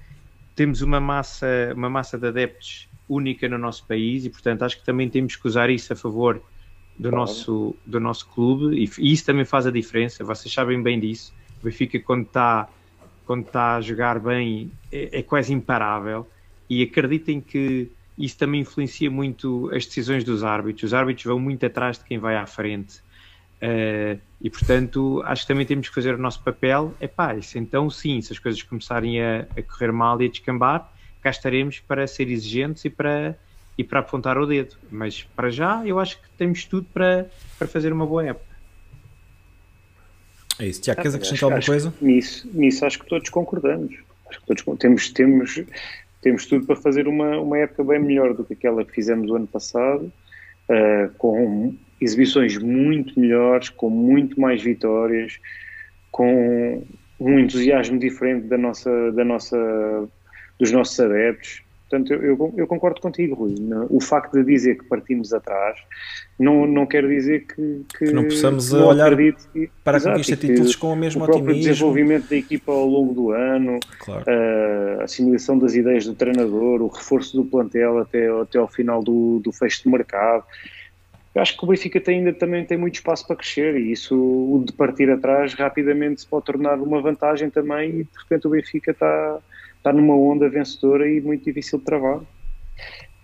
temos uma massa uma massa de adeptos única no nosso país e portanto acho que também temos que usar isso a favor do nosso do nosso clube. E, e isso também faz a diferença vocês sabem bem disso. O Benfica quando está quando está a jogar bem é, é quase imparável e acreditem que isso também influencia muito as decisões dos árbitros. Os árbitros vão muito atrás de quem vai à frente. Uh, e portanto, acho que também temos que fazer o nosso papel. É pá, isso então sim, se as coisas começarem a, a, correr mal e a descambar, cá estaremos para ser exigentes e para, e para apontar o dedo. Mas para já, eu acho que temos tudo para, para fazer uma boa época. É isso. Tiago, queres acrescentar alguma coisa? Nisso, nisso acho que todos concordamos. Acho que todos temos, temos temos tudo para fazer uma, uma época bem melhor do que aquela que fizemos o ano passado, uh, com exibições muito melhores, com muito mais vitórias, com um entusiasmo diferente da nossa, da nossa, dos nossos adeptos. Portanto, eu, eu, concordo contigo, Rui. O facto de dizer que partimos atrás não, não quer dizer que, que, que não possamos não olhar acredite, para a conquista de títulos com o mesmo o próprio otimismo. desenvolvimento da equipa ao longo do ano, claro. a assimilação das ideias do treinador, o reforço do plantel até, até ao final do, do fecho de mercado. Eu acho que o Benfica tem, ainda também tem muito espaço para crescer e isso, o de partir atrás, rapidamente se pode tornar uma vantagem também e de repente o Benfica está está numa onda vencedora e muito difícil de travar.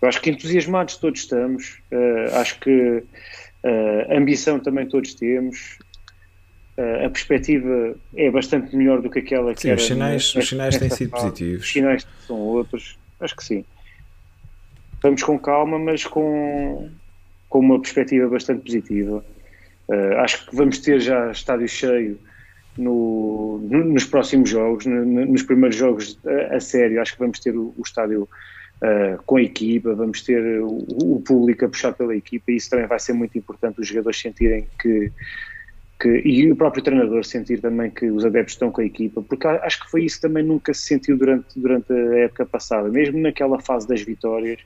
Eu acho que entusiasmados todos estamos, uh, acho que uh, ambição também todos temos, uh, a perspectiva é bastante melhor do que aquela que sim, era. Os sinais, os sinais têm sido positivos. Os sinais são outros, acho que sim. Vamos com calma, mas com, com uma perspectiva bastante positiva. acho que vamos ter já estádio cheio no, nos próximos jogos, no, nos primeiros jogos a, a, sério, acho que vamos ter o, o estádio uh, com a equipa, vamos ter o, o, público a puxar pela equipa e isso também vai ser muito importante os jogadores sentirem que, que e o próprio treinador sentir também que os adeptos estão com a equipa, porque acho que foi isso também nunca se sentiu durante, durante a época passada, mesmo naquela fase das vitórias.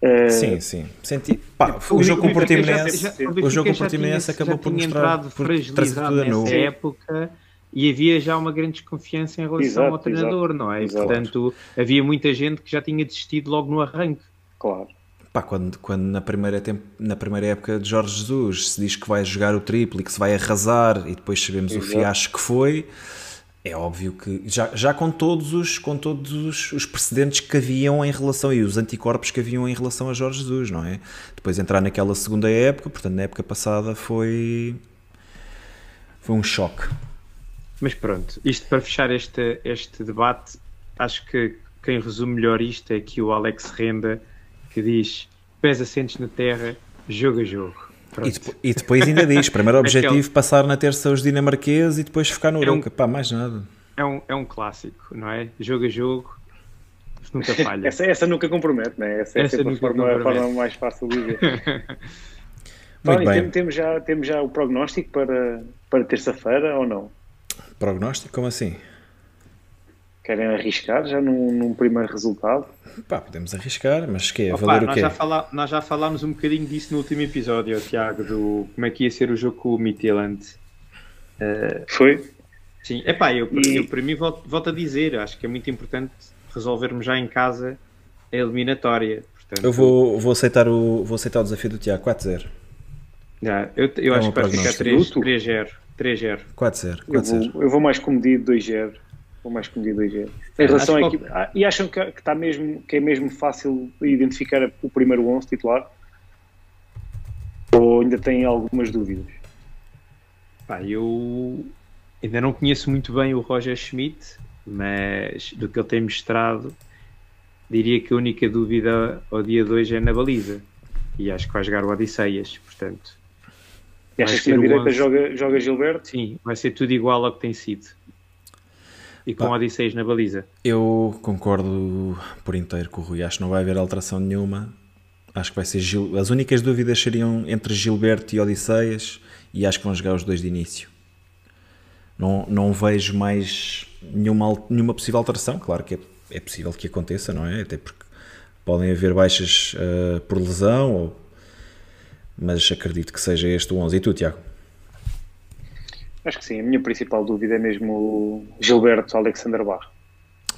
Uh, sim, sim. Senti, pá, o, o, jogo com o Portimonense, o jogo com o Portimonense acabou por mostrar por trazer tudo a novo. época e havia já uma grande desconfiança em relação Exato, ao treinador, exato, não é? exato. Portanto, havia muita gente que já tinha desistido logo no arranque. Claro. Pá, quando, quando na, primeira tempo, na primeira época de Jorge Jesus se diz que vai jogar o triplo e que se vai arrasar e depois sabemos o fiasco que foi, é óbvio que já, já com todos, os, com todos os, os precedentes que haviam em relação e os anticorpos que haviam em relação a Jorge Jesus, não é? Depois entrar naquela segunda época, portanto na época passada foi foi um choque. Mas pronto, isto para fechar este, este debate, acho que quem resume melhor isto é aqui o Alex Renda, que diz: pés assentes na terra, jogo a jogo. Pronto. E, depo- e depois ainda diz, primeiro Aquele- objetivo passar na terça os dinamarqueses e depois ficar no É um- Uruca, pá, mais nada. É, um, é um clássico, não é? Jogo a jogo, nunca falha. Essa, essa nunca compromete, né? Essa, é Essa sempre a forma, a forma mais fácil de ver. Muito bem. tem- temos, já, temos já o prognóstico para, para terça-feira ou não? Prognóstico, como assim? Querem arriscar já num, num primeiro resultado? Pá, podemos arriscar, mas que é? Opa, Valer o nós, quê? já fala- nós já falámos um bocadinho disso no último episódio, Tiago, do como é que ia ser o jogo com o Midtjylland. Foi? Sim, epá, eu, E- eu para mim volto, volto a dizer, acho que é muito importante resolvermos já em casa a eliminatória. Portanto, Eu vou, vou, aceitar o, vou aceitar o desafio do Tiago, 4-0. já, eu, eu É acho que vai ficar prognóstico. 3 3-0. 3-0. 4-0. Eu 4-0. vou, eu vou mais comedido 2-0. Vou mais comedido 2-0. Em relação acho equipe. Ah, e acham que, que, está mesmo, que é mesmo fácil identificar o primeiro 11 titular? Ou ainda têm algumas dúvidas? Pá, eu ainda não conheço muito bem o Roger Schmidt, mas do que ele tem mostrado, diria que a única dúvida ao dia 2 é na baliza. E acho que vai jogar o Odisseias, portanto. E achas que na direita 11. joga, joga Gilberto? Sim, vai ser tudo igual ao que tem sido. E com Pá. Odisseias na baliza. Eu concordo por inteiro com o Rui. Acho que não vai haver alteração nenhuma. Acho que vai ser Gil... As únicas dúvidas seriam entre Gilberto e Odisseias e acho que vão jogar os dois de início. Não, não vejo mais nenhuma, nenhuma possível alteração. Claro que é, é possível que aconteça, não é? Até porque podem haver baixas ah, por lesão, ou... mas acredito que seja este o 11. E tu, Tiago? Acho que sim. A minha principal dúvida é mesmo o Gilberto Alexander Barro.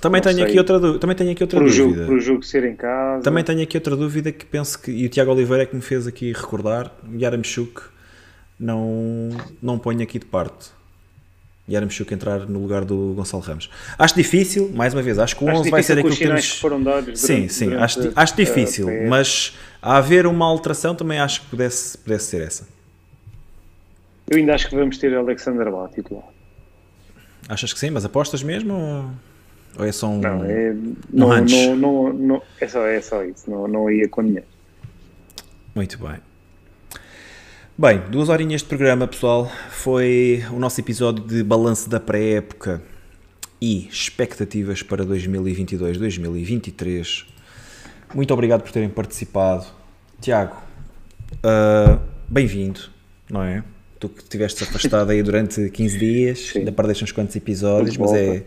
Também tenho, aqui outra, também tenho aqui outra Para o, jogo, dúvida. para o jogo ser em casa. Também tenho aqui outra dúvida que penso que, e o Tiago Oliveira é que me fez aqui recordar, Yaramchuk não, não ponho aqui de parte. Yaramchuk entrar no lugar do Gonçalo Ramos. Acho difícil, mais uma vez, acho que o Acho 11 vai ser aquilo que temos... que foram dados Sim, durante- sim, durante acho, acho difícil, mas a haver uma alteração também acho que pudesse, pudesse ser essa. Eu ainda acho que vamos ter Alexander Barro titular. Achas que sim, mas apostas mesmo ou, ou é só um... Não, é, não, não, não, não- é, só, é só isso. Não, não ia com dinheiro. Muito bem. Bem, duas horinhas de programa, pessoal. Foi o nosso episódio de balanço da pré-época e expectativas para 2022-2023. Muito obrigado por terem participado. Tiago, ah, bem-vindo, não é? Tu que estiveste afastado aí durante 15 dias, Sim. ainda perdeste uns quantos episódios, mas é,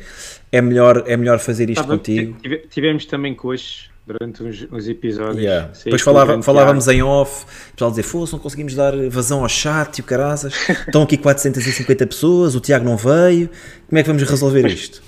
é, melhor, é melhor fazer isto Estava- contigo. tive- Tivemos também coxos durante uns, uns episódios. Yeah. Depois falava- falávamos em off, o pessoal dizia, fosse, não conseguimos dar vazão ao chat e o caraças, estão aqui 450 pessoas, o Tiago não veio, como é que vamos resolver isto?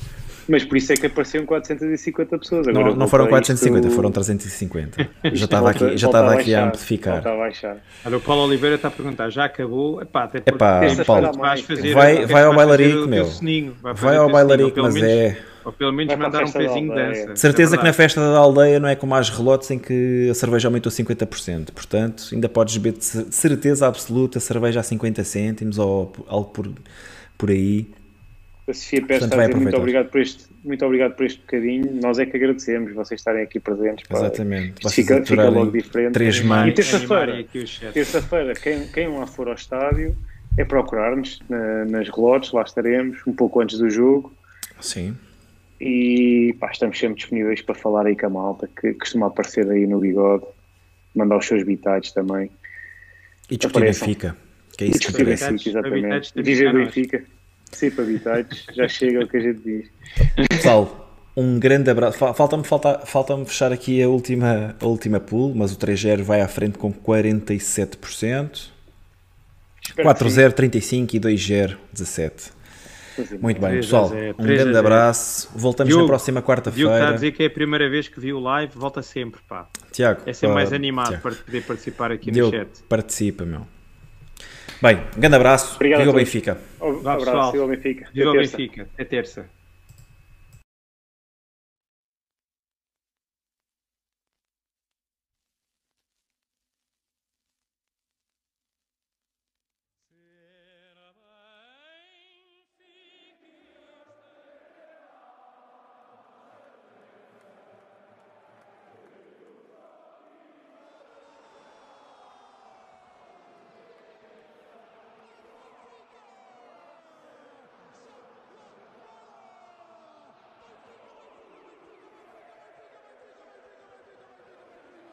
Mas por isso é que apareceram 450 pessoas. Agora Não, não foram isto- 450, foram 350. Já isto estava aqui, já estava aqui a amplificar. Volta a baixar. Olha, o Paulo Oliveira está a perguntar, já acabou? Epá, até porque Epá, Paulo, vais fazer, vai- vai ao mais bailarico, meu. soninho, vai, Vai ao bailarico, mas menos- é... Ou pelo menos mandar um pezinho de dança. De certeza É que na festa da aldeia não é como às relotes em que a cerveja aumentou 50%. Portanto, ainda podes beber de certeza absoluta cerveja a 50 cêntimos ou algo por, por aí. A Sofia Pérez Portanto, está a dizer muito obrigado, por este, muito obrigado por este bocadinho. Nós é que agradecemos vocês estarem aqui presentes. pá. Exatamente. Isto fica, fica logo diferente. três E mãos. terça-feira, terça-feira, quem, quem lá for ao estádio é procurar-nos na- nas relotes, lá estaremos, um pouco antes do jogo. Sim. E pá, estamos sempre disponíveis para falar aí com a malta, que costuma aparecer aí no bigode, mandar os seus bitados também. E discutir Apareçam. Benfica. Que é isso que interessa. Exatamente. Dizer. Benfica, Participa, Bitites, já chega o que a gente diz. Pessoal, um grande abraço. Falta-me falta, falta fechar aqui a última, a última pool, mas o 3-0 vai à frente com 47%. 4-0, 35 e 2-0, 17. É. Muito bem, pessoal. Um grande abraço. Voltamos Diogo, na próxima quarta-feira. Diogo está a dizer que é a primeira vez que viu o live. Volta sempre, pá. Tiago. É sempre mais ah, animado Tiago. para poder participar aqui Diogo, no chat. participa, meu. Bem, um grande abraço. Obrigado Viva o Benfica. Um abraço, Viva o Benfica. Viva o Benfica. Até terça.